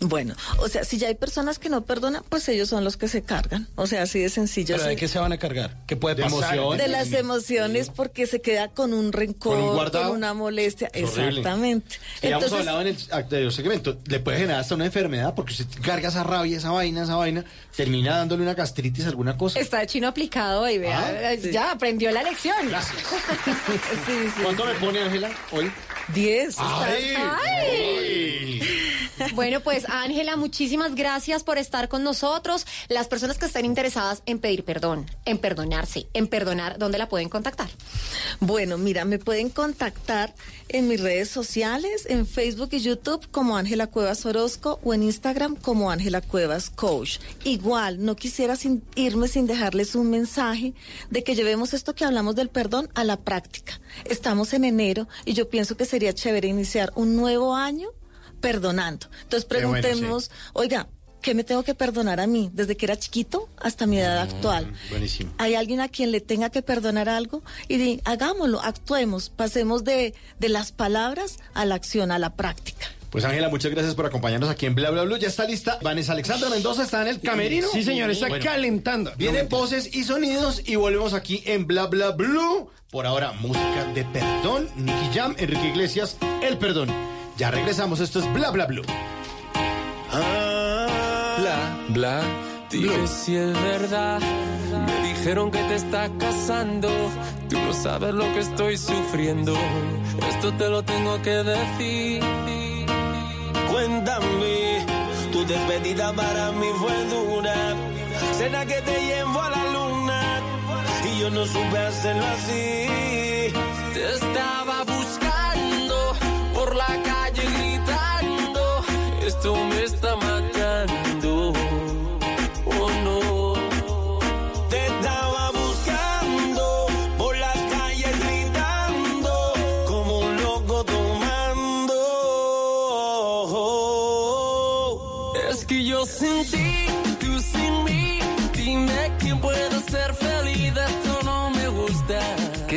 Bueno, o sea, si ya hay personas que no perdonan, pues ellos son los que se cargan. O sea, así de sencillo. ¿Pero de qué se van a cargar? ¿Qué puede pasar? De las emociones porque se queda con un rencor, Con un con, guardado. una molestia. Exactamente. Ya hemos hablado en el anterior segmento, le puede generar hasta una enfermedad porque usted carga esa rabia, esa vaina, esa vaina, termina dándole una gastritis, alguna cosa. Está chino aplicado y vea, Ah, eh, ya aprendió la lección. sí, sí, ¿Cuánto sí. me pone Ángela hoy? Diez. estás- ¡Ay! Bueno, pues Ángela, muchísimas gracias por estar con nosotros. Las personas que estén interesadas en pedir perdón, en perdonarse, en perdonar, ¿dónde la pueden contactar? Bueno, mira, me pueden contactar en mis redes sociales, en Facebook y YouTube como Ángela Cuevas Orozco o en Instagram como Ángela Cuevas Coach. Igual, no quisiera sin- irme sin dejarles un mensaje de que llevemos esto que hablamos del perdón a la práctica. Estamos en enero y yo pienso que sería chévere iniciar un nuevo año perdonando. Entonces bueno, preguntemos, oiga, ¿qué me tengo que perdonar a mí desde que era chiquito hasta mi edad actual? buenísimo. hay alguien a quien le tenga que perdonar algo y di, hagámoslo, actuemos, pasemos de, de las palabras a la acción, a la práctica. Pues Ángela, muchas gracias por acompañarnos aquí en Bla Bla Blue. Ya está lista. Vanessa Alexandra Mendoza está en el camerino. Sí, señor, está Bueno, calentando. Vienen voces y sonidos y volvemos aquí en Bla Bla Blue. Por ahora, música de perdón. Nicky Jam, Enrique Iglesias, El Perdón. Ya regresamos, esto es Bla Bla Blue. Bla, bla, dime si es verdad. Me dijeron que te está casando. Tú no sabes lo que estoy sufriendo. Esto te lo tengo que decir. Cuéntame, tu despedida para mí fue dura. Será que te llevo a la luna y yo no supe hacerlo así. Te estaba buscando por la calle. Esto me está matando.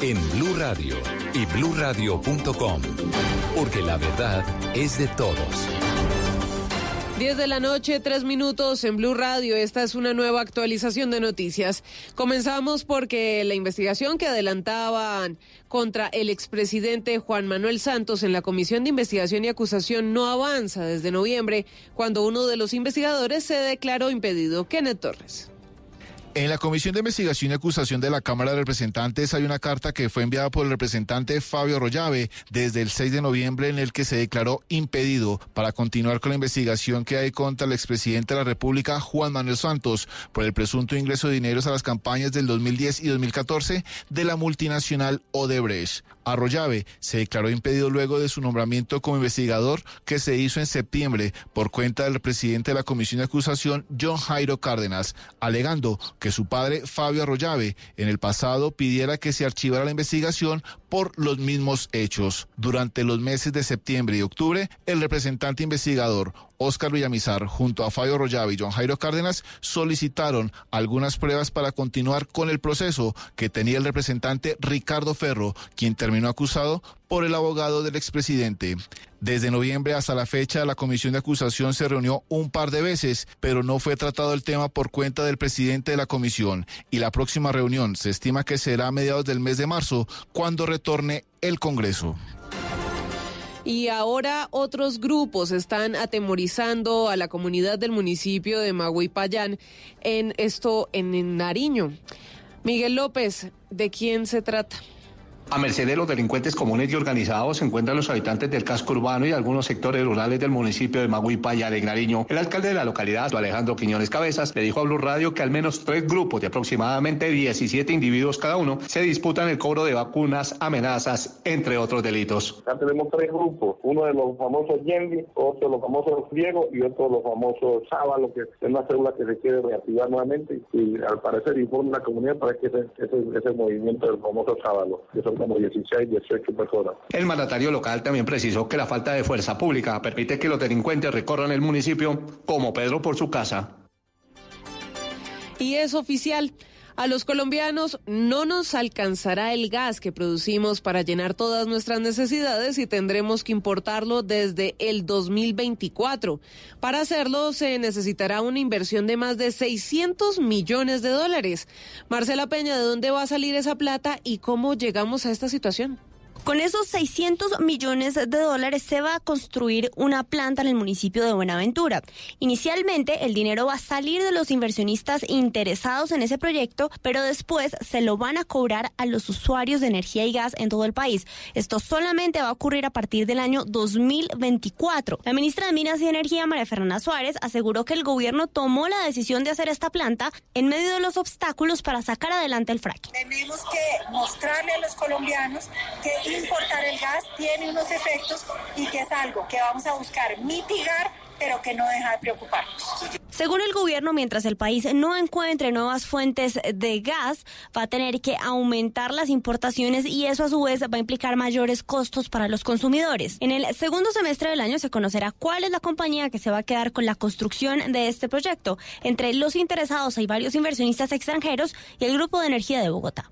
en Blue Radio y bluradio.com, porque la verdad es de todos. 10 de la noche, 3 minutos en Blue Radio. Esta es una nueva actualización de noticias. Comenzamos porque la investigación que adelantaban contra el expresidente Juan Manuel Santos en la Comisión de Investigación y Acusación no avanza desde noviembre, cuando uno de los investigadores se declaró impedido. Kenneth Torres. En la Comisión de Investigación y Acusación de la Cámara de Representantes hay una carta que fue enviada por el representante Fabio Rollave desde el 6 de noviembre en el que se declaró impedido para continuar con la investigación que hay contra el expresidente de la República, Juan Manuel Santos, por el presunto ingreso de dineros a las campañas del 2010 y 2014 de la multinacional Odebrecht. Arroyave se declaró impedido luego de su nombramiento como investigador que se hizo en septiembre por cuenta del presidente de la Comisión de Acusación, John Jairo Cárdenas, alegando que su padre, Fabio Arroyave, en el pasado pidiera que se archivara la investigación por los mismos hechos. Durante los meses de septiembre y octubre, el representante investigador Oscar Villamizar, junto a Fabio Rollave y John Jairo Cárdenas, solicitaron algunas pruebas para continuar con el proceso que tenía el representante Ricardo Ferro, quien terminó acusado por el abogado del expresidente. Desde noviembre hasta la fecha, la comisión de acusación se reunió un par de veces, pero no fue tratado el tema por cuenta del presidente de la comisión. Y la próxima reunión se estima que será a mediados del mes de marzo, cuando retorne el Congreso. Y ahora otros grupos están atemorizando a la comunidad del municipio de Maguipayán en esto en Nariño. Miguel López, ¿de quién se trata? A merced de los delincuentes comunes y organizados se encuentran los habitantes del casco urbano y algunos sectores rurales del municipio de Maguipaya de Nariño. El alcalde de la localidad, Alejandro Quiñones Cabezas, le dijo a Blue Radio que al menos tres grupos de aproximadamente 17 individuos cada uno se disputan el cobro de vacunas, amenazas, entre otros delitos. Ya tenemos tres grupos, uno de los famosos Yendi, otro de los famosos griegos y otro de los famosos Sábalo, que es una célula que se quiere reactivar nuevamente y al parecer informa la comunidad para que ese, ese, ese movimiento del famoso Sábalo, que son como 16, 18 personas. El mandatario local también precisó que la falta de fuerza pública permite que los delincuentes recorran el municipio como Pedro por su casa. Y es oficial. A los colombianos no nos alcanzará el gas que producimos para llenar todas nuestras necesidades y tendremos que importarlo desde el 2024. Para hacerlo se necesitará una inversión de más de 600 millones de dólares. Marcela Peña, ¿de dónde va a salir esa plata y cómo llegamos a esta situación? Con esos 600 millones de dólares se va a construir una planta en el municipio de Buenaventura. Inicialmente el dinero va a salir de los inversionistas interesados en ese proyecto, pero después se lo van a cobrar a los usuarios de energía y gas en todo el país. Esto solamente va a ocurrir a partir del año 2024. La ministra de Minas y Energía, María Fernanda Suárez, aseguró que el gobierno tomó la decisión de hacer esta planta en medio de los obstáculos para sacar adelante el fracking. Tenemos que mostrarle a los colombianos que importar el gas tiene unos efectos y que es algo que vamos a buscar mitigar, pero que no deja de preocuparnos. Según el gobierno, mientras el país no encuentre nuevas fuentes de gas, va a tener que aumentar las importaciones y eso a su vez va a implicar mayores costos para los consumidores. En el segundo semestre del año se conocerá cuál es la compañía que se va a quedar con la construcción de este proyecto. Entre los interesados hay varios inversionistas extranjeros y el Grupo de Energía de Bogotá.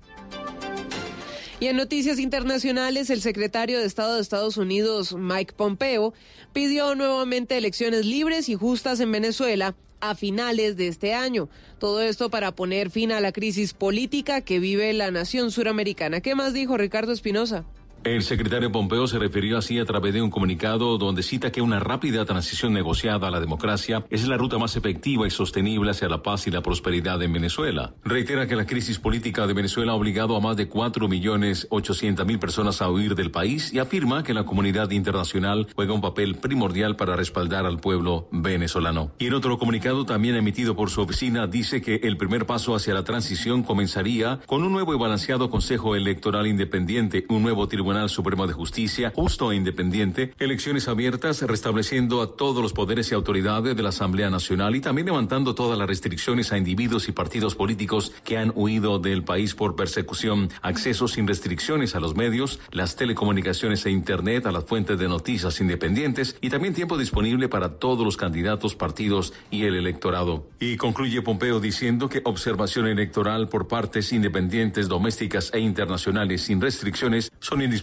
Y en noticias internacionales, el secretario de Estado de Estados Unidos, Mike Pompeo, pidió nuevamente elecciones libres y justas en Venezuela a finales de este año. Todo esto para poner fin a la crisis política que vive la nación suramericana. ¿Qué más dijo Ricardo Espinosa? El secretario Pompeo se refirió así a través de un comunicado donde cita que una rápida transición negociada a la democracia es la ruta más efectiva y sostenible hacia la paz y la prosperidad en Venezuela. Reitera que la crisis política de Venezuela ha obligado a más de 4 millones 800 mil personas a huir del país y afirma que la comunidad internacional juega un papel primordial para respaldar al pueblo venezolano. Y en otro comunicado también emitido por su oficina dice que el primer paso hacia la transición comenzaría con un nuevo y balanceado Consejo Electoral Independiente, un nuevo Tribunal Supremo de Justicia, justo e independiente, elecciones abiertas, restableciendo a todos los poderes y autoridades de la Asamblea Nacional y también levantando todas las restricciones a individuos y partidos políticos que han huido del país por persecución, acceso sin restricciones a los medios, las telecomunicaciones e Internet, a las fuentes de noticias independientes y también tiempo disponible para todos los candidatos, partidos y el electorado. Y concluye Pompeo diciendo que observación electoral por partes independientes, domésticas e internacionales sin restricciones son indispensables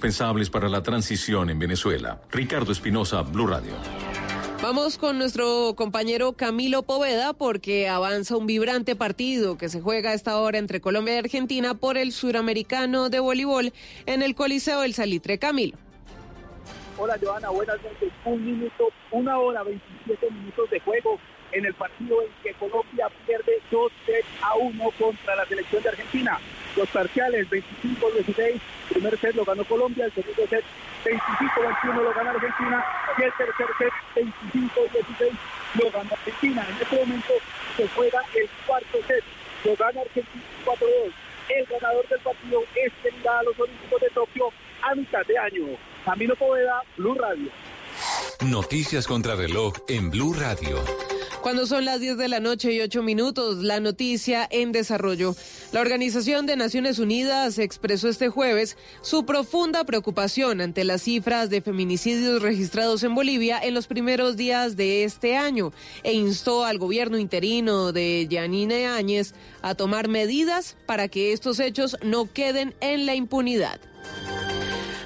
para la transición en Venezuela. Ricardo Espinosa, Blue Radio. Vamos con nuestro compañero Camilo Poveda porque avanza un vibrante partido que se juega a esta hora entre Colombia y Argentina por el suramericano de voleibol en el Coliseo del Salitre. Camilo. Hola Joana, buenas noches. Un minuto, una hora, 27 minutos de juego en el partido en que Colombia pierde 2 a 1 contra la selección de Argentina. Los parciales 25-16, primer set lo ganó Colombia, el segundo set 25-21 lo gana Argentina y el tercer set 25-16 lo gana Argentina. En este momento se juega el cuarto set, lo gana Argentina 4-2. El ganador del partido es el a los Olímpicos de Tokio a mitad de año. Camilo Poveda, Blue Radio. Noticias contra reloj en Blue Radio. Cuando son las 10 de la noche y 8 minutos, la noticia en desarrollo. La Organización de Naciones Unidas expresó este jueves su profunda preocupación ante las cifras de feminicidios registrados en Bolivia en los primeros días de este año e instó al gobierno interino de Yanine Áñez a tomar medidas para que estos hechos no queden en la impunidad.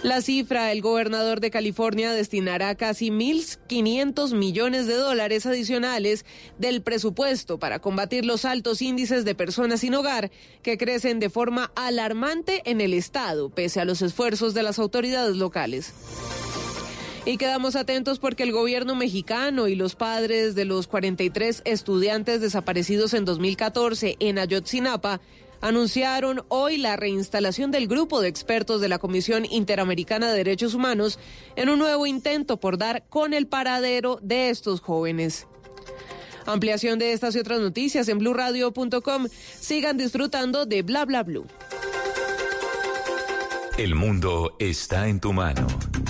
La cifra, el gobernador de California destinará casi 1.500 millones de dólares adicionales del presupuesto para combatir los altos índices de personas sin hogar que crecen de forma alarmante en el estado, pese a los esfuerzos de las autoridades locales. Y quedamos atentos porque el gobierno mexicano y los padres de los 43 estudiantes desaparecidos en 2014 en Ayotzinapa anunciaron hoy la reinstalación del grupo de expertos de la Comisión Interamericana de Derechos Humanos en un nuevo intento por dar con el paradero de estos jóvenes. Ampliación de estas y otras noticias en blurradio.com. Sigan disfrutando de Bla Bla Blue. El mundo está en tu mano.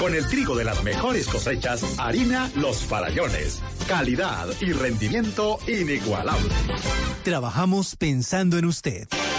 Con el trigo de las mejores cosechas, harina Los Farallones. Calidad y rendimiento inigualable. Trabajamos pensando en usted.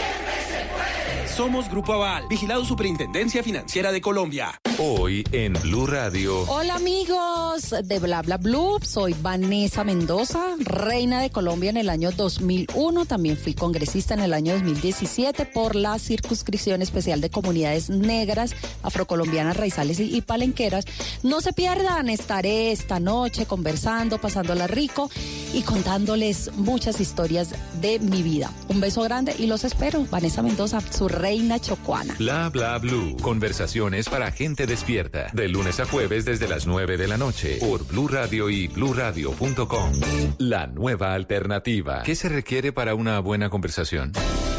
siempre se puede. Somos Grupo Aval, vigilado Superintendencia Financiera de Colombia. Hoy en Blue Radio. Hola amigos de Bla Bla Blue, soy Vanessa Mendoza, reina de Colombia en el año 2001, también fui congresista en el año 2017 por la circunscripción especial de comunidades negras, afrocolombianas, raizales y, y palenqueras. No se pierdan, estaré esta noche conversando, pasándola rico y contándoles muchas historias de mi vida. Un beso grande y los espero. Vanessa Mendoza, su reina chocuana. Bla bla blue. Conversaciones para gente despierta. De lunes a jueves desde las 9 de la noche. Por Blue Radio y bluradio.com. La nueva alternativa. ¿Qué se requiere para una buena conversación?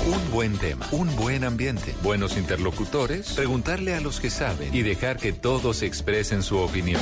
Un buen tema, un buen ambiente, buenos interlocutores, preguntarle a los que saben y dejar que todos expresen su opinión.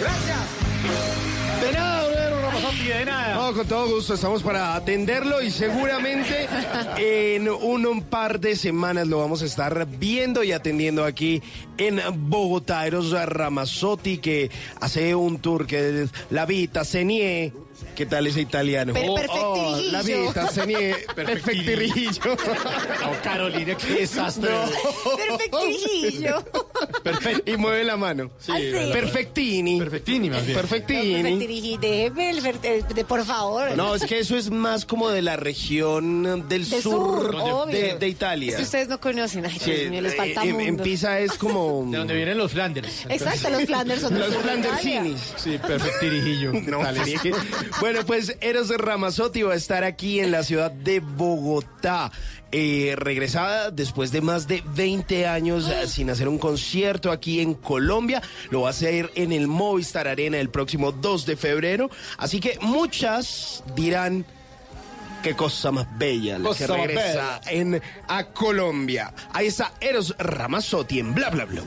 Gracias. De nada, de nada. No, con todo gusto, estamos para atenderlo y seguramente en un, un, par de semanas lo vamos a estar viendo y atendiendo aquí en Bogotá. Eros Ramazotti que hace un tour que es La Vita, Cenie. ¿Qué tal ese italiano? Per- Oh, oh, perfectirijillo. la Vita Senie. Perfectirijillo. Oh, Carolina, qué desastre. Perfectirijillo. Y mueve la mano. Sí, ¿verdad? Perfectini. Perfectini, más bien. Perfectini. Perfectirigi, déjeme eh, de- por favor. No, es que eso es más como de la región del sur, de, de Italia. Es que ustedes no conocen. Ay, Sí, Dios mío, les falta eh, en, mundo. en Pisa es como... De donde vienen los Flanders. Exacto, los Flanders son de Los Flandersinis. Sí, perfectirijillo. No, sí. Bueno, pues Eros Ramazzotti va a estar aquí en la ciudad de Bogotá. Eh, regresada después de más de 20 años eh, sin hacer un concierto aquí en Colombia. Lo va a hacer en el Movistar Arena el próximo 2 de febrero. Así que muchas dirán... Qué cosa más bella la que Cosa regresa en a Colombia. Ahí está Eros Ramazzotti en Bla Bla Bla.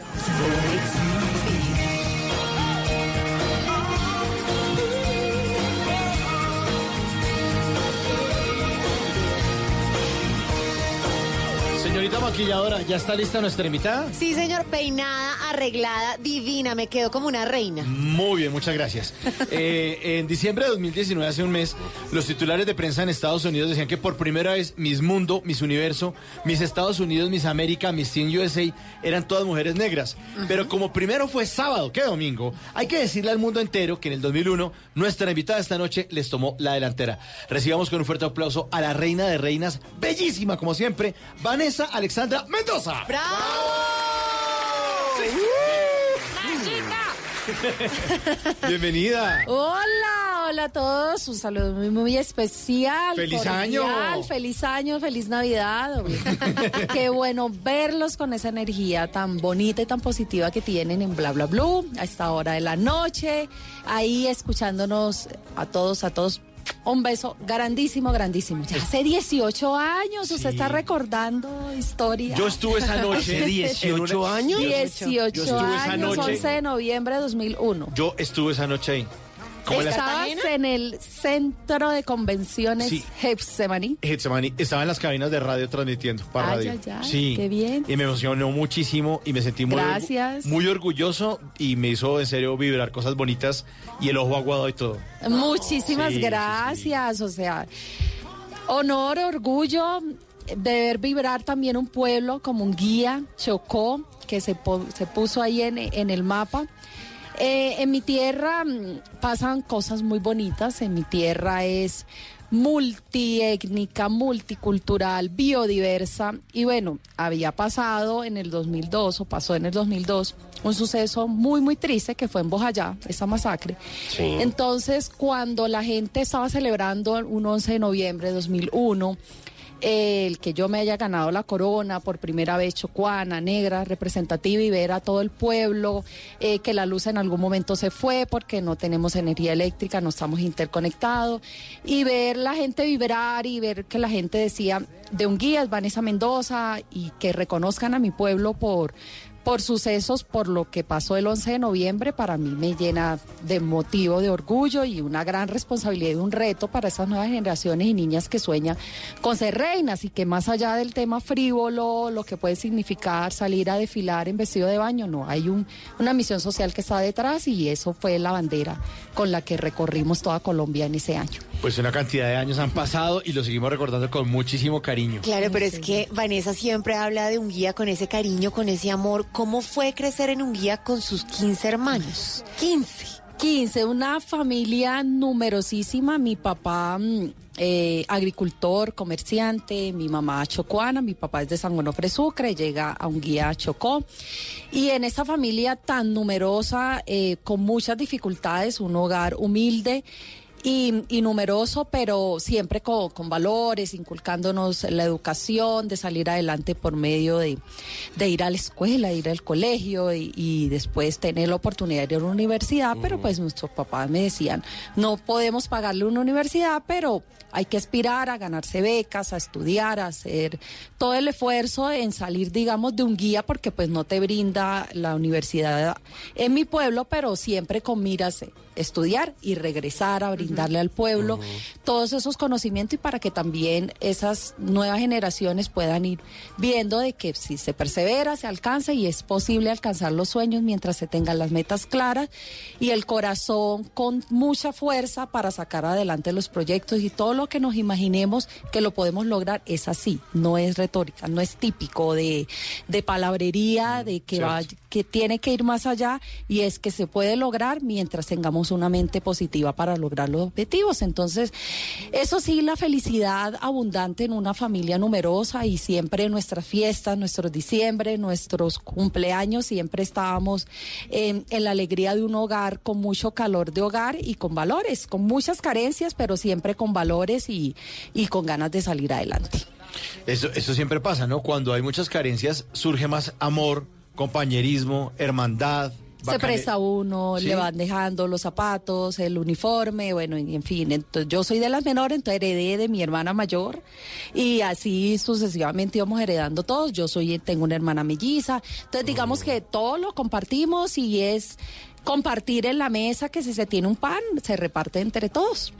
Señorita maquilladora, ¿ya está lista nuestra invitada? Sí, señor, peinada, arreglada, divina, me quedo como una reina. Muy bien, muchas gracias. Eh, en diciembre de 2019, hace un mes, los titulares de prensa en Estados Unidos decían que por primera vez Miss Mundo, Miss Universo, Miss Estados Unidos, Miss América, Miss Teen USA eran todas mujeres negras. Pero como primero fue sábado que domingo, hay que decirle al mundo entero que en el 2001 nuestra invitada esta noche les tomó la delantera. Recibamos con un fuerte aplauso a la reina de reinas, bellísima como siempre, Vanessa Alexandra Mendoza. Bienvenida. Hola, hola a todos. Un saludo muy, muy especial. ¡Feliz cordial, año! Feliz año, feliz Navidad. Qué bueno verlos con esa energía tan bonita y tan positiva que tienen en Bla Bla Blue a esta hora de la noche. Ahí escuchándonos a todos, a todos. Un beso grandísimo, grandísimo. Ya hace 18 años, usted está recordando historia. Yo estuve esa noche. ¿Hace 18 años? 18 Yo estuve esa años, noche. 11 de noviembre de 2001. Yo estuve esa noche ahí. Estabas en el centro de convenciones Sí. Getsemaní. Getsemani, estaba en las cabinas de radio transmitiendo para Ay, radio. ay, ay, sí. qué bien. Y me emocionó muchísimo y me sentí muy, Gracias. muy orgulloso y me hizo en serio vibrar cosas bonitas y el ojo aguado y todo. Muchísimas Sí, sí, gracias. O sea, honor, orgullo de ver vibrar también un pueblo como un guía, Chocó, que se, po- se puso ahí en, en el mapa. Eh, en mi tierra mm, pasan cosas muy bonitas. En mi tierra es multiétnica, multicultural, biodiversa. Y bueno, había pasado en el 2002 o pasó en el 2002 un suceso muy, muy triste que fue en Bojayá, esa masacre. Entonces, cuando la gente estaba celebrando un 11 de noviembre de 2001, eh, el que yo me haya ganado la corona por primera vez chocuana, negra, representativa y ver a todo el pueblo, eh, que la luz en algún momento se fue porque no tenemos energía eléctrica, no estamos interconectados, y ver la gente vibrar y ver que la gente decía de un guía es Vanessa Mendoza y que reconozcan a mi pueblo por por sucesos, por lo que pasó el 11 de noviembre, para mí me llena de motivo de orgullo y una gran responsabilidad y un reto para esas nuevas generaciones y niñas que sueñan con ser reinas y que más allá del tema frívolo, lo que puede significar salir a desfilar en vestido de baño, no, hay un, una misión social que está detrás y eso fue la bandera con la que recorrimos toda Colombia en ese año. Pues una cantidad de años han pasado y lo seguimos recordando con muchísimo cariño. Claro, pero es que Vanessa siempre habla de un guía con ese cariño, con ese amor. ¿Cómo fue crecer en un guía con sus 15 hermanos? 15. 15, una familia numerosísima. Mi papá, mm, eh, agricultor, comerciante, mi mamá chocuana, mi papá es de San Onofre Sucre, llega a un guía a Chocó. Y en esta familia tan numerosa, eh, con muchas dificultades, un hogar humilde. Y, y numeroso, pero siempre con, con valores, inculcándonos la educación, de salir adelante por medio de, de ir a la escuela, de ir al colegio y, y después tener la oportunidad de ir a una universidad, pero pues nuestros papás me decían, no podemos pagarle una universidad, pero hay que aspirar a ganarse becas, a estudiar, a hacer todo el esfuerzo en salir, digamos, de un guía, porque pues no te brinda la universidad en mi pueblo, pero siempre con miras estudiar y regresar a brindar brindarle al pueblo todos esos conocimientos y para que también esas nuevas generaciones puedan ir viendo de que si se persevera, se alcanza y es posible alcanzar los sueños mientras se tengan las metas claras y el corazón con mucha fuerza para sacar adelante los proyectos y todo lo que nos imaginemos que lo podemos lograr es así, no es retórica, no es típico de, de palabrería, de que, va, que tiene que ir más allá y es que se puede lograr mientras tengamos una mente positiva para lograr los objetivos. Entonces, eso sí, la felicidad abundante en una familia numerosa y siempre nuestras fiestas, nuestros diciembre, nuestros cumpleaños, siempre estábamos en, en la alegría de un hogar con mucho calor de hogar y con valores, con muchas carencias, pero siempre con valores y, y con ganas de salir adelante. Eso, eso siempre pasa, ¿no? Cuando hay muchas carencias, surge más amor, compañerismo, hermandad. Se presta uno, Sí. le van dejando los zapatos, el uniforme, bueno, y en fin. Entonces, yo soy de las menores, entonces heredé de mi hermana mayor y así sucesivamente íbamos heredando todos. Yo soy, tengo una hermana melliza. Entonces, digamos que todo lo compartimos y es compartir en la mesa que si se tiene un pan, se reparte entre todos.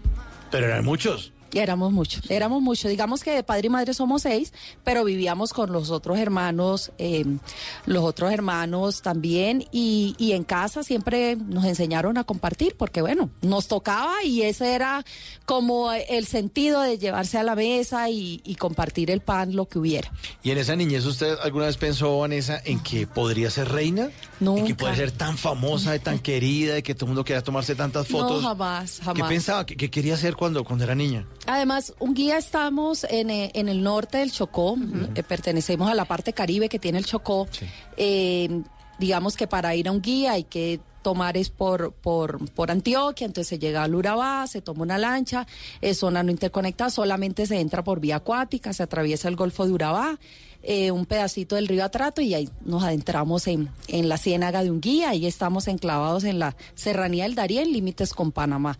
Pero eran muchos. Y éramos muchos, éramos muchos. Digamos que de padre y madre somos seis, pero vivíamos con los otros hermanos, eh, los otros hermanos también, y, y en casa siempre nos enseñaron a compartir, porque bueno, nos tocaba y ese era como el sentido de llevarse a la mesa y, y compartir el pan, lo que hubiera. ¿Y en esa niñez usted alguna vez pensó, Vanessa, en que podría ser reina? En que puede ser tan famosa tan querida y que todo el mundo quiera tomarse tantas fotos. No, jamás, ¿Qué jamás. pensaba? ¿Qué, qué quería hacer cuando, cuando era niña? Además, un guía estamos en, eh, en el norte del Chocó, eh, pertenecemos a la parte caribe que tiene el Chocó. Eh, digamos que para ir a un guía hay que tomar es por, por, por Antioquia, entonces se llega al Urabá, se toma una lancha, es zona no interconectada, solamente se entra por vía acuática, se atraviesa el Golfo de Urabá, eh, un pedacito del río Atrato y ahí nos adentramos en, en la ciénaga de un guía, y estamos enclavados en la serranía del Darién, límites con Panamá.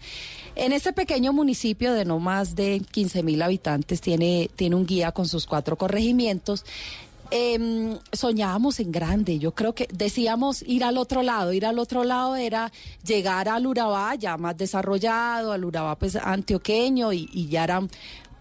En este pequeño municipio de no más de 15 mil habitantes tiene, tiene un guía con sus cuatro corregimientos. Em, soñábamos en grande, yo creo que decíamos ir al otro lado, ir al otro lado era llegar al Urabá ya más desarrollado, al Urabá pues antioqueño y, y ya eran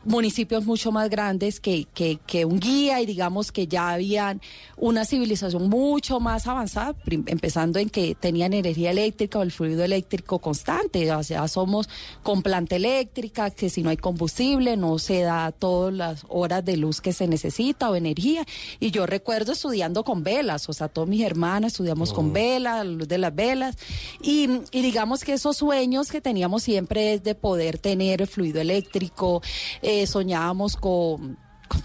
municipios mucho más grandes que, que, que un guía y digamos que ya habían una civilización mucho más avanzada, empezando en que tenían energía eléctrica o el fluido eléctrico constante, o sea, somos con planta eléctrica, que si no hay combustible no se da todas las horas de luz que se necesita o energía. Y yo recuerdo estudiando con velas, o sea, todas mis hermanas estudiamos con velas, la luz de las velas, y, y digamos que esos sueños que teníamos siempre es de poder tener fluido eléctrico, eh, soñábamos con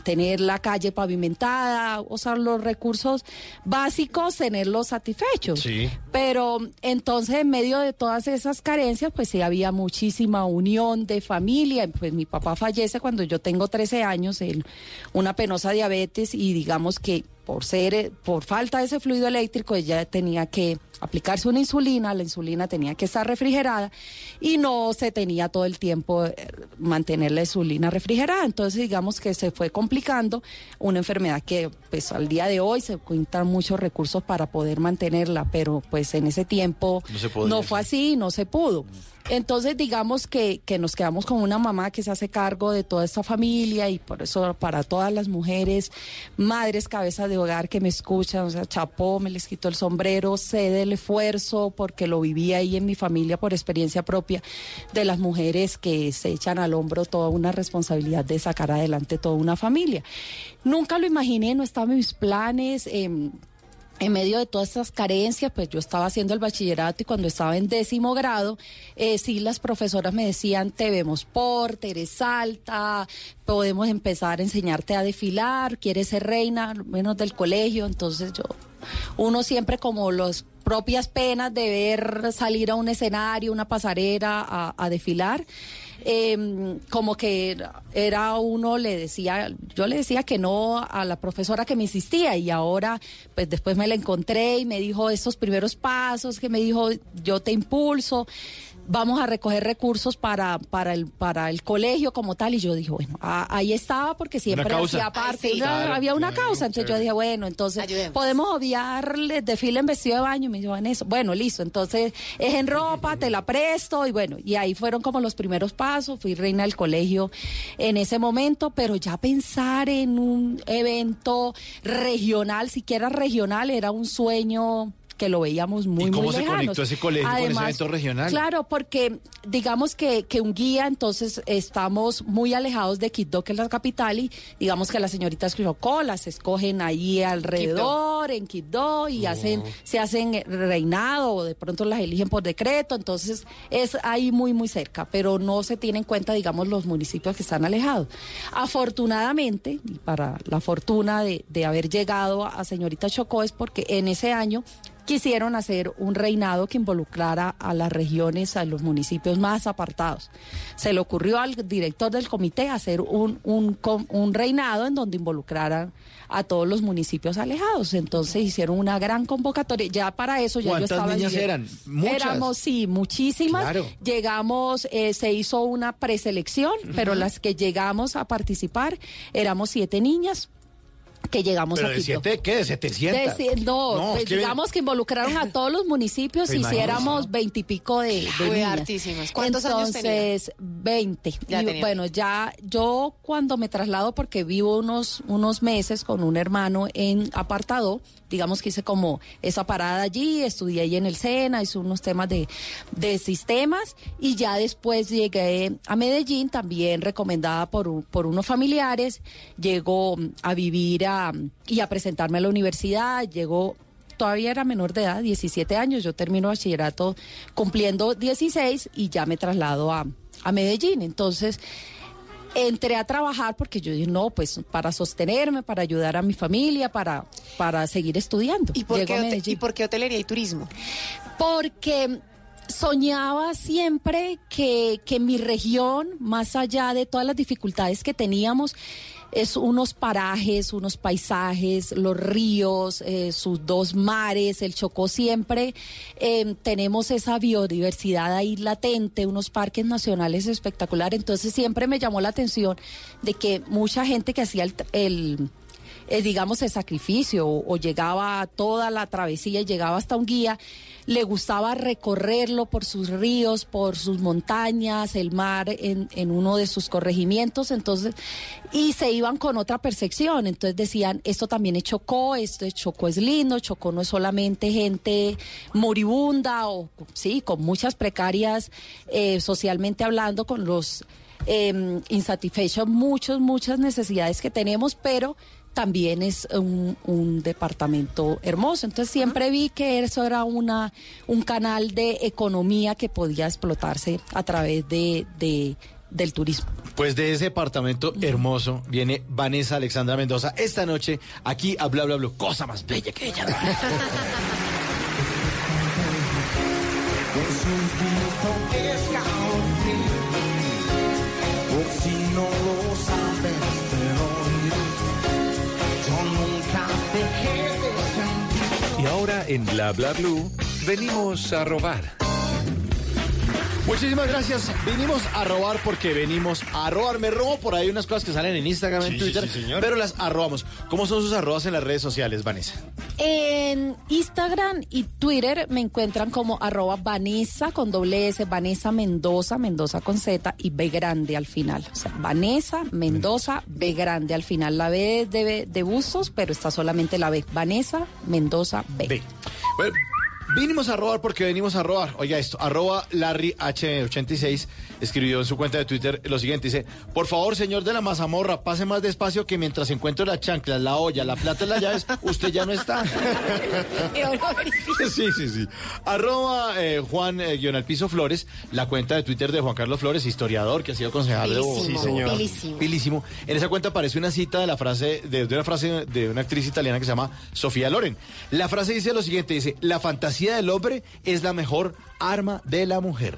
tener la calle pavimentada, sea, los recursos básicos, tenerlos satisfechos. Sí. Pero entonces, en medio de todas esas carencias, pues sí había muchísima unión de familia. Pues mi papá fallece cuando yo tengo 13 años en una penosa diabetes y digamos que por ser, eh, por falta de ese fluido eléctrico, ella tenía que aplicarse una insulina, la insulina tenía que estar refrigerada y no se tenía todo el tiempo eh, mantener la insulina refrigerada. Entonces, digamos que se fue complicando una enfermedad que pues al día de hoy se cuentan muchos recursos para poder mantenerla, pero pues en ese tiempo No fue así, no se pudo. Entonces, digamos que, que nos quedamos con una mamá que se hace cargo de toda esta familia y por eso para todas las mujeres, madres, cabezas de hogar que me escuchan, o sea, chapó, me les quito el sombrero, sé del esfuerzo porque lo viví ahí en mi familia por experiencia propia de las mujeres que se echan al hombro toda una responsabilidad de sacar adelante toda una familia. Nunca lo imaginé, no estaba en mis planes. em, en medio de todas estas carencias, pues yo estaba haciendo el bachillerato y cuando estaba en décimo grado, eh, sí las profesoras me decían, te vemos porte, eres alta, podemos empezar a enseñarte a desfilar, quieres ser reina, menos del colegio, entonces yo, uno siempre como las propias penas de ver salir a un escenario, una pasarela a, a desfilar, eh, como que era- uno le decía, yo le decía que no a la profesora que me insistía y ahora pues después me la encontré y me dijo esos primeros pasos, que me dijo yo te impulso. Vamos a recoger recursos para, para, el, para el colegio como tal. Y yo dije, bueno, a- ahí estaba porque siempre hacía parte, Ay, sí. una- Claro, había una claro, causa. Entonces yo dije, bueno, entonces Ayudemos. podemos obviarle desfile en vestido de baño. Y me dijo, eso. Bueno, listo. Entonces es en ropa, te la presto. Y bueno, y ahí fueron como los primeros pasos. Fui reina del colegio en ese momento, pero ya pensar en un evento regional, siquiera regional, era un sueño que lo veíamos muy, ¿Y cómo muy se lejanos. conectó ese colegio con ese evento regional? Claro, porque digamos que, que un guía, entonces estamos muy alejados de Quibdó, que es la capital, y digamos que las señoritas Cruzocó las escogen ahí alrededor, en Quibdó, y hacen, se hacen reinado, o de pronto las eligen por decreto, entonces es ahí muy, muy cerca, pero no se tiene en cuenta, digamos, los municipios que están alejados. Afortunadamente, y para la fortuna de, de haber llegado a señorita Chocó, es porque en ese año quisieron hacer un reinado que involucrara a las regiones, a los municipios más apartados. Se le ocurrió al director del comité hacer un, un, un reinado en donde involucraran a todos los municipios alejados. Entonces hicieron una gran convocatoria. Ya para eso ya yo ¿Cuántas estaba... niñas eran? Muchas. Éramos, sí, muchísimas. Claro. Llegamos, eh, se hizo una preselección, pero las que llegamos a participar éramos siete niñas que llegamos ¿Pero a de Quito. siete qué? ¿De 700? De ci- no, No, pues es que- digamos que involucraron a todos los municipios y hiciéramos veintipico de, de hartísimas. ¿Cuántos? Entonces, 20. Ya y tenía bueno, ya yo cuando me traslado, porque vivo unos, unos meses con un hermano en apartado, digamos que hice como esa parada allí, estudié ahí en el SENA, hice unos temas de, de sistemas y ya después llegué a Medellín, también recomendada por, por unos familiares, llegó a vivir a, y a presentarme a la universidad, llegó todavía era menor de edad, 17 años, yo termino bachillerato cumpliendo 16 y ya me traslado a, a Medellín. Entonces, entré a trabajar porque yo dije, no, pues para sostenerme, para ayudar a mi familia, para, para seguir estudiando. ¿Y por, qué. ¿Y por qué hotelería y turismo? Porque soñaba siempre que, que mi región, más allá de todas las dificultades que teníamos, es unos parajes, unos paisajes, los ríos, eh, sus dos mares, el Chocó siempre eh, tenemos esa biodiversidad ahí latente, unos parques nacionales espectaculares. Entonces siempre me llamó la atención de que mucha gente que hacía el, eh, digamos, el sacrificio o, o llegaba toda la travesía y llegaba hasta un guía, le gustaba recorrerlo por sus ríos, por sus montañas, el mar en, en uno de sus corregimientos, entonces, y se iban con otra percepción, entonces decían, esto también es Chocó, esto es Chocó es lindo, Chocó no es solamente gente moribunda o, sí, con muchas precarias eh, socialmente hablando, con los eh, insatisfechos, muchas, muchas necesidades que tenemos, pero también es un, un departamento hermoso. Entonces siempre vi que eso era una, un canal de economía que podía explotarse a través de, de- del turismo. Pues de ese departamento hermoso viene Vanessa Alexandra Mendoza esta noche aquí a Bla Bla Bla. Cosa más bella que ella. ahora en Bla Bla Blue venimos a robar. Muchísimas gracias. Vinimos a robar porque venimos a robar. Me robo por ahí unas cosas que salen en Instagram, en Sí, sí, Twitter, sí, señor. pero las arrobamos. ¿Cómo son sus arrobas en las redes sociales, Vanessa? En Instagram y Twitter me encuentran como arroba Vanessa con doble S, Vanessa Mendoza, Mendoza con Z y B grande al final. O sea, Vanessa Mendoza, B grande al final. La B es de, de Bustos, pero está solamente la B. Vanessa Mendoza B. B. Bueno, vinimos a robar porque venimos a robar. Oiga esto, arroba Larry H86 escribió en su cuenta de Twitter lo siguiente, dice, por favor, señor de la mazamorra, pase más despacio que mientras encuentro las chanclas, la olla, la plata y las llaves, usted ya no está. Sí, sí, sí. Arroba eh, Juan eh, guion al piso Flores, la cuenta de Twitter de Juan Carlos Flores, historiador que ha sido concejal de Bogotá. Sí, señor. pilísimo. Pilísimo. En esa cuenta aparece una cita de la frase, de, de una frase de una actriz italiana que se llama Sofía Loren. La frase dice lo siguiente, dice, la fantasía del hombre es la mejor arma de la mujer.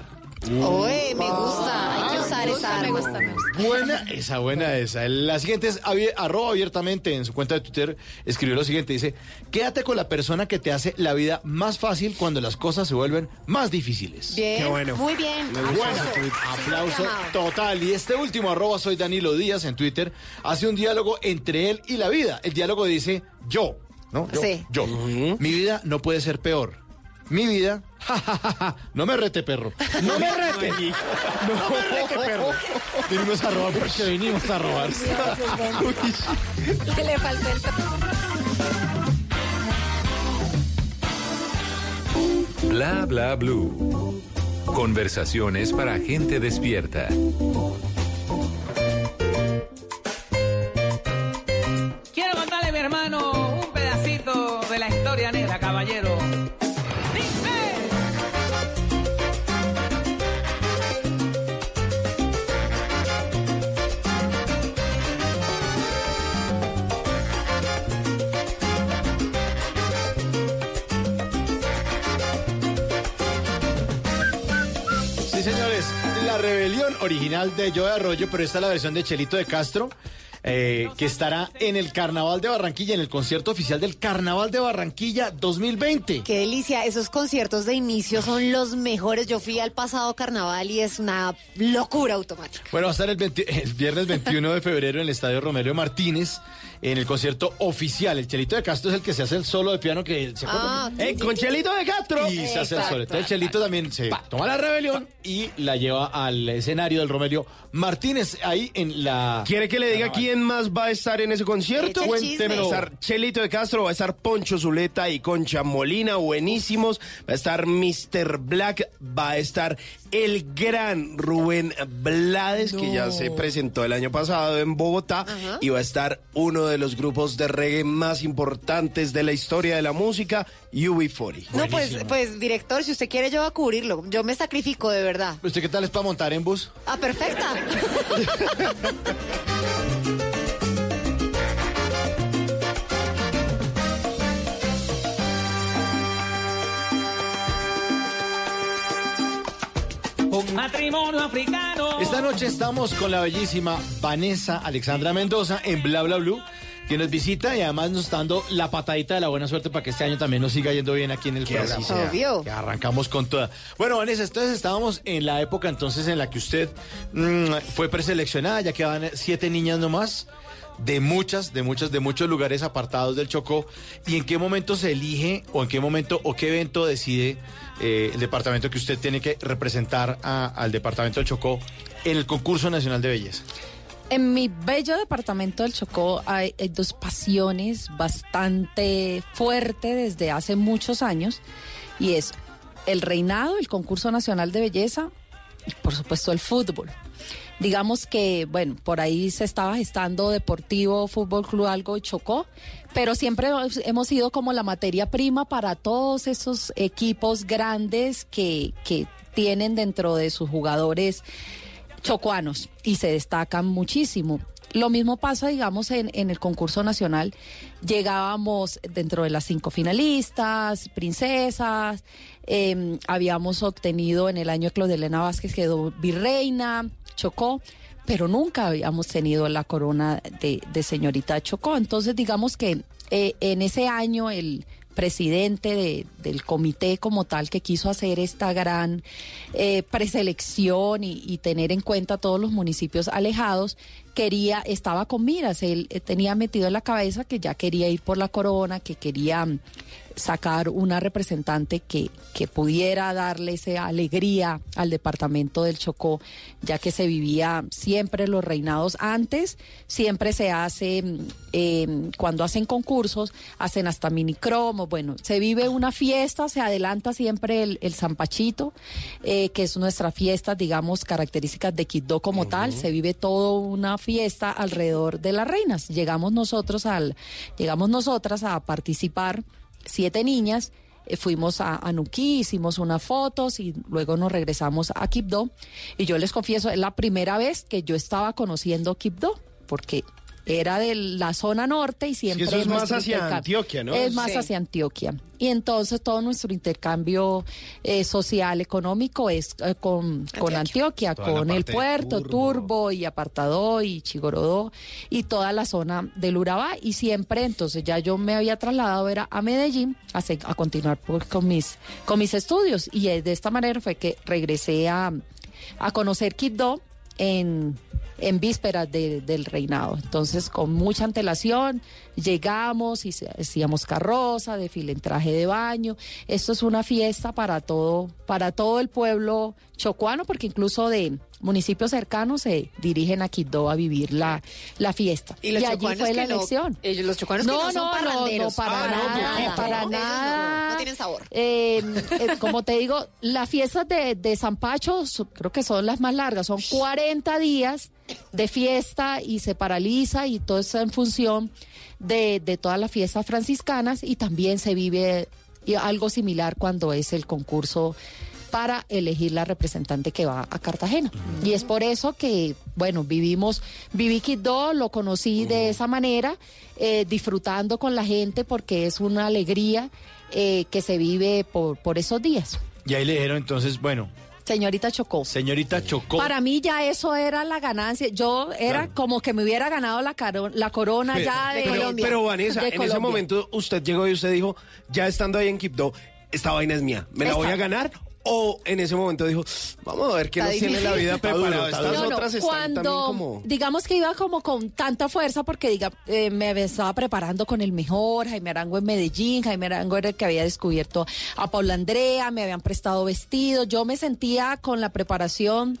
Oye, me gusta. Hay que usar esa gusta, me gusta, me gusta. Buena esa, buena esa. La siguiente es arroba abiertamente en su cuenta de Twitter. Escribió lo siguiente, dice, quédate con la persona que te hace la vida más fácil cuando las cosas se vuelven más difíciles. Bien, Qué bueno. muy bien. Buena Aplauso. total. Y este último, arroba soy Danilo Díaz en Twitter, hace un diálogo entre él y la vida. El diálogo dice, yo, ¿no? Yo, Sí. yo. Mi vida no puede ser peor. Mi vida, ja, ja, ja, ja. no me rete, perro. No me rete. No me rete, perro. Vinimos a robar porque vinimos a robar. Que le faltó el... Bla bla blue. Conversaciones para gente despierta. Original de Joe Arroyo, pero esta es la versión de Chelito de Castro, eh, que estará en el Carnaval de Barranquilla, en el concierto oficial del Carnaval de Barranquilla 2020. Qué delicia, esos conciertos de inicio son los mejores. Yo fui al pasado carnaval y es una locura automática. Bueno, va a estar el, 20 el viernes 21 de febrero en el Estadio Romero Martínez, en el concierto oficial. El Chelito de Castro es el que se hace el solo de piano que se Ah, Eh, con Chelito de Castro. Y se hace el solo. Entonces el Chelito también se toma la rebelión y la lleva al escenario del Romelio Martínez, ahí en la... ¿Quiere que le diga quién más va a estar en ese concierto? Chisme. Va a estar Chelito de Castro, va a estar Poncho Zuleta y Concha Molina, buenísimos. Va a estar Mr. Black, va a estar el gran Rubén Blades, que ya se presentó el año pasado en Bogotá, Ajá. y va a estar uno de los grupos de reggae más importantes de la historia de la música, UB40. No, pues, pues, director, si usted quiere, yo voy a cubrirlo. Yo me sacrifico, de verdad. ¿Usted qué tal es para montar en bus? Ah, perfecta. Un matrimonio africano. Esta noche estamos con la bellísima Vanessa Alexandra Mendoza en Bla Bla Blue, que nos visita y además nos está dando la patadita de la buena suerte para que este año también nos siga yendo bien aquí en el Que programa. así sea. Obvio. Que arrancamos con toda. Bueno, Vanessa, entonces estábamos en la época entonces en la que usted mm, fue preseleccionada, ya quedaban siete niñas nomás. De muchas, de muchas, de muchos lugares apartados del Chocó. ¿Y en qué momento se elige o en qué momento o qué evento decide eh, el departamento que usted tiene que representar a- al departamento del Chocó en el concurso nacional de belleza? En mi bello departamento del Chocó hay, dos pasiones bastante fuertes desde hace muchos años y es el reinado, el concurso nacional de belleza y por supuesto el fútbol. Digamos que, bueno, por ahí se estaba gestando Deportivo Fútbol Club Algo Chocó, pero siempre hemos- sido como la materia prima para todos esos equipos grandes que, que tienen dentro de sus jugadores chocuanos y se destacan muchísimo. Lo mismo pasa, digamos, en, en el concurso nacional. Llegábamos dentro de las cinco finalistas, princesas. eh, habíamos obtenido en el año Claudelena Vázquez quedó virreina, Chocó, pero nunca habíamos tenido la corona de, de señorita Chocó. Entonces, digamos que eh, en ese año el presidente de- del comité como tal que quiso hacer esta gran eh, preselección y, tener en cuenta todos los municipios alejados, quería, estaba con miras, él eh, tenía metido en la cabeza que ya quería ir por la corona, que quería sacar una representante que, que pudiera darle esa alegría al departamento del Chocó, ya que se vivía siempre los reinados. Antes, siempre se hace, mm, eh, cuando hacen concursos, hacen hasta minicromos, bueno, se vive una fiesta, se adelanta siempre el, el Zampachito, eh, que es nuestra fiesta, digamos, características de Quibdó como tal, se vive toda una fiesta alrededor de las reinas. Llegamos nosotros al, llegamos nosotras a participar siete niñas. eh, fuimos a, a Nuquí, hicimos unas fotos y luego nos regresamos a Quibdó. Y yo les confieso, es la primera vez que yo estaba conociendo Quibdó, porque era de la zona norte y siempre eso es más hacia Antioquia, ¿no? Es más Sí. hacia Antioquia. Y entonces todo nuestro intercambio eh, social, económico es eh, con, con Antioquia, Toda con el puerto, Turbo. y Apartadó y Chigorodó y toda la zona del Urabá. Y siempre, entonces ya yo me había trasladado era a Medellín a, se- a continuar pues, con, mis, con mis estudios. Y eh, de esta manera fue que regresé a, a conocer Quibdó en, en vísperas de- del reinado. Entonces, con mucha antelación, llegamos y hacíamos carroza, desfile en traje de baño. Esto es una fiesta para todo, para todo el pueblo chocuano, porque incluso de municipios cercanos se dirigen a Quibdó a vivir la, la fiesta. Y los allí fue la no- elección. ellos, los chocuanos que no son no, no, parranderos. para Ah, no, nada, para no, nada. no tienen sabor. Eh, eh, como te digo, las fiestas de, de San Pacho so- creo que son las más largas, son 40 días de fiesta y se paraliza y todo está en función de, de todas las fiestas franciscanas y también se vive algo similar cuando es el concurso para elegir la representante que va a Cartagena. Y es por eso que, bueno, vivimos, viví Quibdó, lo conocí de esa manera, eh, disfrutando con la gente porque es una alegría eh, que se vive por, por esos días. Y ahí le dijeron entonces, bueno, Señorita Chocó. señorita Chocó. Para mí ya eso era la ganancia. Yo era como que me hubiera ganado la, caro- la corona Pero- ya de pero, Colombia. pero, Vanessa, en ese momento usted llegó y usted dijo, ya estando ahí en Quibdó, esta vaina es mía, ¿me la Esta- voy a ganar? O en ese momento dijo, vamos a ver qué Está nos tiene la vida preparada. Estas duro. No, no, otras están también cuando, como... digamos que iba como con tanta fuerza porque diga, eh, me estaba preparando con el mejor, Jaime Arango en Medellín, Jaime Arango era el que había descubierto a Paula Andrea, me habían prestado vestidos, yo me sentía con la preparación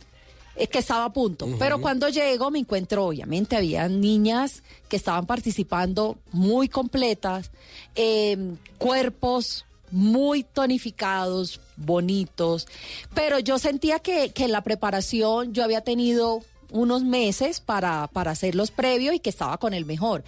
eh, que estaba a punto. Pero cuando llego me encuentro, obviamente, había niñas que estaban participando muy completas, eh, cuerpos muy tonificados, bonitos, pero yo sentía que, que la preparación yo había tenido unos meses para, para hacerlos previos y que estaba con el mejor.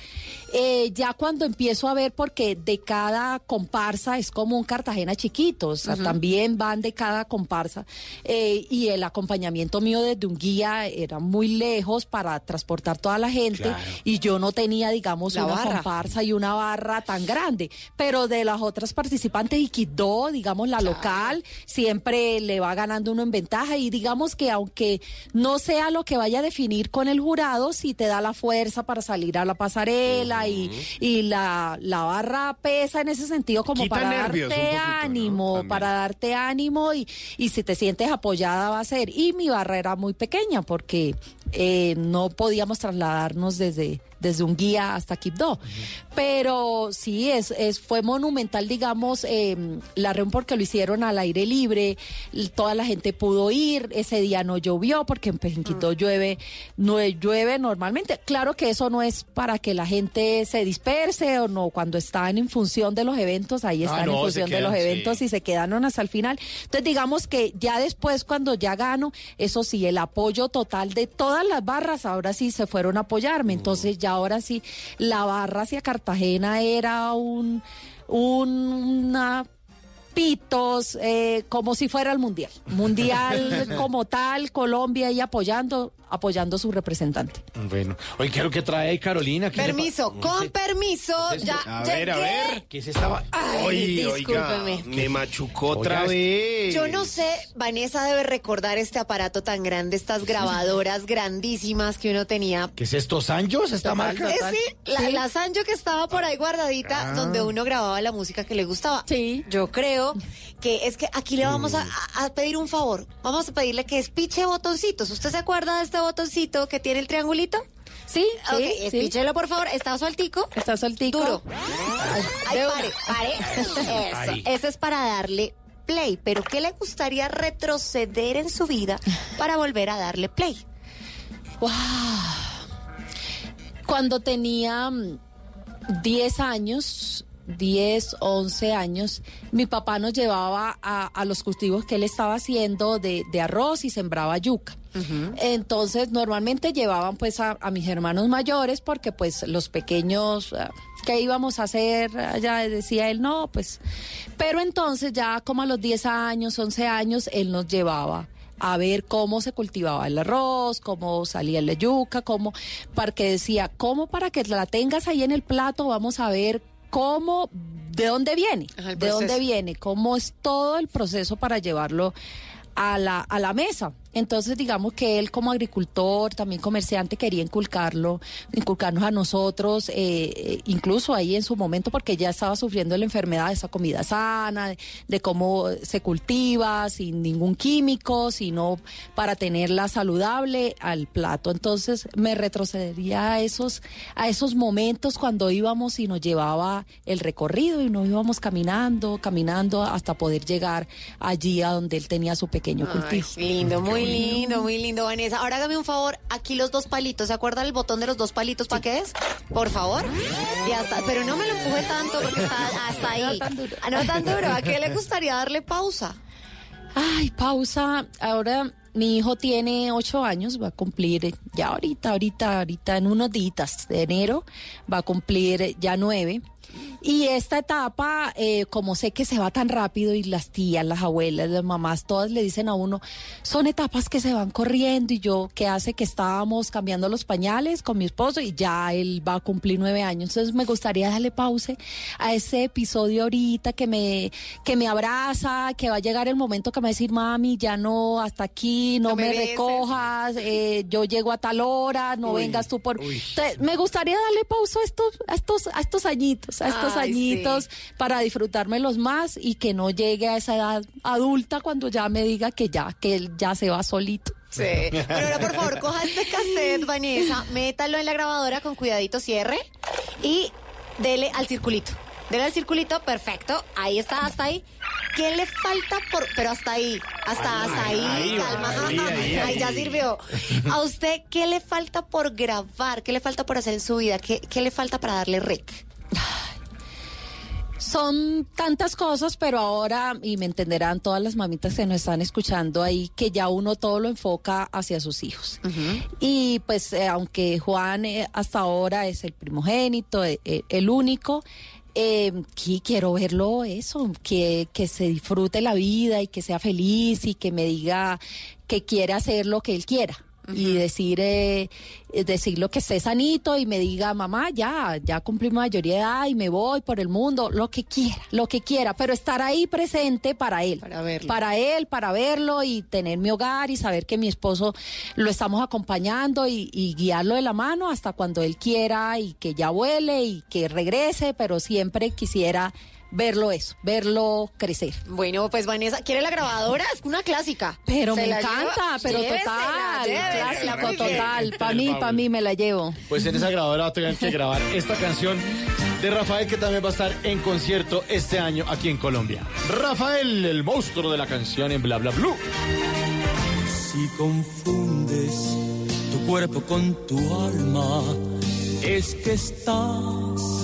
Eh, ya cuando empiezo a ver, porque de cada comparsa es como un Cartagena chiquito, o sea, también van de cada comparsa, eh, y el acompañamiento mío desde un guía era muy lejos para transportar toda la gente, Claro. y yo no tenía, digamos, La una barra. comparsa y una barra tan grande, pero de las otras participantes, y Quibdó, digamos, la local, siempre le va ganando uno en ventaja, y digamos que aunque no sea lo que vaya a definir con el jurado, sí te da la fuerza para salir a la pasarela, y, y la, la barra pesa en ese sentido como Quita para nervios darte poquito, ¿no? ánimo, para darte ánimo, y, y si te sientes apoyada va a ser. Y mi barra era muy pequeña, porque eh, no podíamos trasladarnos desde, desde un guía hasta Quibdó. Pero sí, es, es, fue monumental, digamos, eh, la reunión porque lo hicieron al aire libre, toda la gente pudo ir, ese día no llovió, porque en, en Quibdó llueve, no llueve normalmente. Claro que eso no es para que la gente se disperse o no, cuando están en función de los eventos, ahí Ah, están no, en función de los sí. eventos y se quedaron hasta el final. Entonces, digamos que ya después, cuando ya gano, eso sí, el apoyo total de todas las barras, ahora sí se fueron a apoyarme. Entonces, ya ahora sí, la barra hacia Cartagena era un, un- una pitos, eh, como si fuera el mundial. Mundial como tal, Colombia ahí apoyando, apoyando a su representante. Bueno, oye, ¿qué es lo que trae ahí Carolina? ¿Qué le Permiso, con permiso, ya A llegué. ver, a ver. ¿Qué se estaba? Ay, oiga, discúlpeme. me machucó otra vez. Yo no sé, Vanessa debe recordar este aparato tan grande, estas grabadoras grandísimas que uno tenía. ¿Qué es esto, Sanjos, esta marca? Eh, sí, la, la Sanyo que estaba por ahí guardadita, Ah. donde uno grababa la música que le gustaba. Sí. Yo creo que es que aquí le vamos a, a- a pedir un favor. Vamos a pedirle que espiche botoncitos. ¿Usted se acuerda de este botoncito que tiene el triangulito? Sí, Ok, sí, sí. espíchelo por favor. ¿Está sueltico? Está sueltico. Duro. Ay, pare, pare. Eso. Ese es para darle play. Pero ¿qué le gustaría retroceder en su vida para volver a darle play? Wow. Cuando tenía mm, 10 años, 10, 11 años, mi papá nos llevaba a, a los cultivos que él estaba haciendo de, de arroz y sembraba yuca. Entonces, normalmente llevaban pues a, a mis hermanos mayores porque pues los pequeños, ah, ¿qué íbamos a hacer? Ya decía él, no, pues. Pero entonces ya como a los 10 años, 11 años, él nos llevaba a ver cómo se cultivaba el arroz, cómo salía la yuca, cómo, para que decía, cómo para que la tengas ahí en el plato, vamos a ver cómo, de dónde viene, de dónde viene, cómo es todo el proceso para llevarlo a la, a la mesa. Entonces, digamos que él como agricultor, también comerciante, quería inculcarlo, inculcarnos a nosotros, eh, eh, incluso ahí en su momento, porque ya estaba sufriendo la enfermedad de esa comida sana, de, de cómo se cultiva, sin ningún químico, sino para tenerla saludable al plato. Entonces, me retrocedería a esos, a esos momentos cuando íbamos y nos llevaba el recorrido y nos íbamos caminando, caminando hasta poder llegar allí a donde él tenía su pequeño Ay, cultivo. lindo, muy lindo, muy lindo, Vanessa. Ahora hágame un favor, aquí los dos palitos, ¿se acuerda el botón de los dos palitos para qué es? Por favor. Ya está, pero no me lo empuje tanto porque está hasta ahí. Ah, No tan duro. ¿A qué le gustaría darle pausa? Ay, pausa. Ahora mi hijo tiene ocho años, va a cumplir ya ahorita, ahorita, ahorita en unos días de enero, va a cumplir ya nueve. Y esta etapa, eh, como sé que se va tan rápido y las tías, las abuelas, las mamás, todas le dicen a uno, son etapas que se van corriendo y yo, que hace que estábamos cambiando los pañales con mi esposo y ya él va a cumplir nueve años. Entonces me gustaría darle pausa a ese episodio ahorita que me, que me abraza, que va a llegar el momento que me va a decir, mami, ya no, hasta aquí, no, No me me, beses". recojas, eh, yo llego a tal hora, no Uy, vengas tú por... Entonces, me gustaría darle pausa a estos, a estos, a estos añitos, a estos Ay, añitos para disfrutármelos más y que no llegue a esa edad adulta cuando ya me diga que ya, que él ya se va solito. Sí. Pero ahora, por favor, coja este cassette, Vanessa, métalo en la grabadora con cuidadito, cierre y dele al circulito. Dele al circulito, perfecto. Ahí está, hasta ahí. ¿Qué le falta por...? Pero hasta ahí, hasta, hasta ahí, ahí, calma. ahí, ahí, ahí ya sirvió. ¿A usted qué le falta por grabar? ¿Qué le falta por hacer en su vida? ¿Qué, qué le falta para darle rec? Son tantas cosas, pero ahora, y me entenderán todas las mamitas que nos están escuchando ahí, que ya uno todo lo enfoca hacia sus hijos. Y pues, eh, aunque Juan eh, hasta ahora es el primogénito, eh, el único, eh, qui- quiero verlo eso, que, que se disfrute la vida y que sea feliz y que me diga que quiere hacer lo que él quiera. Y decir, eh, decir lo que esté sanito y me diga, mamá, ya, ya cumplí mayoría de edad y me voy por el mundo, lo que quiera, lo que quiera, pero estar ahí presente para él. Para verlo. Para él, para verlo y tener mi hogar y saber que mi esposo lo estamos acompañando y, y guiarlo de la mano hasta cuando él quiera y que ya vuele y que regrese, pero siempre quisiera verlo eso, verlo crecer. Bueno, pues Vanessa, ¿quiere la grabadora? Es una clásica. Pero ¿Se me la encanta, lleva? pero Llévesela, total, llévesela, clásico total. Para mí, para mí me la llevo. Pues en esa grabadora va a tener que grabar esta canción de Rafael que también va a estar en concierto este año aquí en Colombia. Rafael, el monstruo de la canción en Bla Bla Blue. Si confundes tu cuerpo con tu alma, es que estás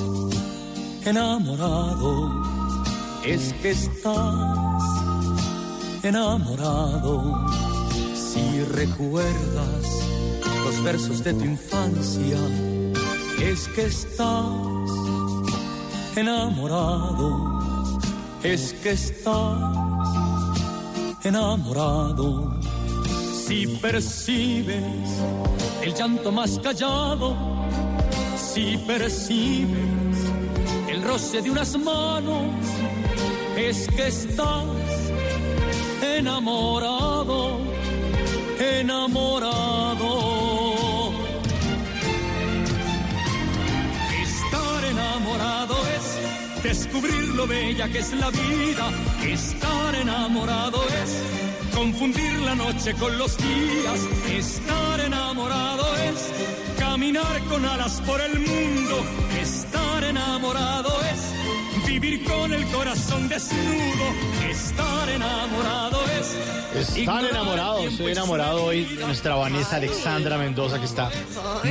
enamorado, es que estás enamorado. Si recuerdas los versos de tu infancia, es que estás enamorado, es que estás enamorado. Si percibes el llanto más callado, si percibes el roce de unas manos, es que estás enamorado, enamorado. Estar enamorado es descubrir lo bella que es la vida. Estar enamorado es confundir la noche con los días. Estar enamorado es caminar con alas por el mundo. Estar enamorado es vivir con el corazón desnudo. Estar enamorado es enamorados, tiempo estoy enamorado hoy de nuestra Vanessa Alexandra Mendoza, que está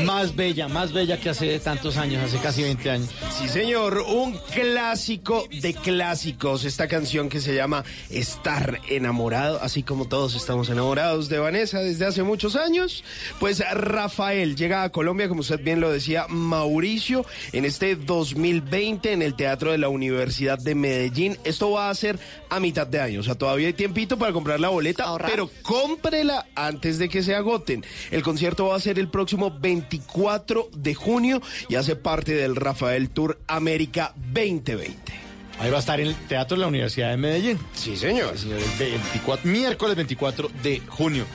más bella, más bella que hace tantos años, hace casi 20 años. Sí, señor, un clásico de clásicos. Esta canción que se llama Estar enamorado, así como todos estamos enamorados de Vanessa desde hace muchos años. Pues Rafael llega a Colombia, como usted bien lo decía, Mauricio, en este 2020 en el Teatro de la Universidad. Universidad de Medellín. Esto va a ser a mitad de año, o sea, todavía hay tiempito para comprar la boleta, pero cómprela antes de que se agoten. El concierto va a ser el próximo 24 de junio y hace parte del Rafael Tour América 2020. Ahí va a estar en el Teatro de la Universidad de Medellín. Sí, señor. El 24, miércoles 24 de junio.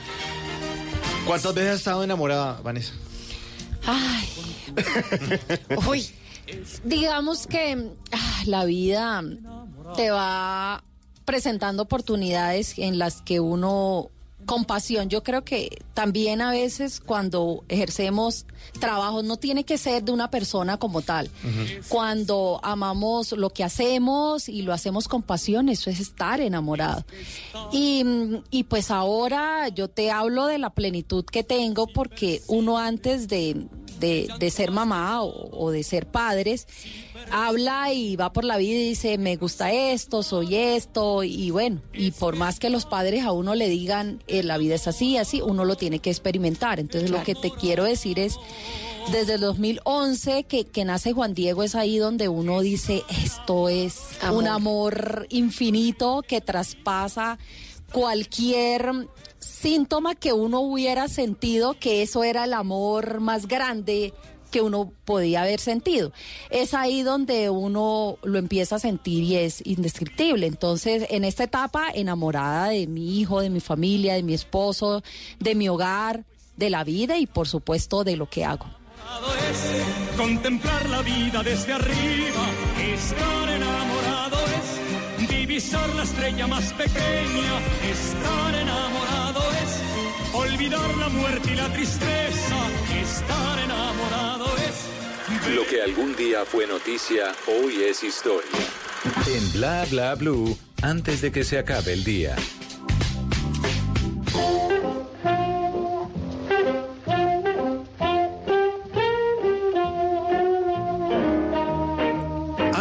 ¿Cuántas veces has estado enamorada, Vanessa? Ay. Uy. Digamos que ah, la vida te va presentando oportunidades en las que uno con pasión. Yo creo que también a veces cuando ejercemos trabajos no tiene que ser de una persona como tal. Cuando amamos lo que hacemos y lo hacemos con pasión, eso es estar enamorado. Y, y pues ahora yo te hablo de la plenitud que tengo porque uno antes de, de, de ser mamá o, o de ser padres, habla y va por la vida y dice, me gusta esto, soy esto, y bueno, y por más que los padres a uno le digan, eh, la vida es así, así, uno lo tiene que experimentar. Entonces lo que te quiero decir es, desde el 2011 que, que nace Juan Diego es ahí donde uno dice, esto es un amor infinito que traspasa cualquier síntoma que uno hubiera sentido que eso era el amor más grande que uno podía haber sentido. Es ahí donde uno lo empieza a sentir y es indescriptible. Entonces, en esta etapa, enamorada de mi hijo, de mi familia, de mi esposo, de mi hogar, de la vida y por supuesto de lo que hago. contemplar la vida desde arriba. Divisar la estrella más pequeña. Estar enamorado es olvidar la muerte y la tristeza. Estar enamorado es Lo que algún día fue noticia, hoy es historia. En Bla Bla Blue, antes de que se acabe el día.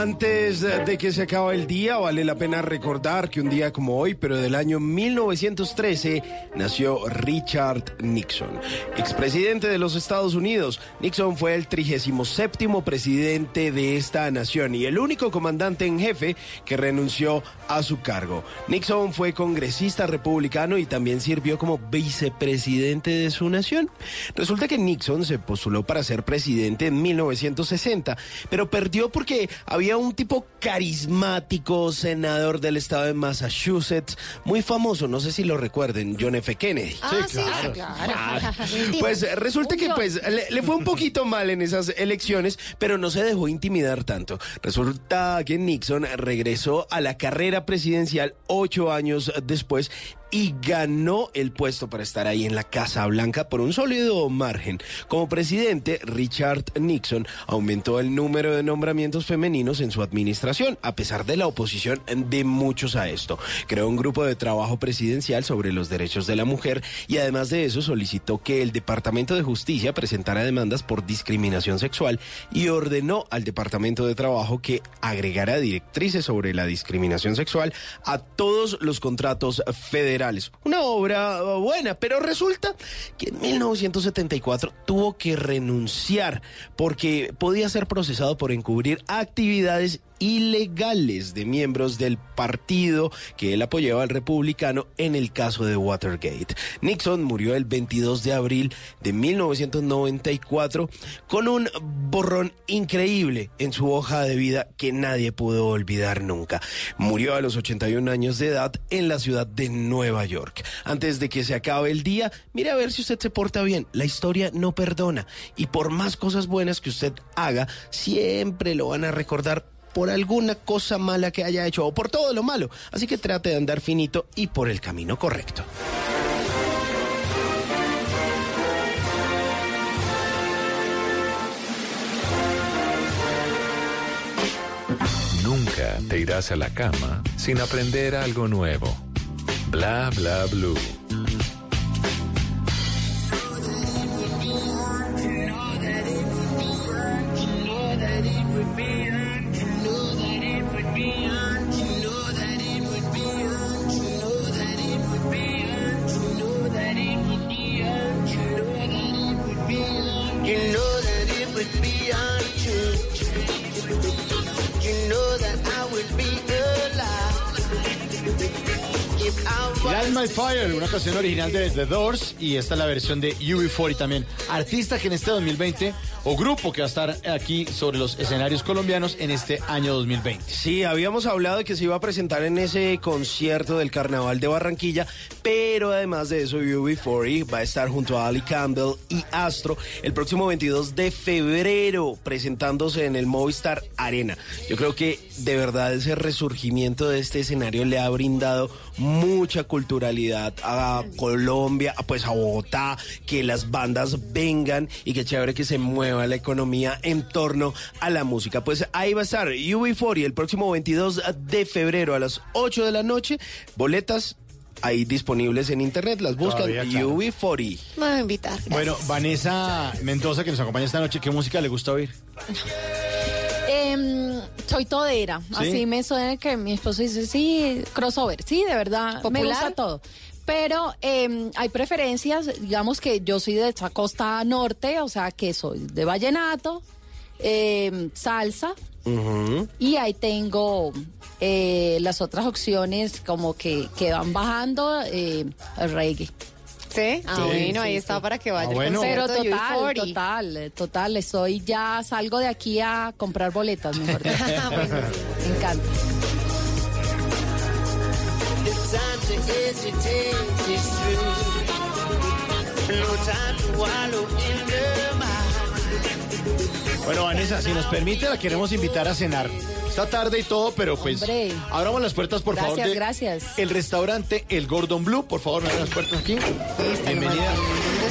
Antes de que se acabe el día, vale la pena recordar que un día como hoy, pero del año 1913, nació Richard Nixon, expresidente de los Estados Unidos. Nixon fue el 37 presidente de esta nación y el único comandante en jefe que renunció a su cargo. Nixon fue congresista republicano y también sirvió como vicepresidente de su nación. Resulta que Nixon se postuló para ser presidente en 1960, pero perdió porque había un tipo carismático, senador del estado de Massachusetts, muy famoso, no sé si lo recuerden, John F. Kennedy. Ah, sí, claro. Pues resulta que pues le, le fue un poquito mal en esas elecciones, pero no se dejó intimidar tanto. Resulta que Nixon regresó a la carrera presidencial ocho años después y ganó el puesto para estar ahí en la Casa Blanca por un sólido margen. Como presidente, Richard Nixon aumentó el número de nombramientos femeninos en su administración, a pesar de la oposición de muchos a esto. Creó un grupo de trabajo presidencial sobre los derechos de la mujer y además de eso solicitó que el Departamento de Justicia presentara demandas por discriminación sexual y ordenó al Departamento de Trabajo que agregara directrices sobre la discriminación sexual a todos los contratos federales. Una obra uh, buena, pero resulta que en 1974 tuvo que renunciar porque podía ser procesado por encubrir actividades ilegales de miembros del partido que él apoyaba al republicano en el caso de Watergate. Nixon murió el 22 de abril de 1994 con un borrón increíble en su hoja de vida que nadie pudo olvidar nunca. Murió a los 81 años de edad en la ciudad de Nueva York. Antes de que se acabe el día, mire a ver si usted se porta bien. La historia no perdona y por más cosas buenas que usted haga, siempre lo van a recordar por alguna cosa mala que haya hecho o por todo lo malo. Así que trate de andar finito y por el camino correcto. Nunca te irás a la cama sin aprender algo nuevo. Bla bla blue. Una canción original de The Doors y esta es la versión de UB40 también. Artista que en este 2020 o grupo que va a estar aquí sobre los escenarios colombianos en este año 2020. Sí, habíamos hablado de que se iba a presentar en ese concierto del Carnaval de Barranquilla, pero además de eso, UB40 va a estar junto a Ali Campbell y Astro el próximo 22 de febrero presentándose en el Movistar Arena. Yo creo que de verdad ese resurgimiento de este escenario le ha brindado mucha culturalidad a Colombia, pues a Bogotá, que las bandas vengan y que chévere que se mueva la economía en torno a la música. Pues ahí va a estar UB40 el próximo 22 de febrero a las 8 de la noche. Boletas ahí disponibles en internet, las buscan Todavía, claro. UB40. Me voy a invitar. gracias. Bueno, Vanessa Mendoza, que nos acompaña esta noche, ¿qué música le gusta oír? Em, soy todera, ¿Sí? así me suena que mi esposo dice, sí, crossover, sí, de verdad, me ¿Popular? gusta todo. Pero em, hay preferencias, digamos que yo soy de esta costa norte, o sea que soy de vallenato, em, salsa, y ahí tengo eh, las otras opciones como que, que van bajando, eh, reggae. ¿Sí? Ah, Sí, bueno, sí, ahí sí. está para que vaya Ah, bueno. Pero total, UB40. total, total, estoy ya, salgo de aquí a comprar boletas, mejor dicho. Bueno, sí. Me encanta. No time to wallow in the mire. Bueno, Vanessa, si nos permite, la queremos invitar a cenar. Esta tarde y todo, pero pues Hombre. abramos las puertas, por favor. Gracias, gracias. El restaurante El Gordon Blue, por favor, abran las puertas aquí. Bienvenida.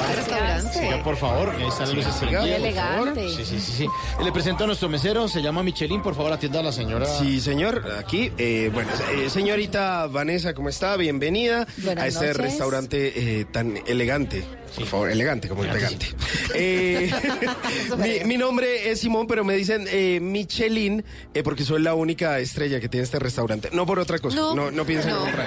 Este restaurante. Por favor, ahí están las luces favor. favor. Sí, sí, sí, sí. Le presento a nuestro mesero, se llama Michelin, por favor, atienda a la señora. Sí, señor, aquí, eh, bueno, eh, señorita Vanessa, ¿cómo está? Bienvenida Buenas a este noches. restaurante eh, tan elegante. Por favor, elegante como elegante. Eh, mi, mi nombre es Simón, pero me dicen eh, Michelin eh, porque soy la única estrella que tiene este restaurante. No por otra cosa, no, No, no, piensen no. en otra.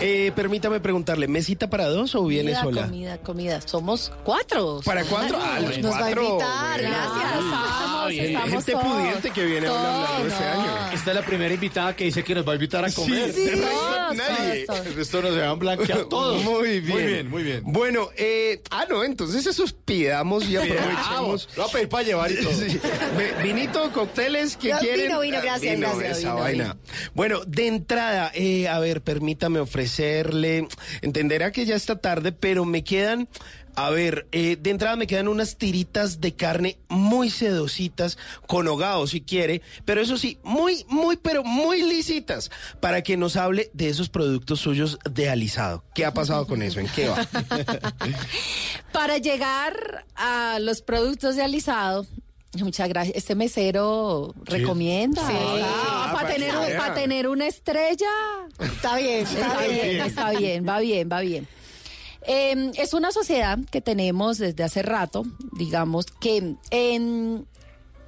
Eh, permítame preguntarle, ¿mesita para dos o viene comida, sola? Comida, comida. Somos cuatro. ¿Para cuatro? Ah, los Nos va a cuatro. invitar, Bueno. gracias. Estamos, bien. estamos Gente todos. pudiente que viene a hablar este no. año. Esta es la primera invitada que dice que nos va a invitar a comer. Sí, Todos, nadie. todos, todos. El resto nos van blanquear todos. Muy bien. Muy bien, muy bien. Bueno, eh, ah, no, entonces esos pidamos y aprovechemos. Lo voy a pedir para llevar y todo. Sí. Vinito, cócteles que No, quieren. vino, vino, Ah, gracias, vino, gracias, esa vino, vaina. Bueno, de entrada, eh, a ver, permítame ofrecerle. Entenderá que ya está tarde, pero me quedan. A ver, eh, de entrada me quedan unas tiritas de carne muy sedositas, con hogado si quiere, pero eso sí, muy, muy, pero muy lisitas, para que nos hable de esos productos suyos de alisado. ¿Qué ha pasado con eso? ¿En qué va? Para llegar a los productos de alisado, muchas gracias. Este mesero recomienda. Sí. Ah, Ah, para, tener, para una estrella. Está bien, Está está bien, bien. está bien, va bien, va bien. Eh, es una sociedad que tenemos desde hace rato, digamos que en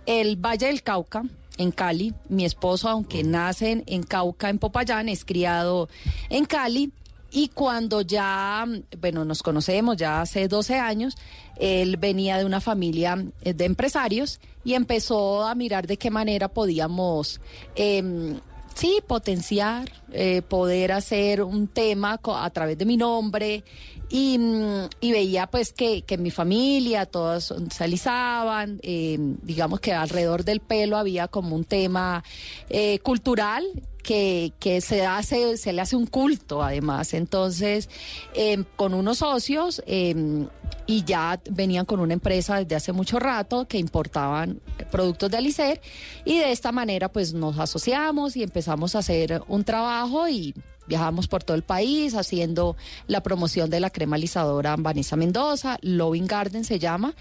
el Valle del Cauca, en Cali, mi esposo, aunque nace en, en Cauca, en Popayán, es criado en Cali. Y cuando ya, bueno, nos conocemos ya hace 12 años, él venía de una familia eh, de empresarios y empezó a mirar de qué manera podíamos em, Sí, potenciar, eh, poder hacer un tema a través de mi nombre. Y, mm, y veía pues que, que mi familia, todos se alisaban, eh, digamos que alrededor del pelo había como un tema eh, cultural que, que se hace, se le hace un culto además. Entonces, eh, con unos socios eh, y ya venían con una empresa desde hace mucho rato que importaban productos de Alicer y de esta manera pues nos asociamos y empezamos a hacer un trabajo y viajamos por todo el país haciendo la promoción de la crema alisadora Vanessa Mendoza, Loving Garden se llama,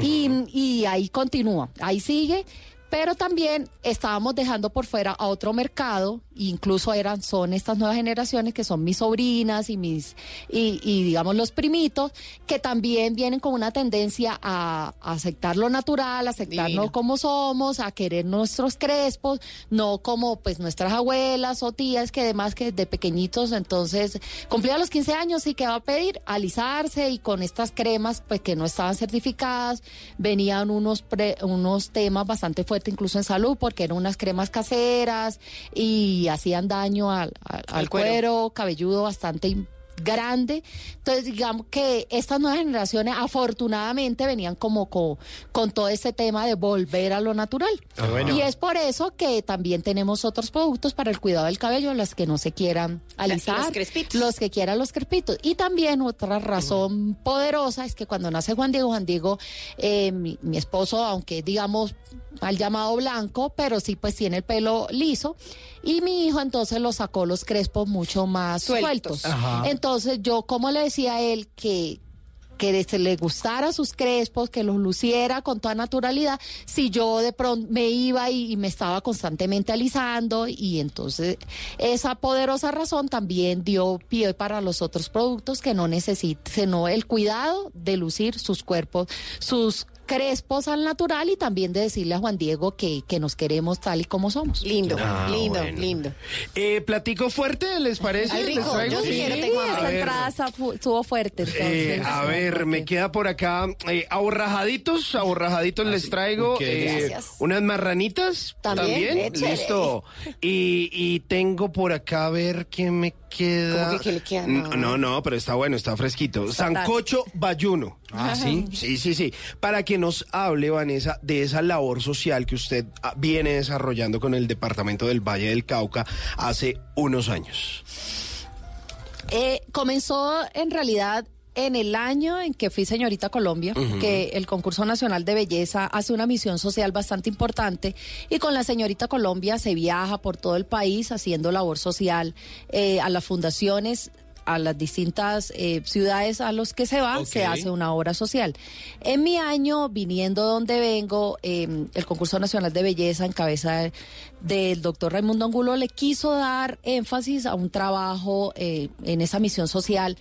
y, y ahí continúa, ahí sigue. Pero también estábamos dejando por fuera a otro mercado, incluso eran, son estas nuevas generaciones que son mis sobrinas y mis, y, y digamos los primitos, que también vienen con una tendencia a, a aceptar lo natural, a aceptarnos Divino. como somos, a querer nuestros crespos, no como pues nuestras abuelas o tías que además que de pequeñitos, entonces cumplía los 15 años y que va a pedir alisarse y con estas cremas pues que no estaban certificadas, venían unos pre- unos temas bastante fuertes incluso en salud porque eran unas cremas caseras y hacían daño al, al- al cuero. cuero cabelludo bastante grande. Entonces, digamos que estas nuevas generaciones afortunadamente venían como co- con, todo este tema de volver a lo natural. Ah, bueno. Y es por eso que también tenemos otros productos para el cuidado del cabello, las que no se quieran alisar, los crespitos. los que quieran los crespitos. Y también otra razón poderosa es que cuando nace Juan Diego, Juan Diego, eh, mi, mi esposo, aunque digamos mal llamado blanco, pero sí pues tiene el pelo liso. Y mi hijo entonces lo sacó los crespos mucho más Sueltos. Entonces yo, como le decía a él que que se le gustara sus crespos, que los luciera con toda naturalidad, si yo de pronto me iba y, y me estaba constantemente alisando y entonces esa poderosa razón también dio pie para los otros productos que no necesitan, sino el cuidado de lucir sus cuerpos, sus crespos al natural y también de decirle a Juan Diego que, que nos queremos tal y como somos. Lindo, Ah, lindo, bueno. lindo. Eh, platico fuerte, ¿les parece? Ay, ¿Les rico, traigo? yo sí quiero, tengo Esa ver. entrada estuvo fuerte. Eh, entonces. a ver, me queda por acá eh, aborrajaditos, aborrajaditos les traigo Ok. eh, Gracias. unas marranitas También, échale. listo. Y, y tengo por acá a ver qué me queda. ¿Cómo que le queda? No, no, no, pero está bueno, está fresquito. Sancocho bayuno. Ah, ¿sí? Sí, sí, sí. Para que nos hable, Vanessa, de esa labor social que usted ah, viene desarrollando con el departamento del Valle del Cauca hace unos años. Eh, comenzó en realidad en el año en que fui señorita Colombia, que el concurso nacional de belleza hace una misión social bastante importante y con la señorita Colombia se viaja por todo el país haciendo labor social eh, a las fundaciones a las distintas eh, ciudades a los que se va, se hace una obra social. En mi año, viniendo donde vengo, eh, el concurso nacional de belleza en cabeza del doctor Raimundo Angulo le quiso dar énfasis a un trabajo eh, en esa misión social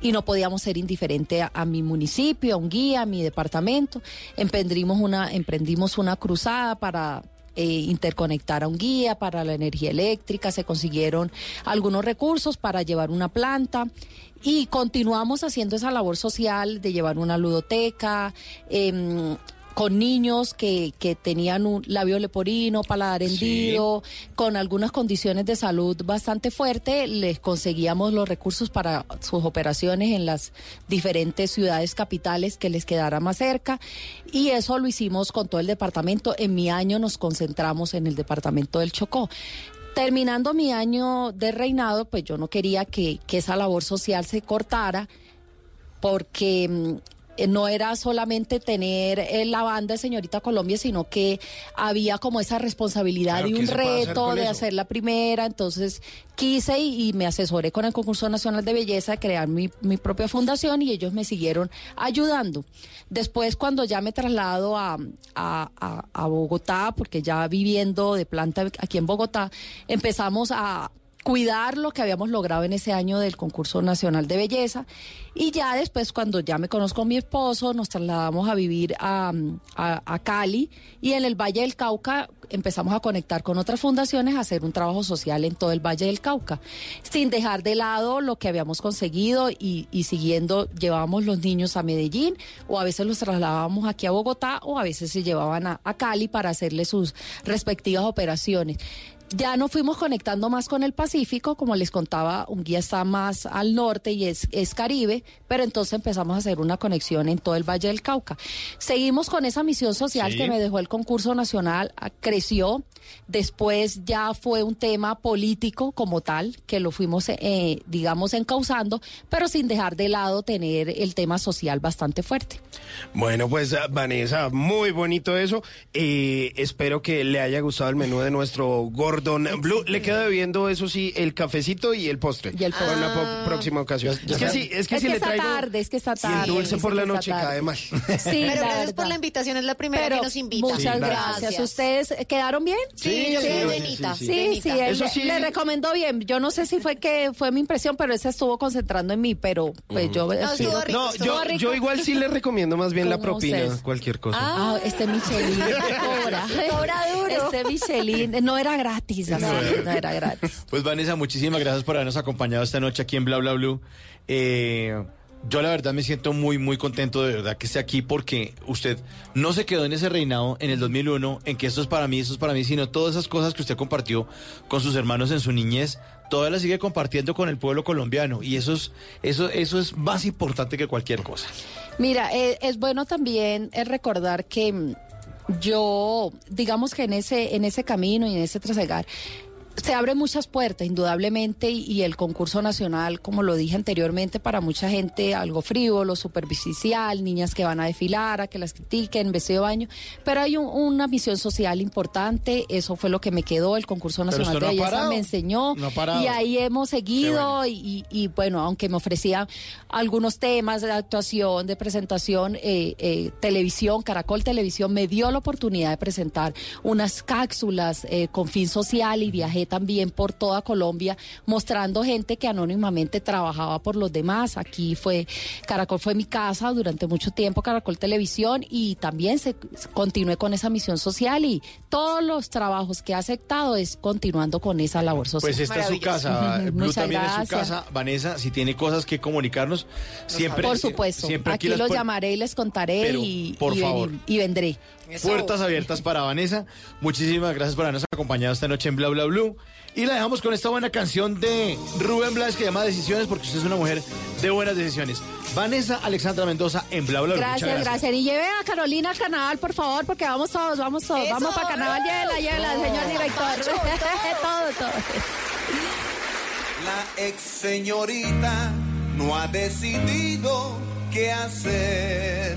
y no podíamos ser indiferente a, a mi municipio, a un guía, a mi departamento. Emprendimos una, emprendimos una cruzada para eh, interconectar a un guía para la energía eléctrica, se consiguieron algunos recursos para llevar una planta y continuamos haciendo esa labor social de llevar una ludoteca. em, con niños que, que tenían un labio leporino, paladar hendido, con algunas condiciones de salud bastante fuerte, les conseguíamos los recursos para sus operaciones en las diferentes ciudades capitales que les quedara más cerca. Y eso lo hicimos con todo el departamento. En mi año nos concentramos en el departamento del Chocó. Terminando mi año de reinado, pues yo no quería que, que esa labor social se cortara porque mm, no era solamente tener eh, la banda de Señorita Colombia, sino que había como esa responsabilidad Claro, y ¿qué un hacer reto de eso? hacer la primera. Entonces quise y, y me asesoré con el Concurso Nacional de Belleza de crear mi, mi propia fundación y ellos me siguieron ayudando. Después, cuando ya me traslado a, a, a- a Bogotá, porque ya viviendo de planta aquí en Bogotá, empezamos a cuidar lo que habíamos logrado en ese año del concurso nacional de belleza y ya después cuando ya me conozco a mi esposo nos trasladamos a vivir a, a- Cali y en el Valle del Cauca empezamos a conectar con otras fundaciones a hacer un trabajo social en todo el Valle del Cauca sin dejar de lado lo que habíamos conseguido y, y siguiendo llevábamos los niños a Medellín o a veces los trasladábamos aquí a Bogotá o a veces se llevaban a, a Cali para hacerle sus respectivas operaciones. Ya nos fuimos conectando más con el Pacífico, como les contaba, un guía está más al norte y es, es Caribe, pero entonces empezamos a hacer una conexión en todo el Valle del Cauca. Seguimos con esa misión social Sí. que me dejó el concurso nacional, ah, creció, después ya fue un tema político como tal, que lo fuimos, eh, digamos, encauzando, pero sin dejar de lado tener el tema social bastante fuerte. Bueno, pues ah, Vanessa, muy bonito eso. Eh, espero que le haya gustado el menú de nuestro Gordon Blue. Le queda debiendo, eso sí, el cafecito y el postre. Y el Para una próxima ocasión. Es que sí, es que si le está traigo... tarde, es que está Y tarde. el dulce es por que la noche cae mal. Sí, Pero gracias por la invitación, es la primera Pero que nos invita. Muchas gracias. ¿Ustedes quedaron bien? Sí, yo soy Benita, Sí, Benita. sí, él Eso le- sí. le recomendó bien. Yo no sé si fue que fue mi impresión, pero él se estuvo concentrando en mí, pero pues yo... que- No, estuvo yo, rico. yo igual sí le recomiendo más bien la ¿Cómo propina, ustedes? cualquier cosa. Ah, este Michelin cobra. Cobra duro. Este Michelin no era gratis, así, no era gratis. Pues Vanessa, muchísimas gracias por habernos acompañado esta noche aquí en Bla Bla Blue. Eh, Yo la verdad me siento muy, muy contento de verdad que esté aquí porque usted no se quedó en ese reinado en el 2001, en que esto es para mí, esto es para mí, sino todas esas cosas que usted compartió con sus hermanos en su niñez, todavía las sigue compartiendo con el pueblo colombiano y eso es, eso, eso es más importante que cualquier cosa. Mira, eh, es bueno también eh, recordar que mm, yo, digamos que en ese, en ese camino y en ese trasegar, se abren muchas puertas, indudablemente, y, y el concurso nacional, como lo dije anteriormente, para mucha gente algo frívolo, superficial, niñas que van a desfilar, a que las critiquen, vestido de baño, pero hay un- una misión social importante, eso fue lo que me quedó, el concurso nacional no de belleza parado. me enseñó, No y ahí hemos seguido, y, y- y, bueno, aunque me ofrecía algunos temas de actuación, de presentación, eh, eh, televisión, Caracol Televisión me dio la oportunidad de presentar unas cápsulas eh, con fin social y viajé también por toda Colombia mostrando gente que anónimamente trabajaba por los demás. Aquí fue, Caracol fue mi casa durante mucho tiempo, Caracol Televisión, y también se continué con esa misión social y todos los trabajos que he aceptado es continuando con esa labor social. Pues esta es su casa, Blue muchas también es su gracias. casa. Vanessa, si tiene cosas que comunicarnos, siempre. Por supuesto. siempre aquí los llamaré y les contaré Pero, y, por y favor. venir- y vendré. Puertas abiertas para Vanessa. Muchísimas gracias por habernos acompañado esta noche en Bla Bla Blue. Y la dejamos con esta buena canción de Rubén Blas que se llama Decisiones, porque usted es una mujer de buenas decisiones. Vanessa Alexandra Mendoza en Bla Bla Blue. Gracias, gracias. Y lleve a Carolina al carnaval, por favor, porque vamos todos, vamos todos. Eso, vamos para carnaval, llévela, llévela, señor director. todo, todo. La ex señorita no ha decidido qué hacer.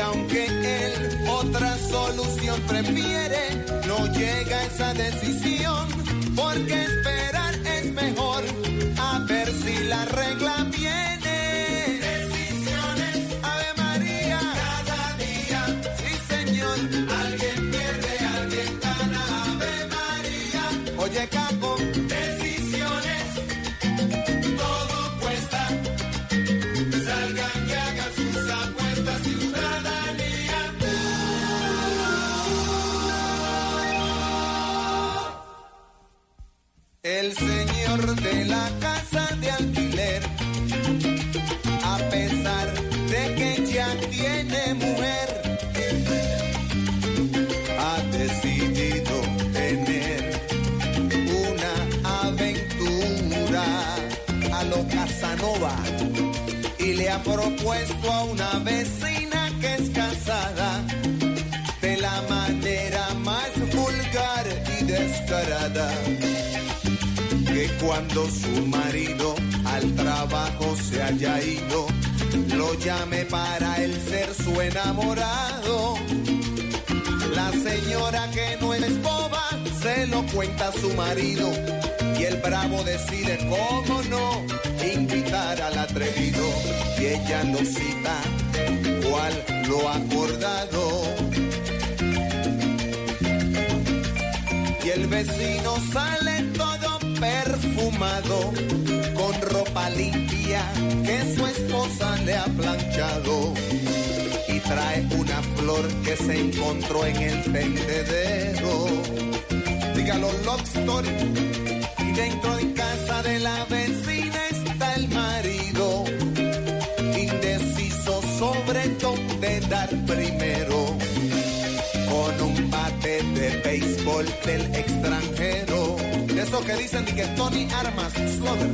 aunque él otra solución prefiere, no llega a esa decisión, porque esperar es mejor, a ver si la regla casa de alquiler, a pesar de que ya tiene mujer, ha decidido tener una aventura a lo Casanova. Y le ha propuesto a una vecina cuando su marido al trabajo se haya ido. Lo llame para él ser su enamorado. La señora que no es boba se lo cuenta a su marido y el bravo decide cómo no invitar al atrevido. Y ella lo cita cual lo ha acordado y el vecino sale perfumado con ropa limpia que su esposa le ha planchado y trae una flor que se encontró en el tendedero. Dígalo, Love Story. Y dentro de casa de la vecina está el marido, indeciso sobre dónde dar primero. Con un bate de béisbol del extranjero, esos que dicen de que Tony Armas Slugger,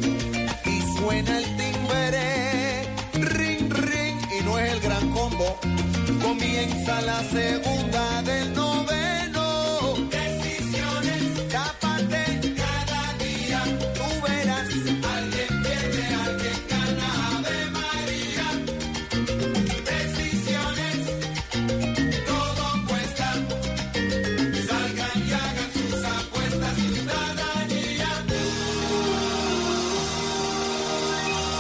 y suena el timbre, ring, ring, y no es el gran combo. Comienza la segunda del noveno.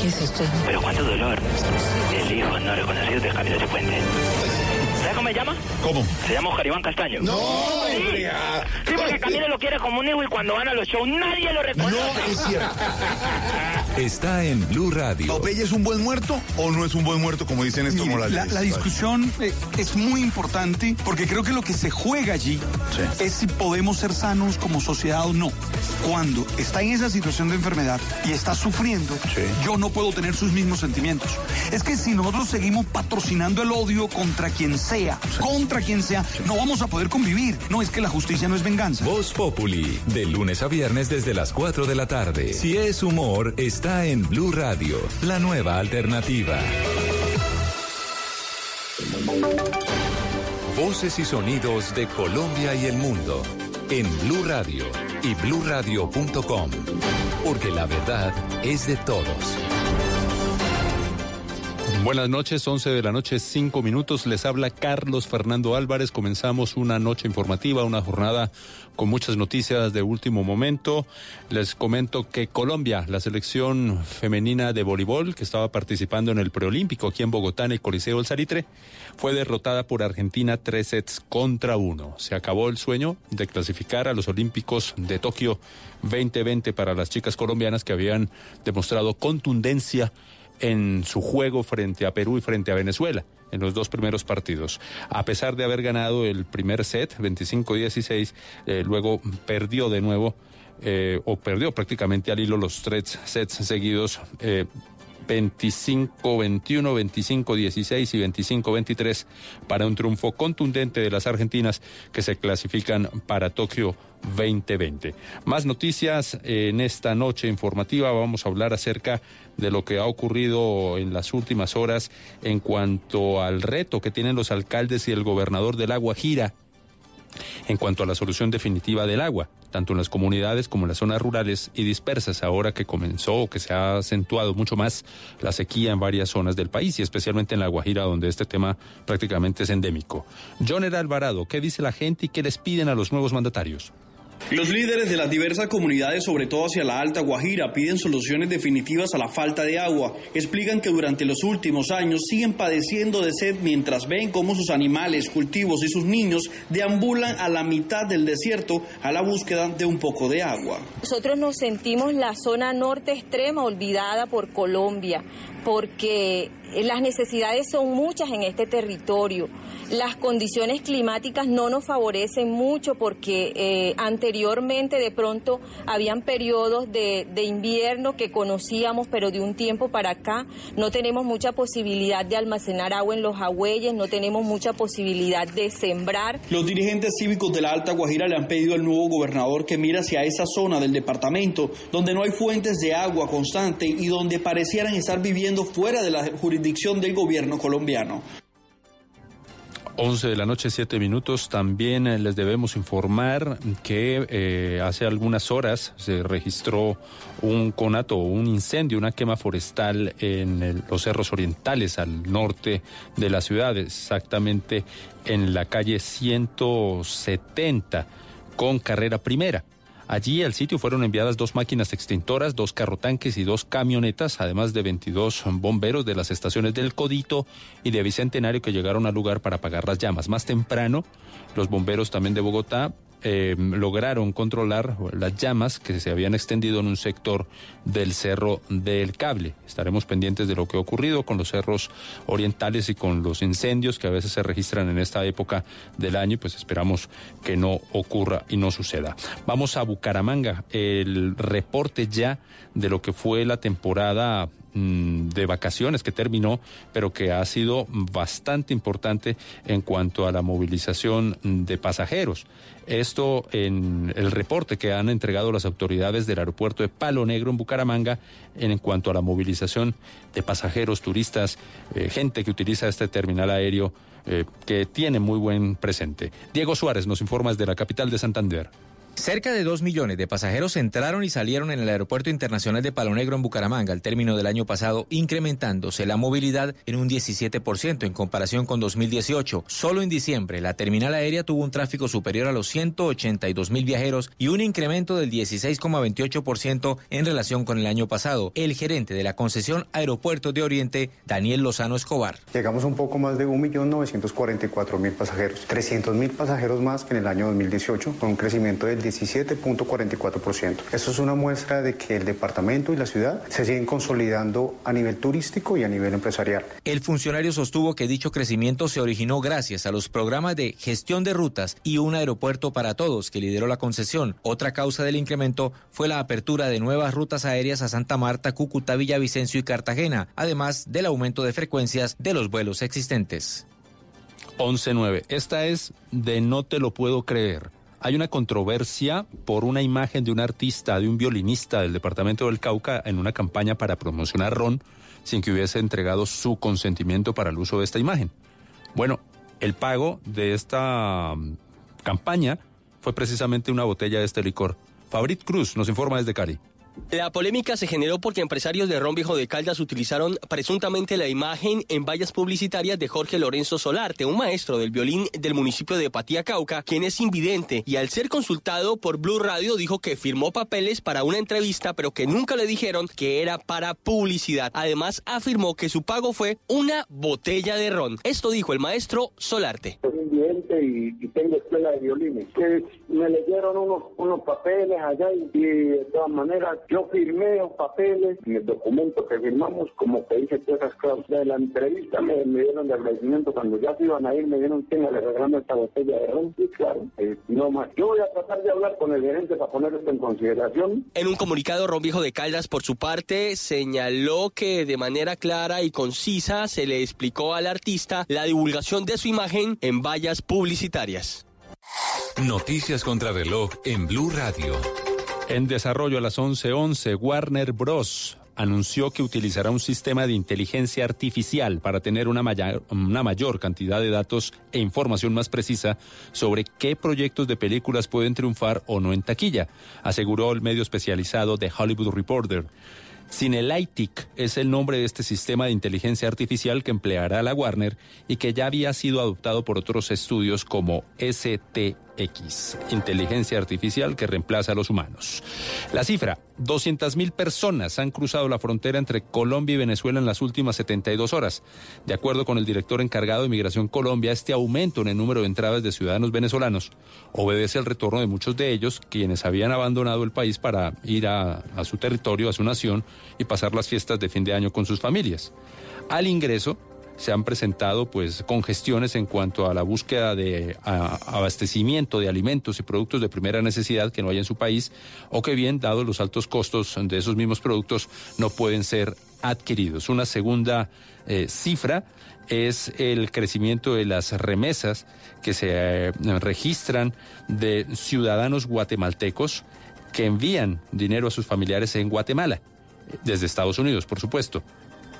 ¿Qué es esto? Pero cuánto dolor. El hijo no reconocido de Camilo Cifuentes. ¿Sabes cómo me llama? ¿Cómo? Se llama Oscar Iván Castaño. No, sí. Sí, porque Camilo lo quiere como un hijo y cuando van a los shows nadie lo reconoce. No, es cierto. está en Blue Radio. ¿Popeye es un buen muerto o no es un buen muerto, como dicen estos Mire, morales? la, la discusión eh, es muy importante porque creo que lo que se juega allí es si podemos ser sanos como sociedad o no. Cuando está en esa situación de enfermedad y está sufriendo, yo no puedo tener sus mismos sentimientos. Es que si nosotros seguimos patrocinando el odio contra quien sea, contra quien sea, no vamos a poder convivir. No es que la justicia no es venganza. Voz Populi, de lunes a viernes desde las 4 de la tarde. Si es humor, está en Blue Radio, la nueva alternativa. Voces y sonidos de Colombia y el mundo en Blue Radio y bluradio.com, porque la verdad es de todos. Buenas noches, 11 de la noche, 5 minutos. Les habla Carlos Fernando Álvarez. Comenzamos una noche informativa, una jornada con muchas noticias de último momento. Les comento que Colombia, la selección femenina de voleibol que estaba participando en el preolímpico aquí en Bogotá, en el Coliseo El Salitre, fue derrotada por Argentina tres sets contra uno. Se acabó el sueño de clasificar a los Olímpicos de Tokio 2020 para las chicas colombianas que habían demostrado contundencia en su juego frente a Perú y frente a Venezuela en los dos primeros partidos. A pesar de haber ganado el primer set, 25-16, eh, luego perdió de nuevo, eh, o perdió prácticamente al hilo los tres sets seguidos. Eh, 25-21, 25-16 y 25-23 para un triunfo contundente de las argentinas que se clasifican para Tokio 2020. Más noticias en esta noche informativa. Vamos a hablar acerca de lo que ha ocurrido en las últimas horas en cuanto al reto que tienen los alcaldes y el gobernador del Agua Gira en cuanto a la solución definitiva del agua, tanto en las comunidades como en las zonas rurales y dispersas, ahora que comenzó o que se ha acentuado mucho más la sequía en varias zonas del país y especialmente en la Guajira, donde este tema prácticamente es endémico. John Alvarado, ¿qué dice la gente y qué les piden a los nuevos mandatarios? Los líderes de las diversas comunidades, sobre todo hacia la Alta Guajira, piden soluciones definitivas a la falta de agua. Explican que durante los últimos años siguen padeciendo de sed mientras ven cómo sus animales, cultivos y sus niños deambulan a la mitad del desierto a la búsqueda de un poco de agua. Nosotros nos sentimos la zona norte extrema olvidada por Colombia porque las necesidades son muchas en este territorio. Las condiciones climáticas no nos favorecen mucho porque eh, anteriormente de pronto habían periodos de, invierno que conocíamos, pero de un tiempo para acá no tenemos mucha posibilidad de almacenar agua en los agüeyes, no tenemos mucha posibilidad de sembrar. Los dirigentes cívicos de la Alta Guajira le han pedido al nuevo gobernador que mire hacia esa zona del departamento donde no hay fuentes de agua constante y donde parecieran estar viviendo fuera de la jurisdicción del gobierno colombiano. 11 de la noche, 7 minutos. También eh, les debemos informar que eh, hace algunas horas se registró un conato, un incendio, una quema forestal en los cerros orientales al norte de la ciudad, exactamente en la calle 170 con carrera primera. Allí al sitio fueron enviadas dos máquinas extintoras, dos carrotanques y dos camionetas, además de 22 bomberos de las estaciones del Codito y de Bicentenario que llegaron al lugar para apagar las llamas. Más temprano, los bomberos también de Bogotá eh, lograron controlar las llamas que se habían extendido en un sector del Cerro del Cable. Estaremos pendientes de lo que ha ocurrido con los cerros orientales y con los incendios que a veces se registran en esta época del año y pues esperamos que no ocurra y no suceda. Vamos a Bucaramanga, el reporte ya de lo que fue la temporada mm, de vacaciones que terminó, pero que ha sido bastante importante en cuanto a la movilización de pasajeros. Esto en el reporte que han entregado las autoridades del aeropuerto de Palo Negro en Bucaramanga en cuanto a la movilización de pasajeros, turistas, eh, gente que utiliza este terminal aéreo eh, que tiene muy buen presente. Diego Suárez nos informa desde la capital de Santander. Cerca de dos millones de pasajeros entraron y salieron en el Aeropuerto Internacional de Palo Negro en Bucaramanga al término del año pasado, incrementándose la movilidad en un 17% en comparación con 2018. Solo en diciembre, la terminal aérea tuvo un tráfico superior a los 182 mil viajeros y un incremento del 16,28% en relación con el año pasado. El gerente de la concesión Aeropuerto de Oriente, Daniel Lozano Escobar. Llegamos a un poco más de 1.944.000 pasajeros, 300.000 pasajeros más que en el año 2018, con un crecimiento del 17.44%. Eso es una muestra de que el departamento y la ciudad se siguen consolidando a nivel turístico y a nivel empresarial. El funcionario sostuvo que dicho crecimiento se originó gracias a los programas de gestión de rutas y un aeropuerto para todos que lideró la concesión. Otra causa del incremento fue la apertura de nuevas rutas aéreas a Santa Marta, Cúcuta, Villavicencio y Cartagena, además del aumento de frecuencias de los vuelos existentes. 11.9. Esta es de no te lo puedo creer. Hay una controversia por una imagen de un artista, de un violinista del departamento del Cauca en una campaña para promocionar ron sin que hubiese entregado su consentimiento para el uso de esta imagen. Bueno, el pago de esta mm, campaña fue precisamente una botella de este licor. Fabrit Cruz nos informa desde Cari. La polémica se generó porque empresarios de Ron Viejo de Caldas utilizaron presuntamente la imagen en vallas publicitarias de Jorge Lorenzo Solarte, un maestro del violín del municipio de Patía Cauca, quien es invidente y al ser consultado por Blue Radio dijo que firmó papeles para una entrevista, pero que nunca le dijeron que era para publicidad. Además, afirmó que su pago fue una botella de ron. Esto dijo el maestro Solarte. Soy invidente y, tengo escuela de violines. Que me leyeron unos, unos papeles allá y, y de todas maneras yo firmé los papeles en el documento que firmamos, como que dice todas esas cláusulas de la entrevista, me, me dieron de agradecimiento cuando ya se iban a ir, me dieron tenga le regalando esta botella de ron, y claro, eh, no más. Yo voy a tratar de hablar con el gerente para poner esto en consideración. En un comunicado, Ron Viejo de Caldas, por su parte, señaló que de manera clara y concisa se le explicó al artista la divulgación de su imagen en vallas publicitarias. Noticias contra reloj en Blue Radio. En desarrollo a las 11:11, Warner Bros. anunció que utilizará un sistema de inteligencia artificial para tener una mayor, cantidad de datos e información más precisa sobre qué proyectos de películas pueden triunfar o no en taquilla, aseguró el medio especializado de Hollywood Reporter. Cinelaitic es el nombre de este sistema de inteligencia artificial que empleará la Warner y que ya había sido adoptado por otros estudios como STX, inteligencia artificial que reemplaza a los humanos. La cifra, 200.000 personas han cruzado la frontera entre Colombia y Venezuela en las últimas 72 horas. De acuerdo con el director encargado de Migración Colombia, este aumento en el número de entradas de ciudadanos venezolanos obedece al retorno de muchos de ellos, quienes habían abandonado el país para ir a, a su territorio, a su nación, y pasar las fiestas de fin de año con sus familias. Al ingreso se han presentado pues congestiones en cuanto a la búsqueda de abastecimiento de alimentos y productos de primera necesidad que no hay en su país o que bien dados los altos costos de esos mismos productos no pueden ser adquiridos. Una segunda eh, cifra es el crecimiento de las remesas que se eh, registran de ciudadanos guatemaltecos que envían dinero a sus familiares en Guatemala desde Estados Unidos, por supuesto.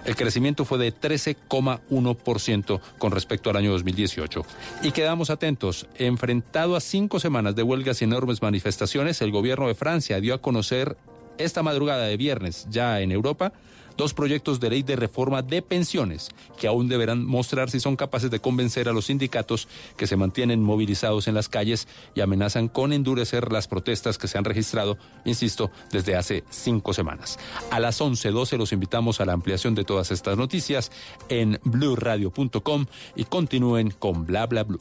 El crecimiento fue de 13,1% con respecto al año 2018. Y quedamos atentos. Enfrentado a cinco semanas de huelgas y enormes manifestaciones, el gobierno de Francia dio a conocer esta madrugada de viernes, ya en Europa, dos proyectos de ley de reforma de pensiones que aún deberán mostrar si son capaces de convencer a los sindicatos que se mantienen movilizados en las calles y amenazan con endurecer las protestas que se han registrado, insisto, desde hace cinco semanas. A las 11.12 los invitamos a la ampliación de todas estas noticias en blurradio.com y continúen con bla bla blue.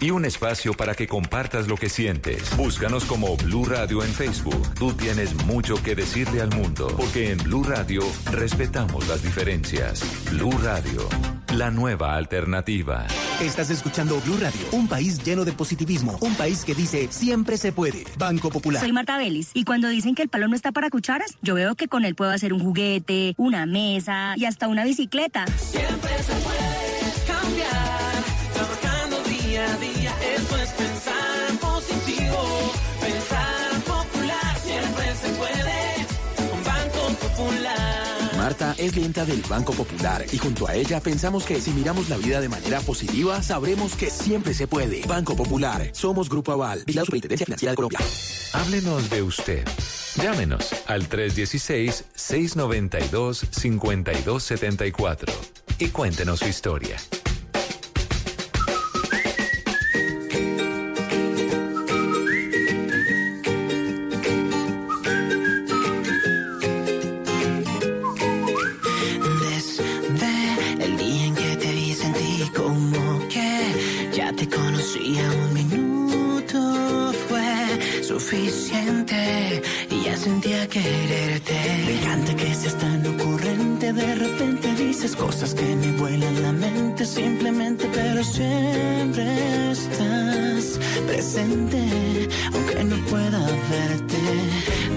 Y un espacio para que compartas lo que sientes. Búscanos como Blue Radio en Facebook. Tú tienes mucho que decirle al mundo, porque en Blue Radio respetamos las diferencias. Blue Radio, la nueva alternativa. Estás escuchando Blue Radio, un país lleno de positivismo, un país que dice siempre se puede. Banco Popular. Soy Marta Vélez y cuando dicen que el palo no está para cucharas, yo veo que con él puedo hacer un juguete, una mesa y hasta una bicicleta. Siempre se puede cambiar, día a día, eso es pensar positivo, pensar popular, siempre se puede, con Banco Popular. Marta es clienta del Banco Popular y junto a ella pensamos que si miramos la vida de manera positiva, sabremos que siempre se puede. Banco Popular, somos Grupo Aval y la Superintendencia Financiera de Colombia. Háblenos de usted. Llámenos al 316-692-5274 y cuéntenos su historia. Dices cosas que me vuelan la mente simplemente, pero siempre estás presente, aunque no pueda verte.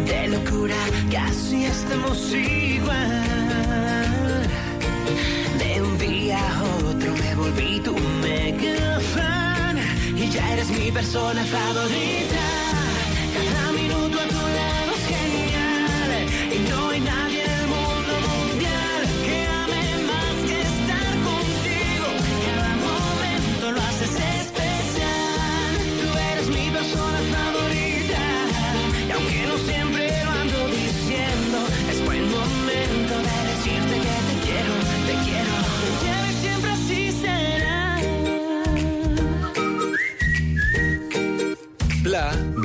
De locura casi estamos igual. De un día a otro me volví tu mega fan y ya eres mi persona favorita. Cada minuto a tu lado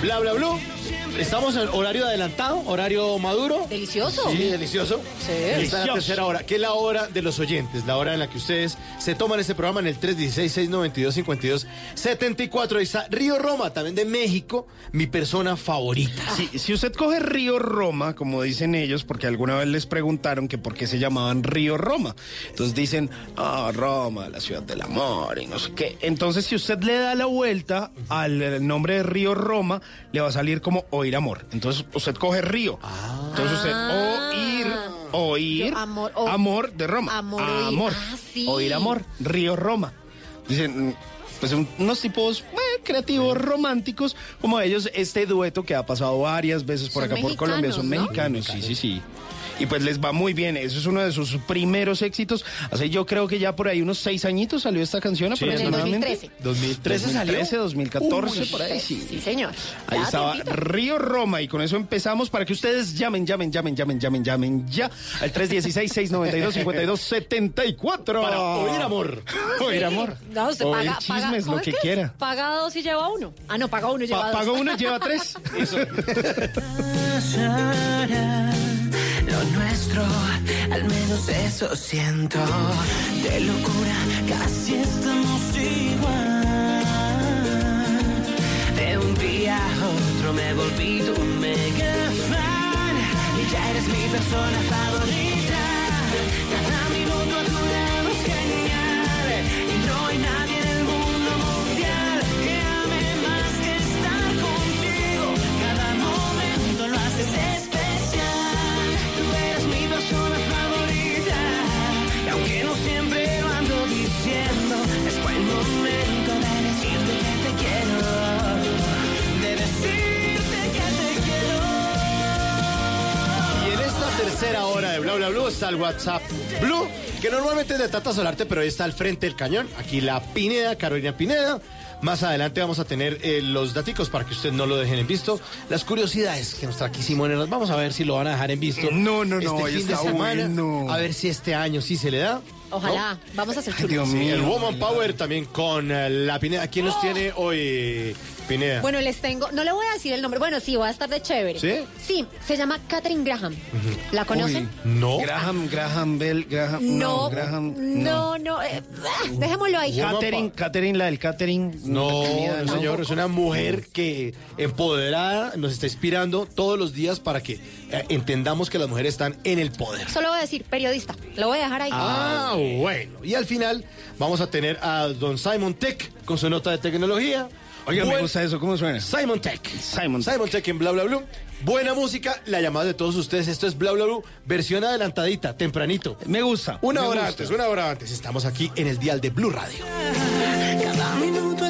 Bla Bla Blue. Estamos en horario adelantado, horario maduro. Delicioso. Sí, delicioso. Sí. Esta es la tercera hora, que es la hora de los oyentes, la hora en la que ustedes se toman este programa en el 316-692-5274. Ahí está Río Roma, también de México, mi persona favorita. Sí, si usted coge Río Roma, como dicen ellos, porque alguna vez les preguntaron que por qué se llamaban Río Roma. Entonces dicen, ah, Roma, la ciudad del amor y no sé qué. Entonces, si usted le da la vuelta al eh, nombre de Río Roma, le va a salir como oír amor. Entonces, usted coge Río. Entonces, usted oír, oír, Yo, amor, de Roma. Amor, oír. amor. Ah, sí. Oír amor, Río Roma. Dicen, mm, pues un- unos tipos eh, creativos, románticos, como ellos, este dueto que ha pasado varias veces por Son acá por Colombia, son mexicanos, mexicanos, sí, sí, sí. Y pues les va muy bien, eso es uno de sus primeros éxitos. Hace yo creo que ya por ahí unos seis añitos salió esta canción Sí, en el aproximadamente. 2013. 2013 salió. 2013, 2014, Uy, por ahí, sí. Sí, señor. Ahí Ya estaba tiempito. Río Roma y con eso empezamos para que ustedes llamen, llamen, llamen, llamen, llamen, llamen ya al 316-692-5274. Para oír amor. Oír amor. No, usted oír paga, chismes, paga- lo ¿cómo es que quiera. Paga dos y lleva uno. Ah, no, paga uno y lleva Pa- dos. paga uno y lleva tres. Eso. nuestro, al menos eso siento. De locura, casi estamos igual. De un día a otro me volví tu mega fan. Y ya eres mi persona favorita. Está el WhatsApp Blue, que normalmente es de Tata Solarte, pero hoy está al frente del cañón. Aquí la Pineda, Carolina Pineda. Más adelante vamos a tener eh, los daticos para que ustedes no lo dejen en visto. Las curiosidades que nos trae aquí Simón. Vamos a ver si lo van a dejar en visto. No, no, no, Este hoy fin de semana. bueno. A ver si este año sí se le da. Ojalá, vamos a hacer chulos. Dios Sí, mío. el Woman Power también con eh, la Pineda. ¿Quién nos tiene hoy, Pineda? Bueno, les tengo, no le voy a decir el nombre, bueno, sí, voy a estar de chévere. ¿Sí? Sí, se llama Catherine Graham. ¿La conocen? no. Graham, Graham Bell, Graham. No, Graham. no, no, eh, ah, dejémoslo ahí. Catherine, Catherine, la del. No, comida, no, señor, es una mujer que empoderada nos está inspirando todos los días para que eh, entendamos que las mujeres están en el poder. Solo voy a decir periodista, lo voy a dejar ahí. Ah, bueno. Y al final vamos a tener a don Simon Tech con su nota de tecnología. Oiga, me gusta eso, ¿cómo suena? Simon Tech. Simon. Simon Tech en Bla Bla Blue. Buena música, la llamada de todos ustedes. Esto es Bla Bla Blue, versión adelantadita, tempranito. Me gusta. Una me hora gusta. antes, una hora antes. Estamos aquí en el dial de Blue Radio. Cada minuto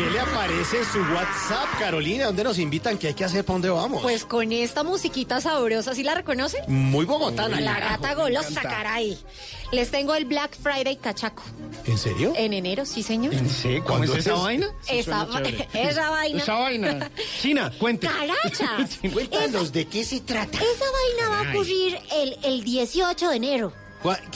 ¿Qué le aparece en su WhatsApp, Carolina? ¿Dónde nos invitan? ¿Qué hay que hacer? ¿Para dónde vamos? Pues con esta musiquita sabrosa, ¿sí la reconocen? Muy bogotana. La gata golosa, caray. Les tengo el Black Friday cachaco. ¿En serio? En enero, sí, señor. Sí, ¿cómo ¿Cuándo es esa es? vaina? Esa vaina. Esa vaina. China, cuente. Carachas. Cuéntanos, ¿de qué se trata? Esa vaina va a ocurrir el, el 18 de enero.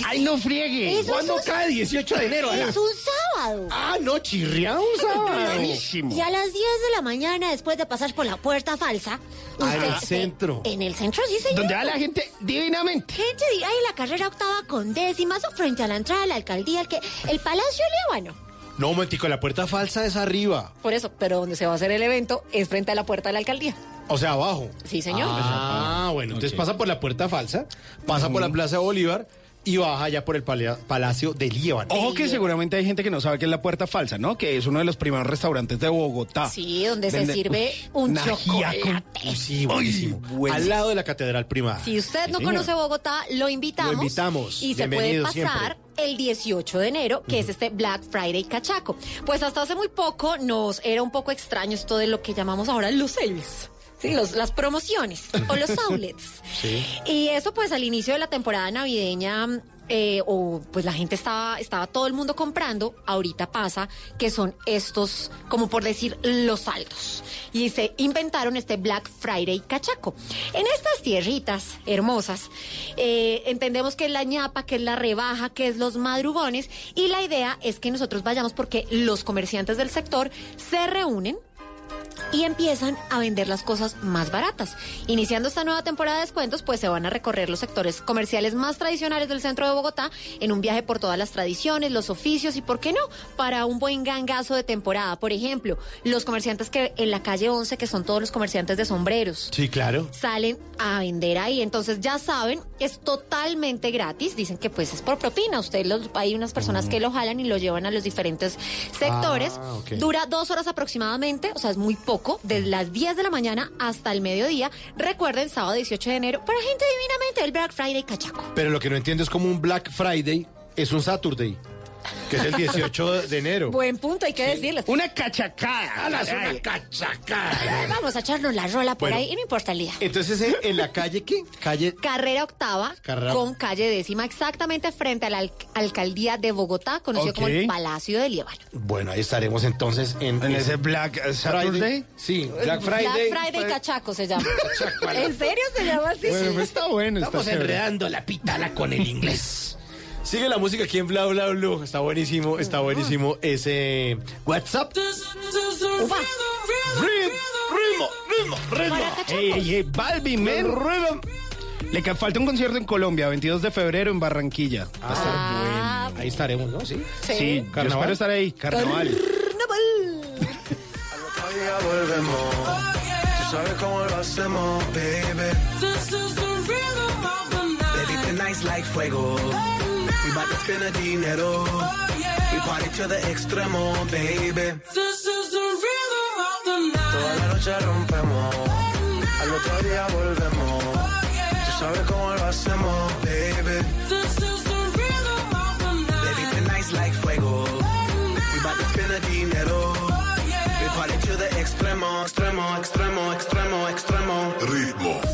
Ay, no friegue. ¿Cuándo es un- cae 18 de enero? Es un sábado. Ah, no, chirría un sábado. Buenísimo. Y a las 10 de la mañana, después de pasar por la puerta falsa, Ah, en el usted- centro. En el centro, sí, señor. Donde va la gente divinamente. Gente dirá en la carrera octava con décimas o frente a la entrada de la alcaldía, el, que, el Palacio Líbano. No, momentico, la puerta falsa es arriba. Por eso, pero donde se va a hacer el evento es frente a la puerta de la alcaldía. O sea, abajo. Sí, señor. Ah, bueno, entonces pasa por la puerta falsa, pasa por la Plaza de Bolívar y baja ya por el Palacio de Líbano. Ojo que seguramente hay gente que no sabe qué es la puerta falsa, ¿no? Que es uno de los primeros restaurantes de Bogotá. Sí, donde se sirve Uf, un chocolate. Sí, buenísimo. Ay, buenísimo. Al lado de la Catedral Primada. Si usted no conoce Bogotá, lo invitamos. Lo invitamos. Y se puede pasar siempre. el 18 de enero, que es este Black Friday cachaco. Pues hasta hace muy poco nos era un poco extraño esto de lo que llamamos ahora los sales. Sí, los, las promociones o los outlets. Y eso pues al inicio de la temporada navideña, eh, o pues la gente estaba, estaba todo el mundo comprando, ahorita pasa que son estos, como por decir, los saldos. Y se inventaron este Black Friday cachaco. En estas tierritas hermosas, eh, entendemos que es la ñapa, que es la rebaja, que es los madrugones, y la idea es que nosotros vayamos porque los comerciantes del sector se reúnen y empiezan a vender las cosas más baratas. Iniciando esta nueva temporada de descuentos, pues se van a recorrer los sectores comerciales más tradicionales del centro de Bogotá en un viaje por todas las tradiciones, los oficios y, ¿por qué no?, para un buen gangazo de temporada. Por ejemplo, los comerciantes que en la calle 11, que son todos los comerciantes de sombreros, Sí, claro. salen a vender ahí. Entonces ya saben, es totalmente gratis. Dicen que pues es por propina. Usted los, hay unas personas que lo jalan y lo llevan a los diferentes sectores. Ah. Dura dos horas aproximadamente, o sea, es muy poco. desde las 10 de la mañana hasta el mediodía. Recuerden, sábado 18 de enero, para gente divinamente, el Black Friday cachaco. Pero lo que no entiendo es como un Black Friday es un Saturday, que es el 18 de enero. Buen punto, hay que decirles. Una cachacada. ¡Alas, una. Eh, Vamos a echarnos la rola por Bueno. ahí y no importa el día. Entonces, ¿en- ¿en la calle qué? Calle... Carrera octava Carrera- con calle décima, exactamente frente a la al- alcaldía de Bogotá, conocido como el Ok. Palacio de Líbano. Bueno, ahí estaremos entonces en... En ese Black Saturday. Sí, Black Friday. Black Friday Cachaco se llama. ¿En serio se llama así? Bueno, pues está bueno. está Estamos chévere. enredando la pitana con el inglés. Sigue la música aquí en Bla Bla Blue. Está buenísimo, está buenísimo ese WhatsApp. Upa. Ritmo, ritmo, ritmo. Ey, ey, ey, Balvin, men. Le ca- falta un concierto en Colombia, 22 de febrero en Barranquilla. Va a estar Ah, Ahí estaremos, ¿no? Sí. Sí, yo Carnaval. espero estar ahí. Carnaval. Ya volvemos. Tú sabes cómo lo hacemos, baby. Baby, tonight's like fuego. We bout to spend the dinero. We party to the extremo, baby. Toda la noche rompemos. Al otro día volvemos. Tú sabes cómo lo hacemos, baby. Baby, tonight's like fuego. We bout to spend the dinero. We party to the extremo, extremo, extremo, extremo, extremo. Ritmo.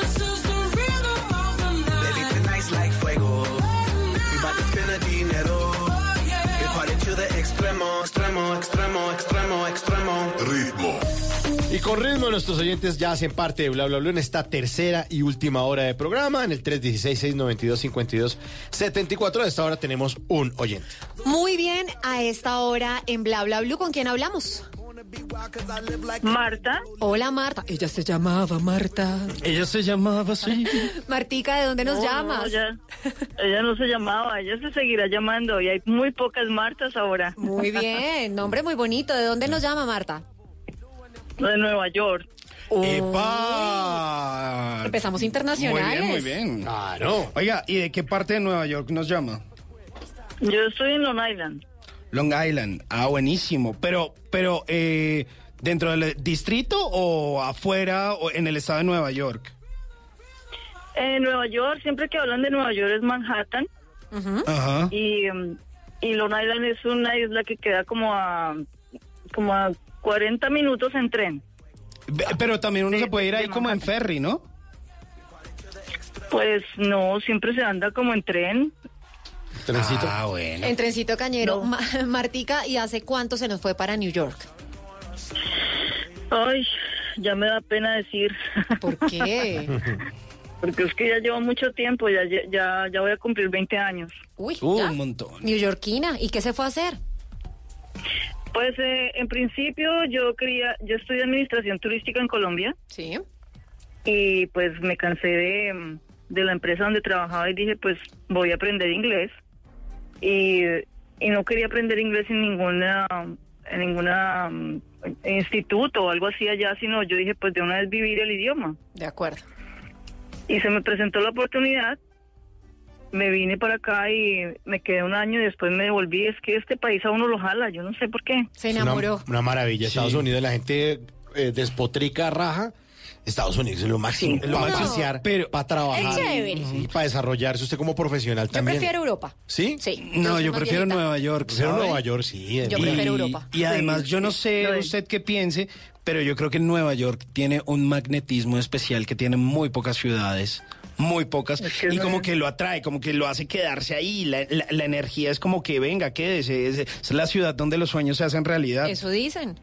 extremo, extremo, extremo, extremo, extremo. Ritmo. Y con ritmo nuestros oyentes ya hacen parte de Bla Bla Blue en esta tercera y última hora de programa. En el 316-692-5274 de esta hora tenemos un oyente. Muy bien, a esta hora en Bla Bla Blue, ¿con quién hablamos? Marta. Hola Marta. Ella se llamaba Marta. Ella se llamaba así. Martica, ¿de dónde nos No, llamas? no, ella, ella no se llamaba, ella se seguirá llamando y hay muy pocas Martas ahora. Muy bien, nombre muy bonito. ¿De dónde nos llama Marta? De Nueva York. ¡Epa! Empezamos internacionales. Muy bien, muy bien. Claro. Oiga, ¿y de qué parte de Nueva York nos llama? Yo estoy en Long Island. Long Island. Ah, buenísimo. Pero, pero, eh, ¿dentro del distrito o afuera o en el estado de Nueva York? En Nueva York, siempre que hablan de Nueva York es Manhattan. Ajá. Y, y Long Island es una isla que queda como a, como a 40 minutos en tren. Pero también uno se puede ir ahí como en ferry, ¿no? Pues no, siempre se anda como en tren. Trencito. Ah, bueno. En Trencito Cañero. Ma- Martica, ¿y hace cuánto se nos fue para New York? Ay, ya me da pena decir. ¿Por qué? Porque es que ya llevo mucho tiempo, ya, ya, ya voy a cumplir 20 años. Uy, Uh, un montón. New Yorkina. ¿Y qué se fue a hacer? Pues eh, en principio yo quería, yo estudié administración turística en Colombia. Sí. Y pues me cansé de, de la empresa donde trabajaba y dije pues voy a aprender inglés. Y, y no quería aprender inglés en ninguna, en ninguna mm, instituto o algo así allá, sino yo dije pues de una vez vivir el idioma. De acuerdo. Y se me presentó la oportunidad, me vine para acá y me quedé un año y después me devolví. Es que este país a uno lo jala, yo no sé por qué. Se Una, una maravilla. Estados Unidos, la gente eh, despotrica, raja. Estados Unidos es lo máximo. Sí. Lo No. máximo. Pero para trabajar. Es chévere. y para desarrollarse usted como profesional Yo también. prefiero Europa. ¿Sí? Sí. No, yo prefiero viejita. Nueva York. Prefiero. Nueva York, sí. Yo y- prefiero Europa. Y además, yo no sé Sí. usted qué piense, pero yo creo que Nueva York tiene un magnetismo especial que tiene muy pocas ciudades. Muy pocas. Es que y no- como que lo atrae, como que lo hace quedarse ahí. La, la- la energía es como que venga, quédese. Es, es la ciudad donde los sueños se hacen realidad. Eso dicen.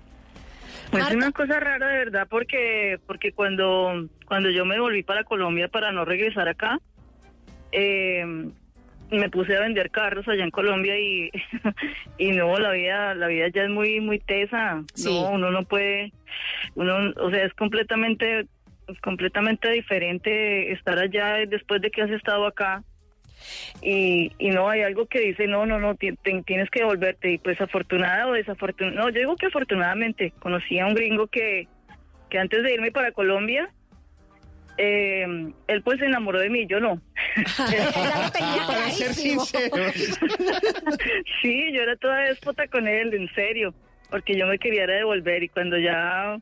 Pues Marta. es una cosa rara de verdad porque porque cuando cuando yo me volví para Colombia para no regresar acá eh, me puse a vender carros allá en Colombia y y no la vida la vida ya es muy muy tesa Sí. no uno no puede uno o sea es completamente es completamente diferente estar allá después de que has estado acá y, y no hay algo que dice no no no ti- ti- tienes que devolverte. Y pues afortunada o desafortunada no yo digo que afortunadamente conocí a un gringo que que antes de irme para Colombia eh, él pues se enamoró de mí yo no. Para ser sinceros. sí yo era toda déspota con él en serio porque yo me quería devolver y cuando ya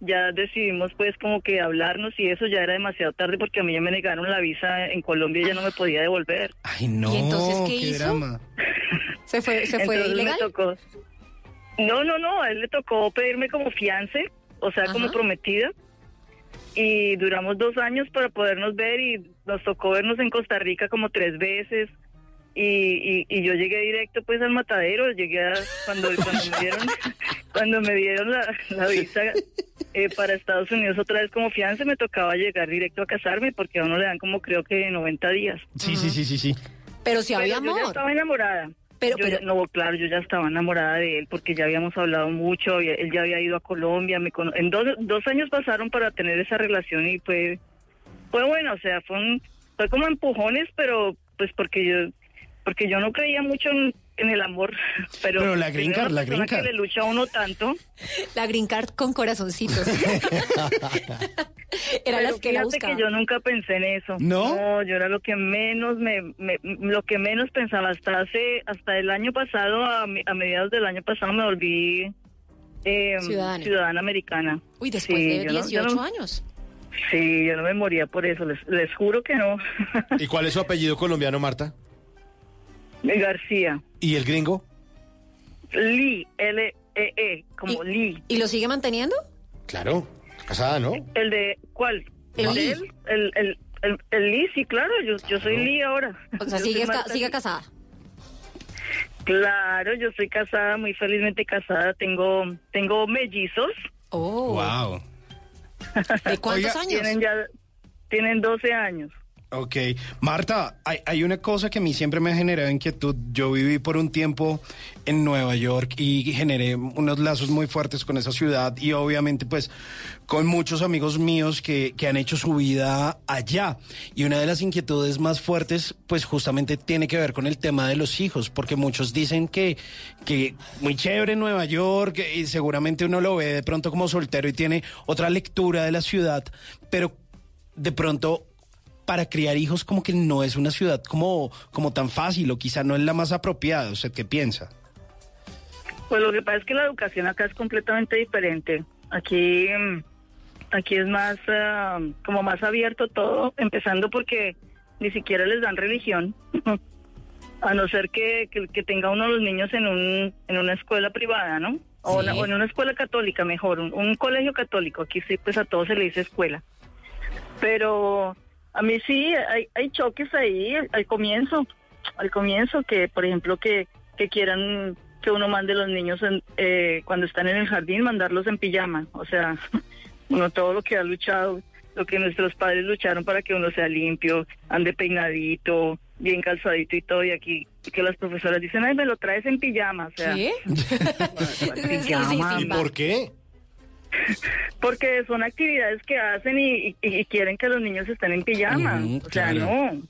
ya decidimos pues como que hablarnos y eso ya era demasiado tarde porque a mí ya me negaron la visa en Colombia y ya no me podía devolver Ay, no. ¿Y entonces qué hizo? drama. ¿Se fue, se fue Entonces me ilegal? tocó. No, no, no, a él le tocó pedirme como fiance, o sea, como prometida. Y duramos dos años para podernos ver y nos tocó vernos en Costa Rica como tres veces. Y, y, y yo llegué directo pues al matadero, llegué a, cuando, cuando me dieron, cuando me dieron la, la visa eh, para Estados Unidos otra vez como fiance, me tocaba llegar directo a casarme porque a uno le dan como creo que 90 días. Sí, sí, sí, sí, sí. Pero si había Pero Yo ya amor. estaba enamorada. Pero- Yo pero- ya- no, claro, yo ya estaba enamorada de él porque ya habíamos hablado mucho. había- él ya había ido a Colombia. Me cono- en dos, dos años pasaron para tener esa relación y fue, fue bueno. O sea, fue, un- fue como empujones, pero pues porque yo, porque yo no creía mucho en, en el amor. Pero, Pero la green card, la green card. que le lucha a uno tanto. La green card con corazoncitos. Era Pero las que la buscaba. que yo nunca pensé en eso. ¿No? yo era lo que menos me, me- lo que menos pensaba hasta hace hasta el año pasado a, mi- a mediados del año pasado me volví eh, Ciudadana. ciudadana americana. Uy, después Sí, de yo no- 18 yo no- años. Sí, yo no me moría por eso, les, les juro que no. ¿Y cuál es su apellido colombiano, Marta? García, ¿Y el gringo? Lee, L E E, como Lee. ¿Y lo sigue manteniendo? Claro, casada, ¿no? El de ¿cuál? El de Lee. él? El, el, el, el Lee, sí, claro, yo, yo soy Lee ahora. O sea, sigue, ca- sigue Lee. casada. Claro, yo soy casada, muy felizmente casada. Tengo, tengo mellizos. Oh. Wow. ¿De cuántos Oiga, años? Tienen ya, tienen 12 años. Ok. Marta, hay, hay una cosa que a mí siempre me ha generado inquietud. Yo viví por un tiempo en Nueva York y generé unos lazos muy fuertes con esa ciudad y obviamente pues con muchos amigos míos que, que han hecho su vida allá. Y una de las inquietudes más fuertes pues justamente tiene que ver con el tema de los hijos, porque muchos dicen que, que muy chévere Nueva York y seguramente uno lo ve de pronto como soltero y tiene otra lectura de la ciudad, pero de pronto para criar hijos como que no es una ciudad como, como tan fácil o quizá no es la más apropiada. ¿Usted qué piensa? Pues lo que pasa es que la educación acá es completamente diferente. Aquí, mm, aquí es más, ah, como más abierto todo, empezando porque ni siquiera les dan religión. A no ser que, que, que tenga uno de los niños en, un, en una escuela privada, ¿no? O, Sí. una- o en una escuela católica, mejor, un, un colegio católico. Aquí sí, pues a todos se le dice escuela. Pero a mí sí, hay, hay choques ahí al comienzo, al comienzo que, por ejemplo, que, que quieran que uno mande los niños en- eh, cuando están en el jardín, mandarlos en pijama. O sea, uno todo lo que ha luchado, lo que nuestros padres lucharon para que uno sea limpio, ande peinadito, bien calzadito y todo, y aquí que las profesoras dicen, ay, me lo traes en pijama. O sea, ¿Qué? pijama. ¿Y por qué? Porque son actividades que hacen y, y- y quieren que los niños estén en pijama. O sea, claro. no.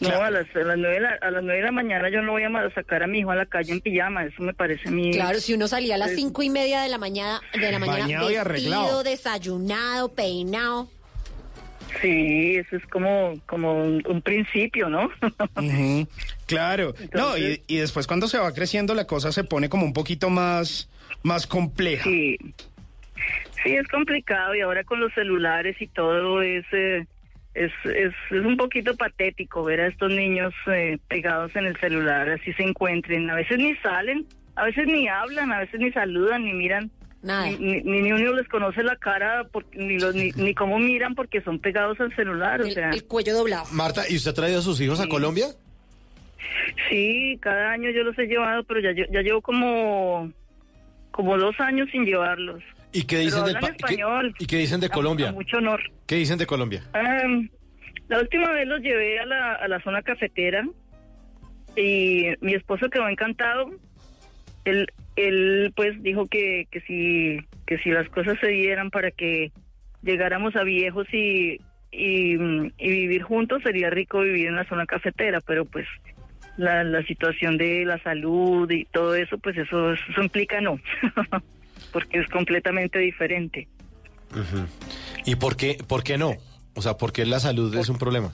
No, Claro. a las, a, las nueve de la, a las nueve de la mañana yo no voy a sacar a mi hijo a la calle en pijama. Eso me parece a mí. Claro, si uno salía a las cinco y media de la mañana, de la mañana Bañado y arreglado. vestido, desayunado, peinado. Sí, eso es como, como un, un principio, ¿no? Claro. No, y después cuando se va creciendo la cosa se pone como un poquito más, más compleja. Sí. Sí, es complicado y ahora con los celulares y todo es, eh, es, es, es un poquito patético ver a estos niños eh, pegados en el celular, así se encuentren. A veces ni salen, a veces ni hablan, a veces ni saludan, ni miran. Nada. Ni, ni, ni uno les conoce la cara, porque, ni, los, ni, ni cómo miran porque son pegados al celular. O sea, El cuello doblado. Marta, ¿y usted ha traído a sus hijos a Colombia? Sí, cada año yo los he llevado, pero ya, ya llevo como, como dos años sin llevarlos. ¿Y qué dicen del qué- español. ¿Y qué dicen de Colombia? mucho honor. ¿Qué dicen de Colombia? La última vez los llevé a la, a la zona cafetera y mi esposo quedó encantado. Él, él pues dijo que, que si que si las cosas se dieran para que llegáramos a viejos y, y, y vivir juntos sería rico vivir en la zona cafetera, pero pues la, la situación de la salud y todo eso, pues eso, eso implica no, porque es completamente diferente. ¿Y por qué, por qué no? O sea, ¿por qué la salud es un problema?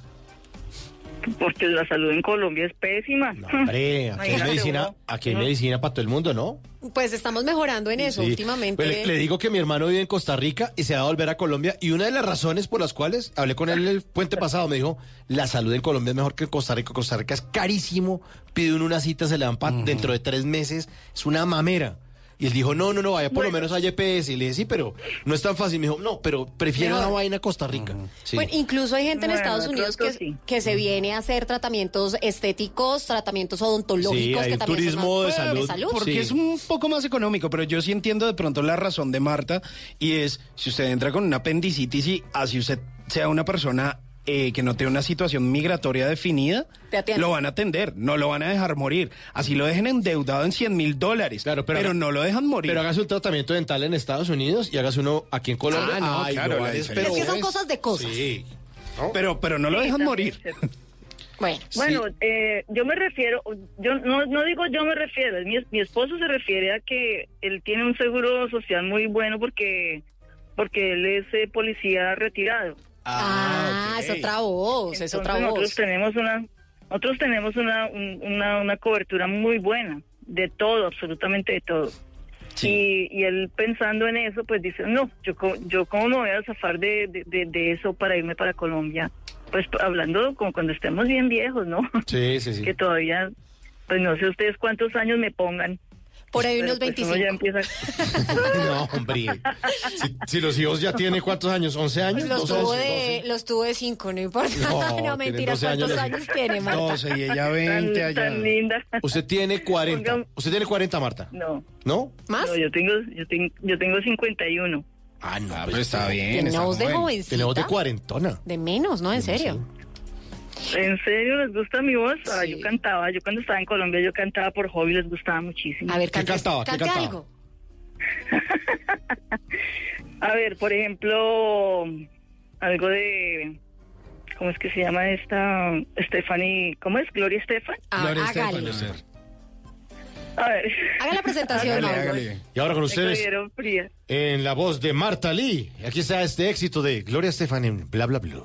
Porque la salud en Colombia es pésima. Hombre, aquí hay medicina, uno. aquí hay No. medicina para todo el mundo, ¿no? Pues estamos mejorando en eso Sí. últimamente. Pues le, le digo que mi hermano vive en Costa Rica y se va a volver a Colombia. Y una de las razones por las cuales hablé con él el puente pasado, me dijo, la salud en Colombia es mejor que en Costa Rica. Costa Rica es carísimo, pide uno una cita, se le dan dentro de tres meses. Es una mamera. Y él dijo, no, no, no, vaya por lo menos a YPS. Y le dije, sí, pero no es tan fácil. Me dijo, no, pero prefiero Mejor. una vaina a Costa Rica. Sí. Bueno, incluso hay gente en Bueno, Estados de Unidos que, sí. que se viene a hacer tratamientos estéticos, tratamientos odontológicos, Sí, hay que también turismo más- de salud. Porque Sí. es un poco más económico, pero yo sí entiendo de pronto la razón de Marta y es si usted entra con una apendicitis y así usted sea una persona eh, que no tiene una situación migratoria definida, lo van a atender, no lo van a dejar morir. Así lo dejen endeudado en 100 mil dólares, Claro, pero pero, haga- no lo dejan morir. Pero hágase un tratamiento dental en Estados Unidos y hágase uno aquí en Colombia. Ah, no, Ay, claro, es- que son cosas de cosas. Sí. pero, pero no lo dejan morir. Bueno, eh, yo me refiero, yo no, no digo yo me refiero, es mi, mi esposo se refiere a que él tiene un seguro social muy bueno porque porque él es eh, policía retirado. Ah, ok. es otra voz, es Entonces, otra nosotros voz. tenemos una nosotros tenemos una, un- una una cobertura muy buena de todo, absolutamente de todo. Y, y él pensando en eso, pues dice, no, yo, yo cómo me voy a zafar de, de, de- de eso para irme para Colombia. Pues hablando como cuando estemos bien viejos, ¿no? Sí, sí, sí. que todavía, pues no sé ustedes cuántos años me pongan. Por ahí unos pues, uno 25. ya empieza... No, hombre. Si, si los hijos ya tienen cuántos años, 11 años. Los 12, tuvo 12. de, los tuvo de cinco, no importa. No, No, mentira, 12 años ¿cuántos los- años tiene, Marta? 12 y ella tan, 20 allá. tan linda. Usted tiene 40. Pongan- Usted tiene 40, Marta. No, ¿No? ¿Más? no, yo tengo, yo tengo, yo tengo 51. Ah, no, Ah, pero está bien. Tiene está una voz de joven. jovencita. Tenemos de cuarentona. De menos, ¿no? En serio. ¿En serio les gusta mi voz? Ah, Sí. yo cantaba, yo cuando estaba en Colombia yo cantaba por hobby, les gustaba muchísimo. A ver, ¿Qué cantaba? ¿Qué cantaba? algo. A ver, por ejemplo, algo de... ¿Cómo es que se llama esta? Stephanie, ¿cómo es? Gloria Estefan. Ah, Gloria. Estefan, A ver. Haga la presentación, Hágale. Y ahora con ustedes, en la voz de Marta Lee. Aquí está este éxito de Gloria Estefan en Bla Bla Blue.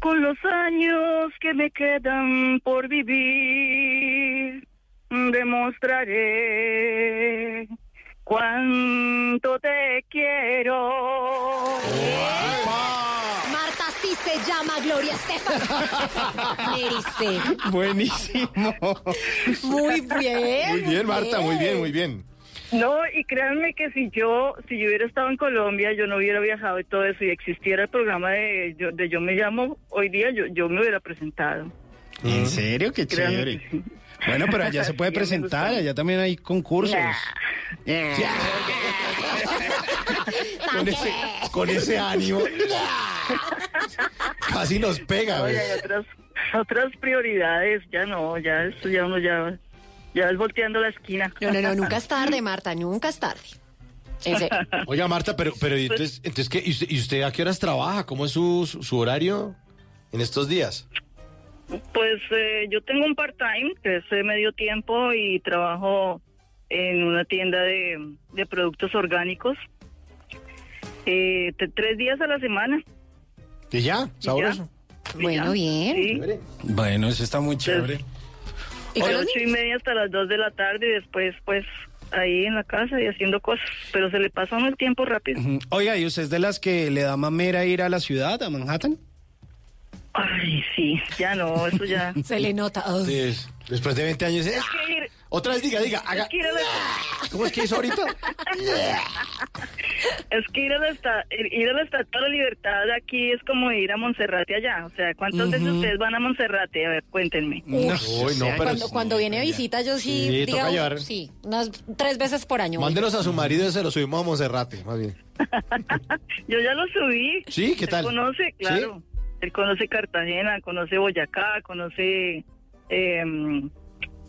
Con los años que me quedan por vivir, demostraré cuánto te quiero. Marta sí se llama Gloria Estefan. Buenísimo. Muy bien. Muy bien, Marta, muy bien, muy bien. No, y créanme que si yo, si yo hubiera estado en Colombia, yo no hubiera viajado y todo eso, y existiera el programa de Yo, de yo me llamo, hoy día yo, yo me hubiera presentado. ¿En serio? Qué Créanme chévere. que sí. Bueno, pero allá se puede Sí, presentar, allá también hay concursos. Con ese, con ese ánimo. Casi nos pega, Oye, güey. hay otras, otras prioridades, ya no, ya esto ya uno ya, ya es volteando la esquina. No, no, no, nunca es tarde, Marta, nunca es tarde. Ese- Oiga, Marta, pero, pero ¿y entonces, entonces ¿qué? ¿Y usted, y usted a qué horas trabaja? ¿Cómo es su, su, su horario en estos días? Pues eh, yo tengo un part-time que es de medio tiempo y trabajo en una tienda de, de productos orgánicos. Eh, te- tres días a la semana. ¿Y ya? ¿Sabroso? Bueno, bien. Sí. Bueno, eso está muy chévere. De ocho y media hasta las dos de la tarde y después pues ahí en la casa y haciendo cosas. Pero se le uno el tiempo rápido. Ujú. Oiga, ¿y usted es de las que le da mamera ir a la ciudad, a Manhattan? Ay, sí, ya no, eso ya. Se le nota. Ugh. Sí, es- después de 20 años. ¿eh? Es que ir- Otra vez diga, diga, haga. es que ir a la- ¿Cómo es que hizo ahorita? Es que ir a la, esta- ir a la Estatua de la Libertad de aquí es como ir a Monserrate allá. O sea, ¿cuántas veces ustedes van a Monserrate? A ver, cuéntenme. Uy, no, pero cuando, cuando viene a visita, yo sí, Sí, toca digamos, llevar. sí, unas tres veces por año. Mándenos a su marido y se lo subimos a Monserrate, más bien. Yo ya lo subí. Sí, ¿qué tal? Él conoce, claro. Él conoce Cartagena, conoce Boyacá, conoce eh,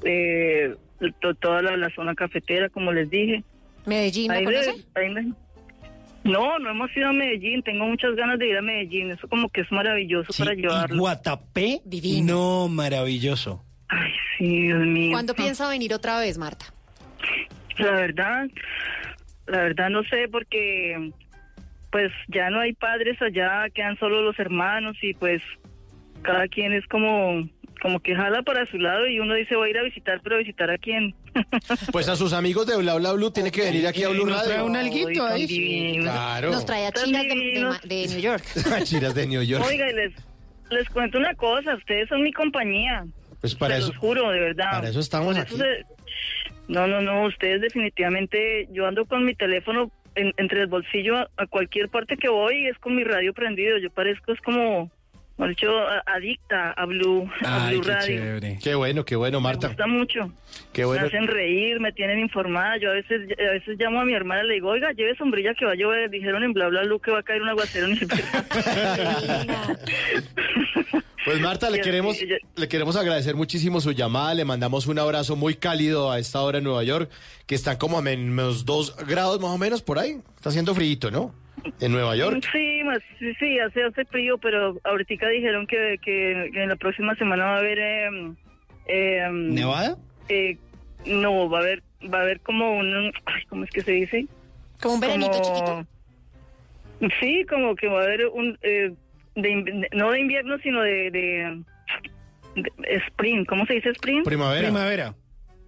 eh, to- toda la, la zona cafetera, como les dije. Medellín, ¿no Ahí conoce? de- ahí me- no, no hemos ido a Medellín. Tengo muchas ganas de ir a Medellín. Eso como que es maravilloso para ¿Y llevarlo. Guatapé? No, maravilloso. Sí, Dios mío. ¿Cuándo piensa venir otra vez, Marta? La verdad, la verdad no sé porque pues ya no hay padres allá, quedan solo los hermanos y pues cada quien es como como que jala para su lado y uno dice voy a ir a visitar, pero a visitar a quién. Pues a sus amigos de Bla Bla Blue tiene que venir aquí a Blue nos trae Radio. un alguito ahí. divinos. Claro. Nos trae a chinas de, de Ma- de New York. Chiras de New York. Oiga, y les, les cuento una cosa, ustedes son mi compañía. Pues para Se eso. los juro, de verdad. para eso estamos aquí. se- No, no, no, ustedes definitivamente, yo ando con mi teléfono en- entre el bolsillo a, a cualquier parte que voy es con mi radio prendido. Yo parezco, es como, a- adicta a Blue, a Ay, Blue qué Radio. chévere. Qué bueno, qué bueno, Me Marta. gusta mucho. Qué bueno. Me hacen reír, me tienen informada. Yo a veces a veces llamo a mi hermana y le digo, oiga, lleve sombrilla que va a llover. Dijeron en bla bla bla que va a caer un aguacero. Ni siquiera. Pues Marta, le queremos, yo- le queremos agradecer muchísimo su llamada, le mandamos un abrazo muy cálido a esta hora en Nueva York, que están como a menos dos grados más o menos por ahí. Está haciendo frío, ¿no? En Nueva York. Sí, más, sí, sí, hace, hace frío, pero ahorita dijeron que, que, que en la próxima semana va a haber... em, ¿Nevada? eh, no, va a haber va a haber como un... Ay, ¿Cómo es que se dice? Como un veranito Como- Sí, como que va a haber un... eh, de inv- no de invierno, sino de, de, de spring. ¿Cómo se dice spring? Primavera. Primavera.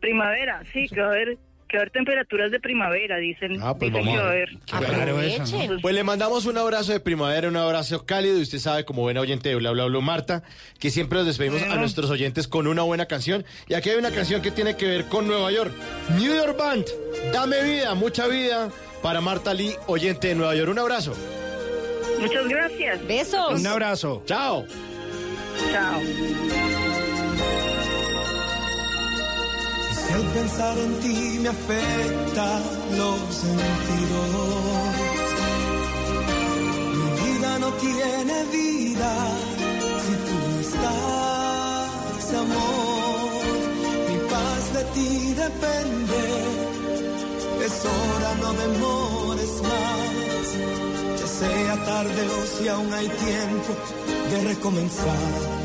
Primavera, sí, que va a haber que va a haber temperaturas de primavera, dicen. Ah, pues dicen vamos que va a haber. Eso, ¿no? Pues le mandamos un abrazo de primavera, un abrazo cálido. Y usted sabe, como buena oyente de Bla Bla Bla Marta, que siempre nos despedimos a nuestros oyentes con una buena canción. Y aquí hay una canción que tiene que ver con Nueva York. New York Band, dame vida, mucha vida para Marta Lee, oyente de Nueva York. Un abrazo. Muchas gracias. Besos. Un abrazo. Chao. Chao. Si al pensar en ti me afecta los sentidos, mi vida no tiene vida si tú no estás, amor. Mi paz de ti depende. Es hora, no demores más. Ya sea tarde o si aún hay tiempo de recomenzar.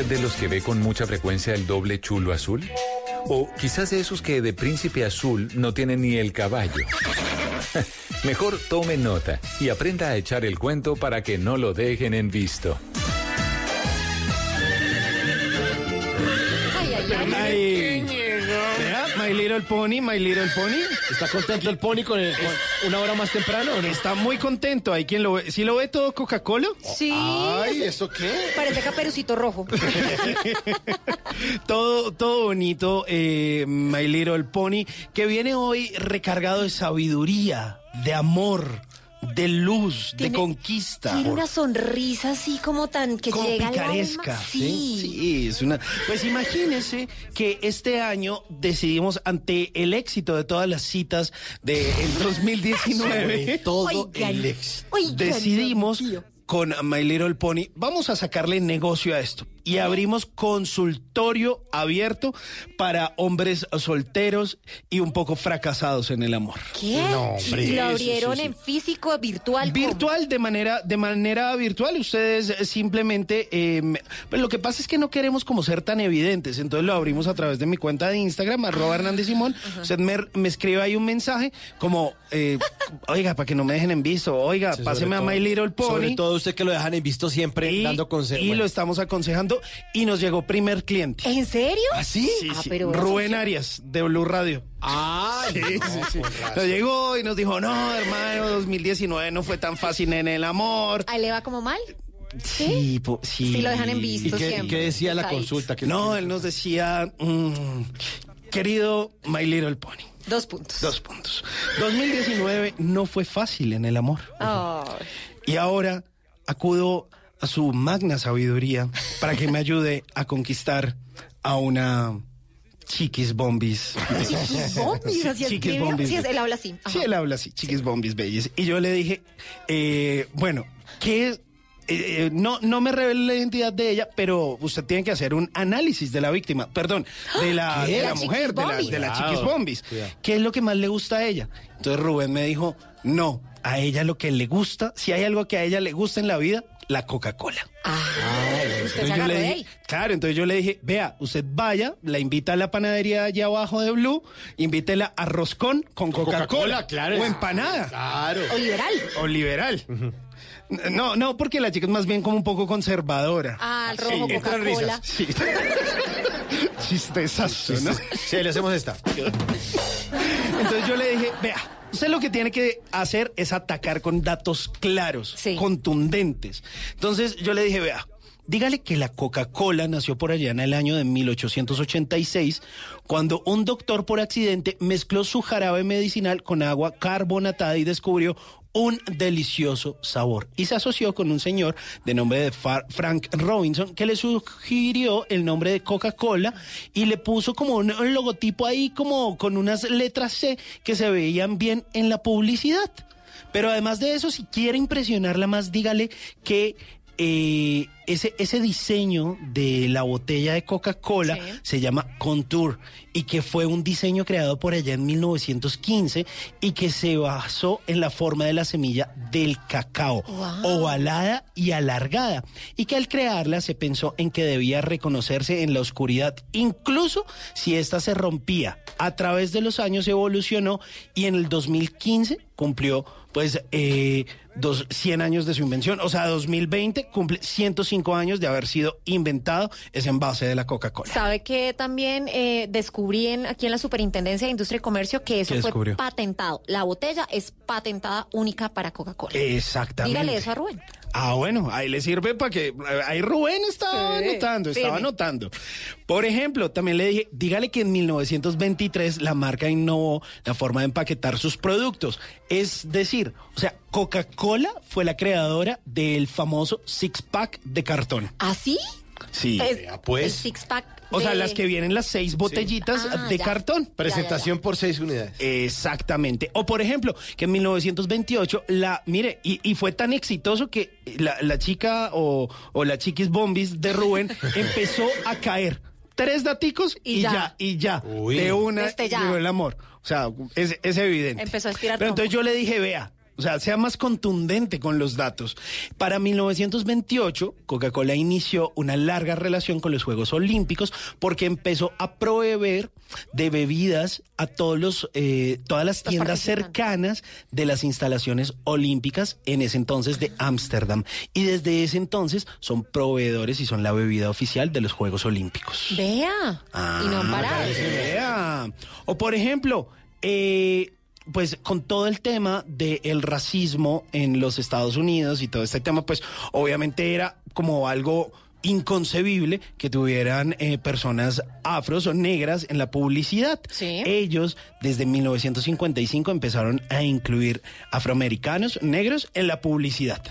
Usted de los que ve con mucha frecuencia el doble chulo azul? O quizás de esos que de príncipe azul no tienen ni el caballo. Mejor tome nota y aprenda a echar el cuento para que no lo dejen en visto. Ay, ay, ay. My Little Pony, My Little Pony. ¿Está contento el pony con, el- con una hora más temprano o no? Está muy contento. Hay quien lo ve. ¿Sí lo ve todo Coca-Cola? Sí. Ay, ¿eso qué? Parece caperucito rojo. todo, todo bonito, eh, My Little Pony, que viene hoy recargado de sabiduría, de amor, de luz, de conquista. Tiene una sonrisa así como tan que como llega al picaresca. alma. Sí. Sí, es una. Pues imagínese que este año decidimos, ante el éxito de todas las citas del 2019, Sobre todo Oigan, el oigan, decidimos con My Little Pony, vamos a sacarle negocio a esto. Y abrimos consultorio abierto para hombres solteros y un poco fracasados en el amor. ¿Qué? No, hombre, ¿Y lo abrieron sí, sí. en físico, virtual? ¿cómo? Virtual, de manera, de manera virtual, ustedes simplemente, eh, me- pues lo que pasa es que no queremos como ser tan evidentes, entonces lo abrimos a través de mi cuenta de Instagram, arroba Hernández Simón, usted me, me escribe ahí un mensaje como, eh, oiga, para que no me dejen en visto, oiga, Sí, páseme a My Little Pony. Sobre todo usted que lo dejan en visto siempre y, dando consejos. y lo estamos aconsejando y nos llegó primer cliente. ¿En serio? ¿Ah, sí? Sí, Ah, sí. pero- Rubén Arias, de Blue Radio. Ah, Sí, sí, sí. Nos llegó y nos dijo, no, hermano, 2019 no fue tan fácil en el amor. ¿Ahí le va como mal? Sí, po- sí. Sí, lo dejan en ¿Y visto qué, siempre. qué decía la consulta? ¿Qué- No, él nos decía, mm, querido My Little Pony, Dos puntos. dos puntos. 2019 no fue fácil en el amor. Y ahora acudo a su magna sabiduría para que me ayude a conquistar a una chiquis bombis. Chiquis bombis, así Chiquis escribe. bombis. Sí, él habla así. Ajá. Sí, él habla así, chiquis bombis bellis. Y yo le dije, eh, bueno, ¿qué es? Eh, eh, no, no me revele la identidad de ella, pero usted tiene que hacer un análisis de la víctima, perdón, de la, ¿Qué? de la La mujer, de la, chiquis de la bombis. chiquis bombis. Cuidado. ¿Qué es lo que más le gusta a ella? Entonces Rubén me dijo, no, a ella lo que le gusta, si hay algo que a ella le gusta en la vida, la Coca-Cola. Ah, Entonces yo le dije, claro, entonces yo le dije, vea, usted vaya, la invita a la panadería allá abajo de Blue, invítela a roscón con Coca-Cola, claro. o empanada, Claro. O liberal. o liberal. No, no, porque la chica es más bien como un poco conservadora. Ah, el rojo, Sí, Coca-Cola. Sí. Chistesazo, ¿no? Sí, le hacemos esta. Entonces yo le dije, vea, usted lo que tiene que hacer es atacar con datos claros, Sí. contundentes. Entonces yo le dije, vea, dígale que la Coca-Cola nació por allá en el año de 1886, cuando un doctor por accidente mezcló su jarabe medicinal con agua carbonatada y descubrió un delicioso sabor. Y se asoció con un señor de nombre de Frank Robinson que le sugirió el nombre de Coca-Cola y le puso como un, un logotipo ahí como con unas letras C que se veían bien en la publicidad. Pero además de eso, si quiere impresionarla más, dígale que eh, ese, ese diseño de la botella de Coca-Cola Sí. se llama Contour y que fue un diseño creado por allá en 1915 y que se basó en la forma de la semilla del cacao, Wow. ovalada y alargada, y que al crearla se pensó en que debía reconocerse en la oscuridad, incluso si ésta se rompía. A través de los años evolucionó y en el 2015 cumplió pues eh, dos, 100 años de su invención, o sea, 2020 cumple 105 años de haber sido inventado ese envase de la Coca-Cola. ¿Sabe que también eh, descubrí en- aquí en la Superintendencia de Industria y Comercio que eso ¿Qué fue descubrió? patentado? La botella es patentada única para Coca-Cola. Exactamente. Dígale eso a Rubén. Ah, bueno, ahí le sirve para que. Ahí Rubén estaba Sí, anotando, estaba firme. anotando. Por ejemplo, también le dije, dígale que en 1923 la marca innovó la forma de empaquetar sus productos. Es decir, o sea, Coca-Cola fue la creadora del famoso six pack de cartón. ¿Así? Sí. Es- pues. El six pack. O sea, de- las que vienen las seis botellitas Ah, de ya. cartón. Presentación por seis unidades. Exactamente. O por ejemplo, que en 1928, la, mire, y, y fue tan exitoso que la, la chica o, o la chiquis bombis de Rubén empezó a caer. Tres daticos y, Y ya. ya. y ya. Uy. De una Destellado. llegó el amor. O sea, es, es evidente. Empezó a estirar Pero entonces yo le dije, vea, O sea, sea más contundente con los datos. Para 1928, Coca-Cola inició una larga relación con los Juegos Olímpicos porque empezó a proveer de bebidas a todos los, eh, todas las tiendas cercanas de las instalaciones olímpicas en ese entonces de Ámsterdam. Y desde ese entonces son proveedores y son la bebida oficial de los Juegos Olímpicos. Vea. y no han parado. para vea. O por ejemplo, eh, pues con todo el tema del racismo en los Estados Unidos y todo este tema, pues obviamente era como algo inconcebible que tuvieran eh, personas afros o negras en la publicidad. Ellos desde 1955 empezaron a incluir afroamericanos negros en la publicidad.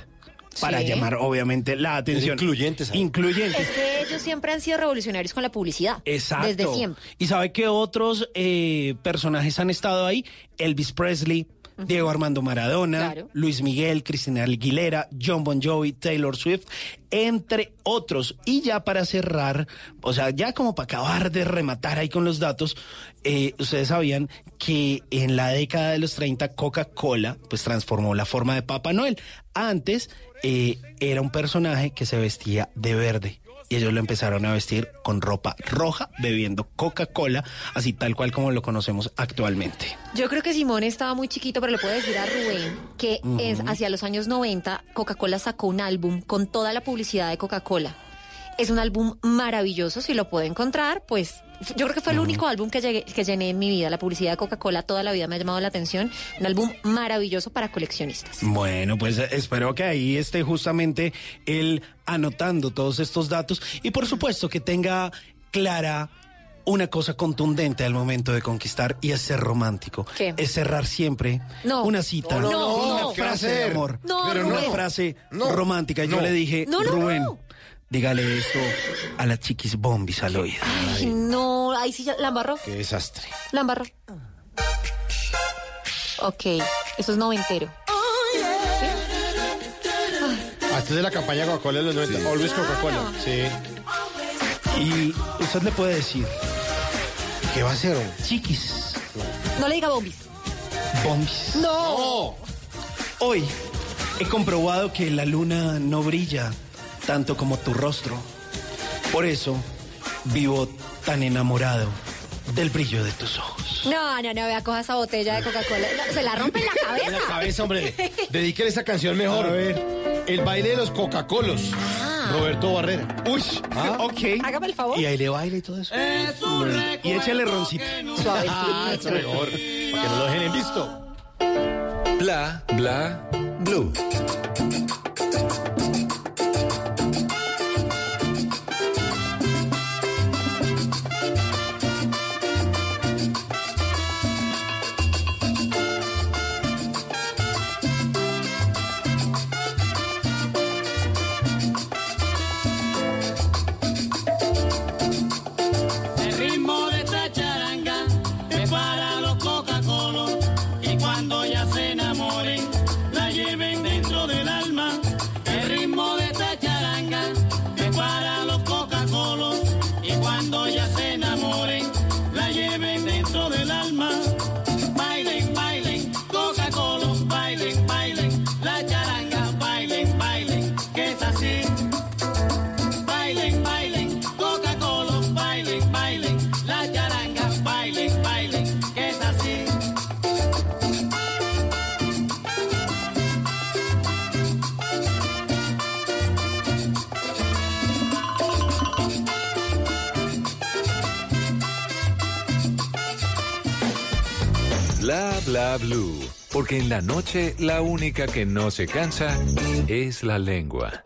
Para Sí. llamar obviamente la atención. Incluyentes. Incluyentes. Es que ellos siempre han sido revolucionarios con la publicidad. Exacto. Desde siempre. ¿Y sabe qué otros eh, personajes han estado ahí? Elvis Presley, Diego Armando Maradona, Luis Miguel, Cristina Aguilera, John Bon Jovi, Taylor Swift, entre otros. Y ya para cerrar, o sea, ya como para acabar de rematar ahí con los datos, eh, ustedes sabían que en la década de los 30 Coca-Cola pues transformó la forma de Papá Noel. Antes eh, era un personaje que se vestía de verde y ellos lo empezaron a vestir con ropa roja, bebiendo Coca-Cola, así tal cual como lo conocemos actualmente. Yo creo que Simón estaba muy chiquito, pero le puedo decir a Rubén que es hacia los años 90 Coca-Cola sacó un álbum con toda la publicidad de Coca-Cola. Es un álbum maravilloso, si lo puedo encontrar, pues yo creo que fue el único álbum que, llegué- que llené en mi vida. La publicidad de Coca-Cola toda la vida me ha llamado la atención. Un álbum maravilloso para coleccionistas. Bueno, pues eh, espero que ahí esté justamente él anotando todos estos datos y por supuesto que tenga clara una cosa contundente al momento de conquistar y es ser romántico. ¿Qué? Es cerrar siempre No. una cita, No, no, con no. una frase de amor, No, pero una frase No. romántica. Yo le dije, No, no, Rubén, no. Dígale esto a las chiquis bombis al oído. Ay, no, ahí sí ya la embarró. Qué desastre. La embarró. Ok, eso es noventero. Antes de la campaña Coca-Cola de los 90. Always Coca-Cola. Sí. Y usted le puede decir, ¿Qué va a hacer? chiquis No le diga bombis. bombis. No. Hoy he comprobado que la luna no brilla tanto como tu rostro. Por eso vivo tan enamorado del brillo de tus ojos. No, no, no, vea, coja esa botella de Coca-Cola. No, se la rompe en la cabeza. En la cabeza, hombre. Dedíquele esa canción mejor. A ver. El baile de los Coca-Colos. Roberto Barrera. Uy, Ah. ok. Hágame el favor. Y ahí le baila y todo eso. Y échale roncito. Ah, eso mejor. Para que no lo dejen en visto. Bla, bla, blue. Blue. Porque en la noche la única que no se cansa es la lengua.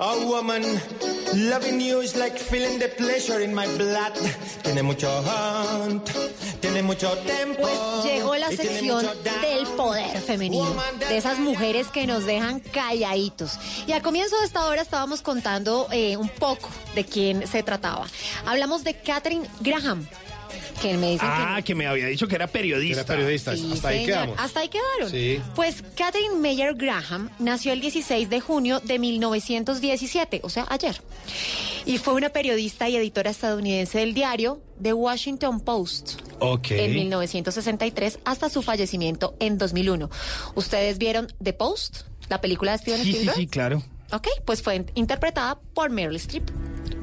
A woman loving you is like feeling the pleasure in my blood. Tiene mucho hunt, tiene mucho tempo. Pues llegó la sección del poder femenino, de esas mujeres que nos dejan calladitos. Y al comienzo de esta hora estábamos contando eh, un poco de quién se trataba. Hablamos de Catherine Graham. Que me dicen que Ah, que me había dicho que era periodista. Era periodista. Sí, Hasta ahí quedamos. Hasta ahí quedaron. Sí. Pues Catherine Mayer Graham nació el 16 de junio de 1917, o sea, ayer. Y fue una periodista y editora estadounidense del diario The Washington Post. Ok. En 1963 hasta su fallecimiento en 2001. ¿Ustedes vieron The Post? La película de Steven Sí, sí, Spielberg. sí, claro. Ok, pues fue interpretada por Meryl Streep.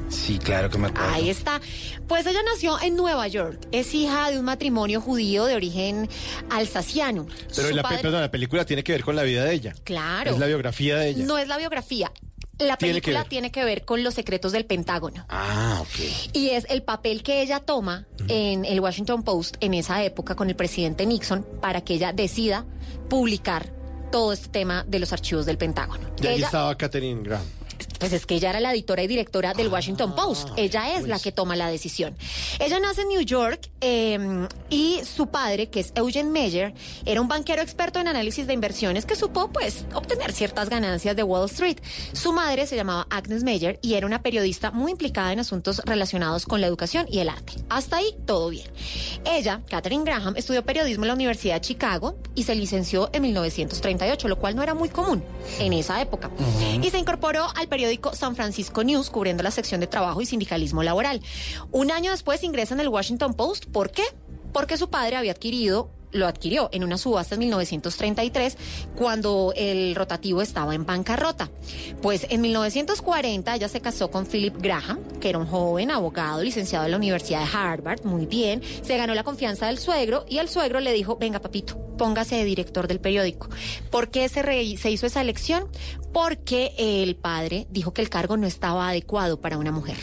Sí, claro que me acuerdo. Ahí está. Pues ella nació en Nueva York. Es hija de un matrimonio judío de origen alsaciano. Pero la, pe- padre- perdón, la película tiene que ver con la vida de ella. Claro. Es la biografía de ella. No es la biografía. La Tiene que película ver. tiene que ver con los secretos del Pentágono. Ah, ok. Y es el papel que ella toma en el Washington Post en esa época con el presidente Nixon para que ella decida publicar todo este tema de los archivos del Pentágono. Y ahí Ella- estaba Catherine Graham. Pues es que ella era la editora y directora del Washington Ah, Post. Ella es pues. la que toma la decisión. Ella nace en New York eh, y su padre, que es Eugene Meyer, era un banquero experto en análisis de inversiones que supo, pues, obtener ciertas ganancias de Wall Street. Su madre se llamaba Agnes Meyer y era una periodista muy implicada en asuntos relacionados con la educación y el arte. Hasta ahí, todo bien. Ella, Catherine Graham, estudió periodismo en la Universidad de Chicago y se licenció en 1938, lo cual no era muy común en esa época. Y se incorporó al San Francisco News, cubriendo la sección de trabajo y sindicalismo laboral. Un año después ingresa en el Washington Post. ¿Por qué? Porque su padre había adquirido lo adquirió en una subasta en 1933 cuando el rotativo estaba en bancarrota. Pues en 1940 ella se casó con Philip Graham, que era un joven abogado licenciado en la Universidad de Harvard, muy bien, se ganó la confianza del suegro y el suegro le dijo, venga papito, póngase de director del periódico. ¿Por qué se, se hizo esa elección? Porque el padre dijo que el cargo no estaba adecuado para una mujer.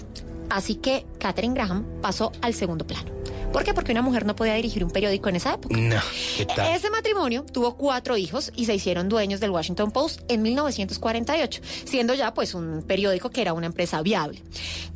Así que Catherine Graham pasó al segundo plano. ¿Por qué? Porque una mujer no podía dirigir un periódico en esa época. No, ¿qué tal? Ese matrimonio tuvo cuatro hijos y se hicieron dueños del Washington Post en 1948, siendo ya pues un periódico que era una empresa viable.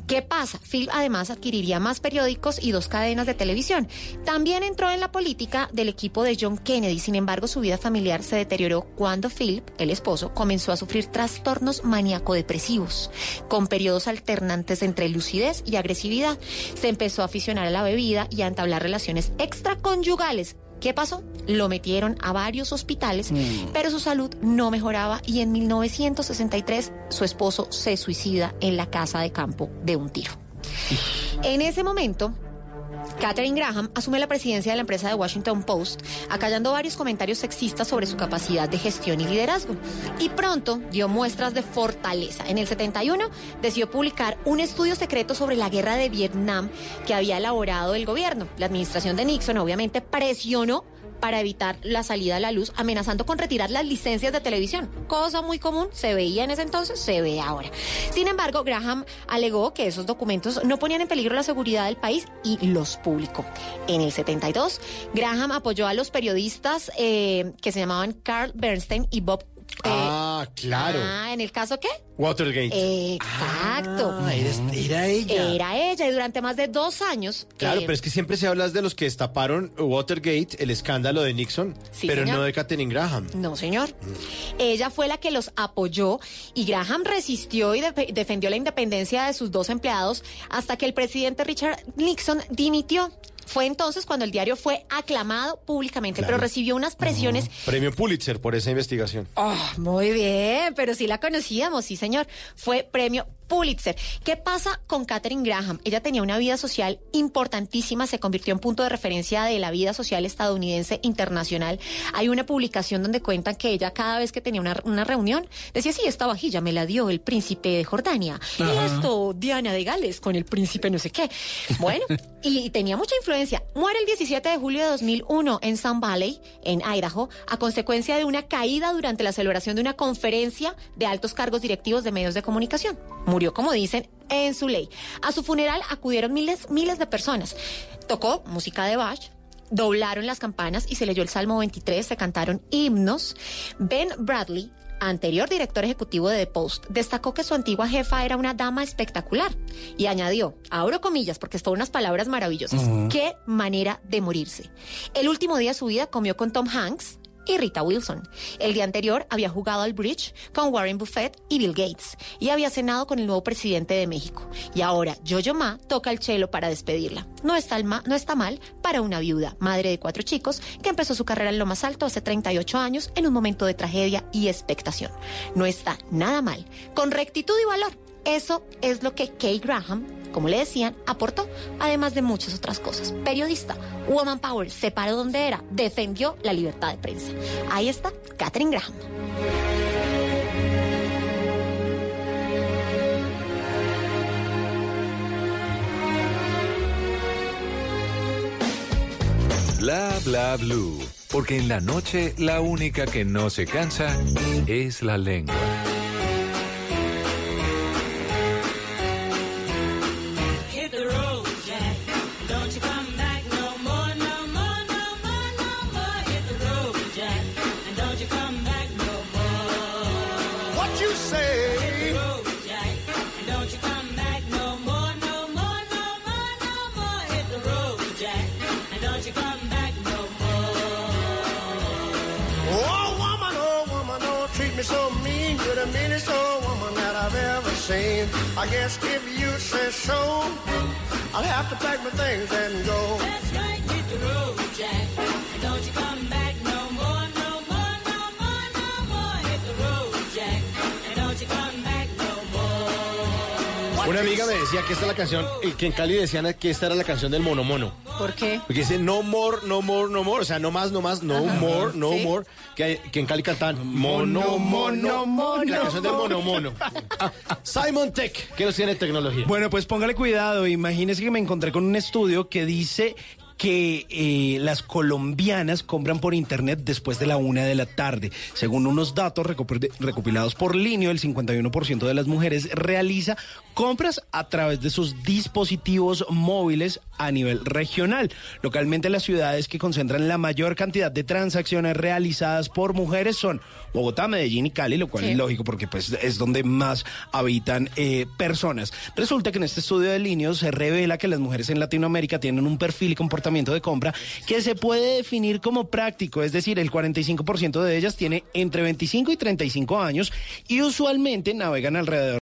¿Qué pasa? Phil además adquiriría más periódicos y dos cadenas de televisión. También entró en la política del equipo de John Kennedy, sin embargo su vida familiar se deterioró cuando Philip, el esposo, comenzó a sufrir trastornos maníaco-depresivos, con periodos alternantes entre lucidez y agresividad. Se empezó a aficionar a la bebida y a entablar relaciones extraconyugales. ¿Qué pasó? Lo metieron a varios hospitales, pero su salud no mejoraba y en 1963 su esposo se suicida en la casa de campo de un tiro. En ese momento, Catherine Graham asume la presidencia de la empresa de Washington Post, acallando varios comentarios sexistas sobre su capacidad de gestión y liderazgo. Y pronto dio muestras de fortaleza. En el 71 decidió publicar un estudio secreto sobre la guerra de Vietnam que había elaborado el gobierno. La administración de Nixon obviamente presionó para evitar la salida a la luz, amenazando con retirar las licencias de televisión. Cosa muy común, se veía en ese entonces, se ve ahora. Sin embargo, Graham alegó que esos documentos no ponían en peligro la seguridad del país y los publicó. En el 72, Graham apoyó a los periodistas eh, que se llamaban Carl Bernstein y Bob. Eh, Ah, claro. Ah, ¿en el caso qué? Watergate. Exacto. Ah, eres- era ella. Era ella y durante más de dos años. Claro, eh, pero es que siempre se habla de los que destaparon Watergate, el escándalo de Nixon, Sí, pero señor. no de Katherine Graham. No, señor. Ella fue la que los apoyó y Graham resistió y def- defendió la independencia de sus dos empleados hasta que el presidente Richard Nixon dimitió. Fue entonces cuando el diario fue aclamado públicamente, Claro. pero recibió unas presiones Premio Pulitzer por esa investigación. Oh, muy bien, pero sí la conocíamos, sí, señor. Fue premio Pulitzer. ¿Qué pasa con Katherine Graham? Ella tenía una vida social importantísima, se convirtió en punto de referencia de la vida social estadounidense internacional. Hay una publicación donde cuentan que ella cada vez que tenía una, una reunión decía, sí, esta vajilla me la dio el príncipe de Jordania. Y esto, Diana de Gales con el príncipe no sé qué. Bueno, y tenía mucha influencia. Muere el 17 de julio de 2001 en Sun Valley, en Idaho, a consecuencia de una caída durante la celebración de una conferencia de altos cargos directivos de medios de comunicación. Murió, como dicen, en su ley. A su funeral acudieron miles, miles de personas. Tocó música de Bach, doblaron las campanas y se leyó el Salmo 23, se cantaron himnos. Ben Bradley, anterior director ejecutivo de The Post, destacó que su antigua jefa era una dama espectacular y añadió, abro comillas porque fueron unas palabras maravillosas, qué manera de morirse. El último día de su vida comió con Tom Hanks y Rita Wilson. El día anterior había jugado al bridge con Warren Buffett y Bill Gates y había cenado con el nuevo presidente de México. Y ahora Jojo Ma toca el chelo para despedirla. No está, ma no está mal para una viuda, madre de cuatro chicos, que empezó su carrera en lo más alto hace 38 años en un momento de tragedia y expectación. No está nada mal, con rectitud y valor. Eso es lo que Kay Graham, como le decían, aportó, además de muchas otras cosas. Periodista, Woman Power, se paró donde era, defendió la libertad de prensa. Ahí está Katherine Graham. Bla bla blue. Porque en la noche la única que no se cansa es la lengua. I guess if you say so, I'll have to pack my things and go. That's right, hit the road, Jack. Don't you come Una amiga me decía que esta es la canción, y que en Cali decían que esta era la canción del mono mono. ¿Por qué? Porque dice no more, no more, no more. O sea, no más, no más, no Ajá. more, no Sí. more. Que, en Cali cantan mono, mono, mono. La canción del mono, mono. Simon Tech, que nos tiene tecnología. Bueno, pues póngale cuidado. Imagínese que me encontré con un estudio que dice que eh, las colombianas compran por internet después de la una de la tarde. Según unos datos recopilados por Linio, el 51% de las mujeres realiza compras a través de sus dispositivos móviles a nivel regional. Localmente las ciudades que concentran la mayor cantidad de transacciones realizadas por mujeres son Bogotá, Medellín y Cali, lo cual Sí. es lógico porque pues es donde más habitan eh, personas. Resulta que en este estudio de Linios se revela que las mujeres en Latinoamérica tienen un perfil y comportamiento de compra que se puede definir como práctico, es decir, el 45% de ellas tiene entre 25 y 35 años y usualmente navegan alrededor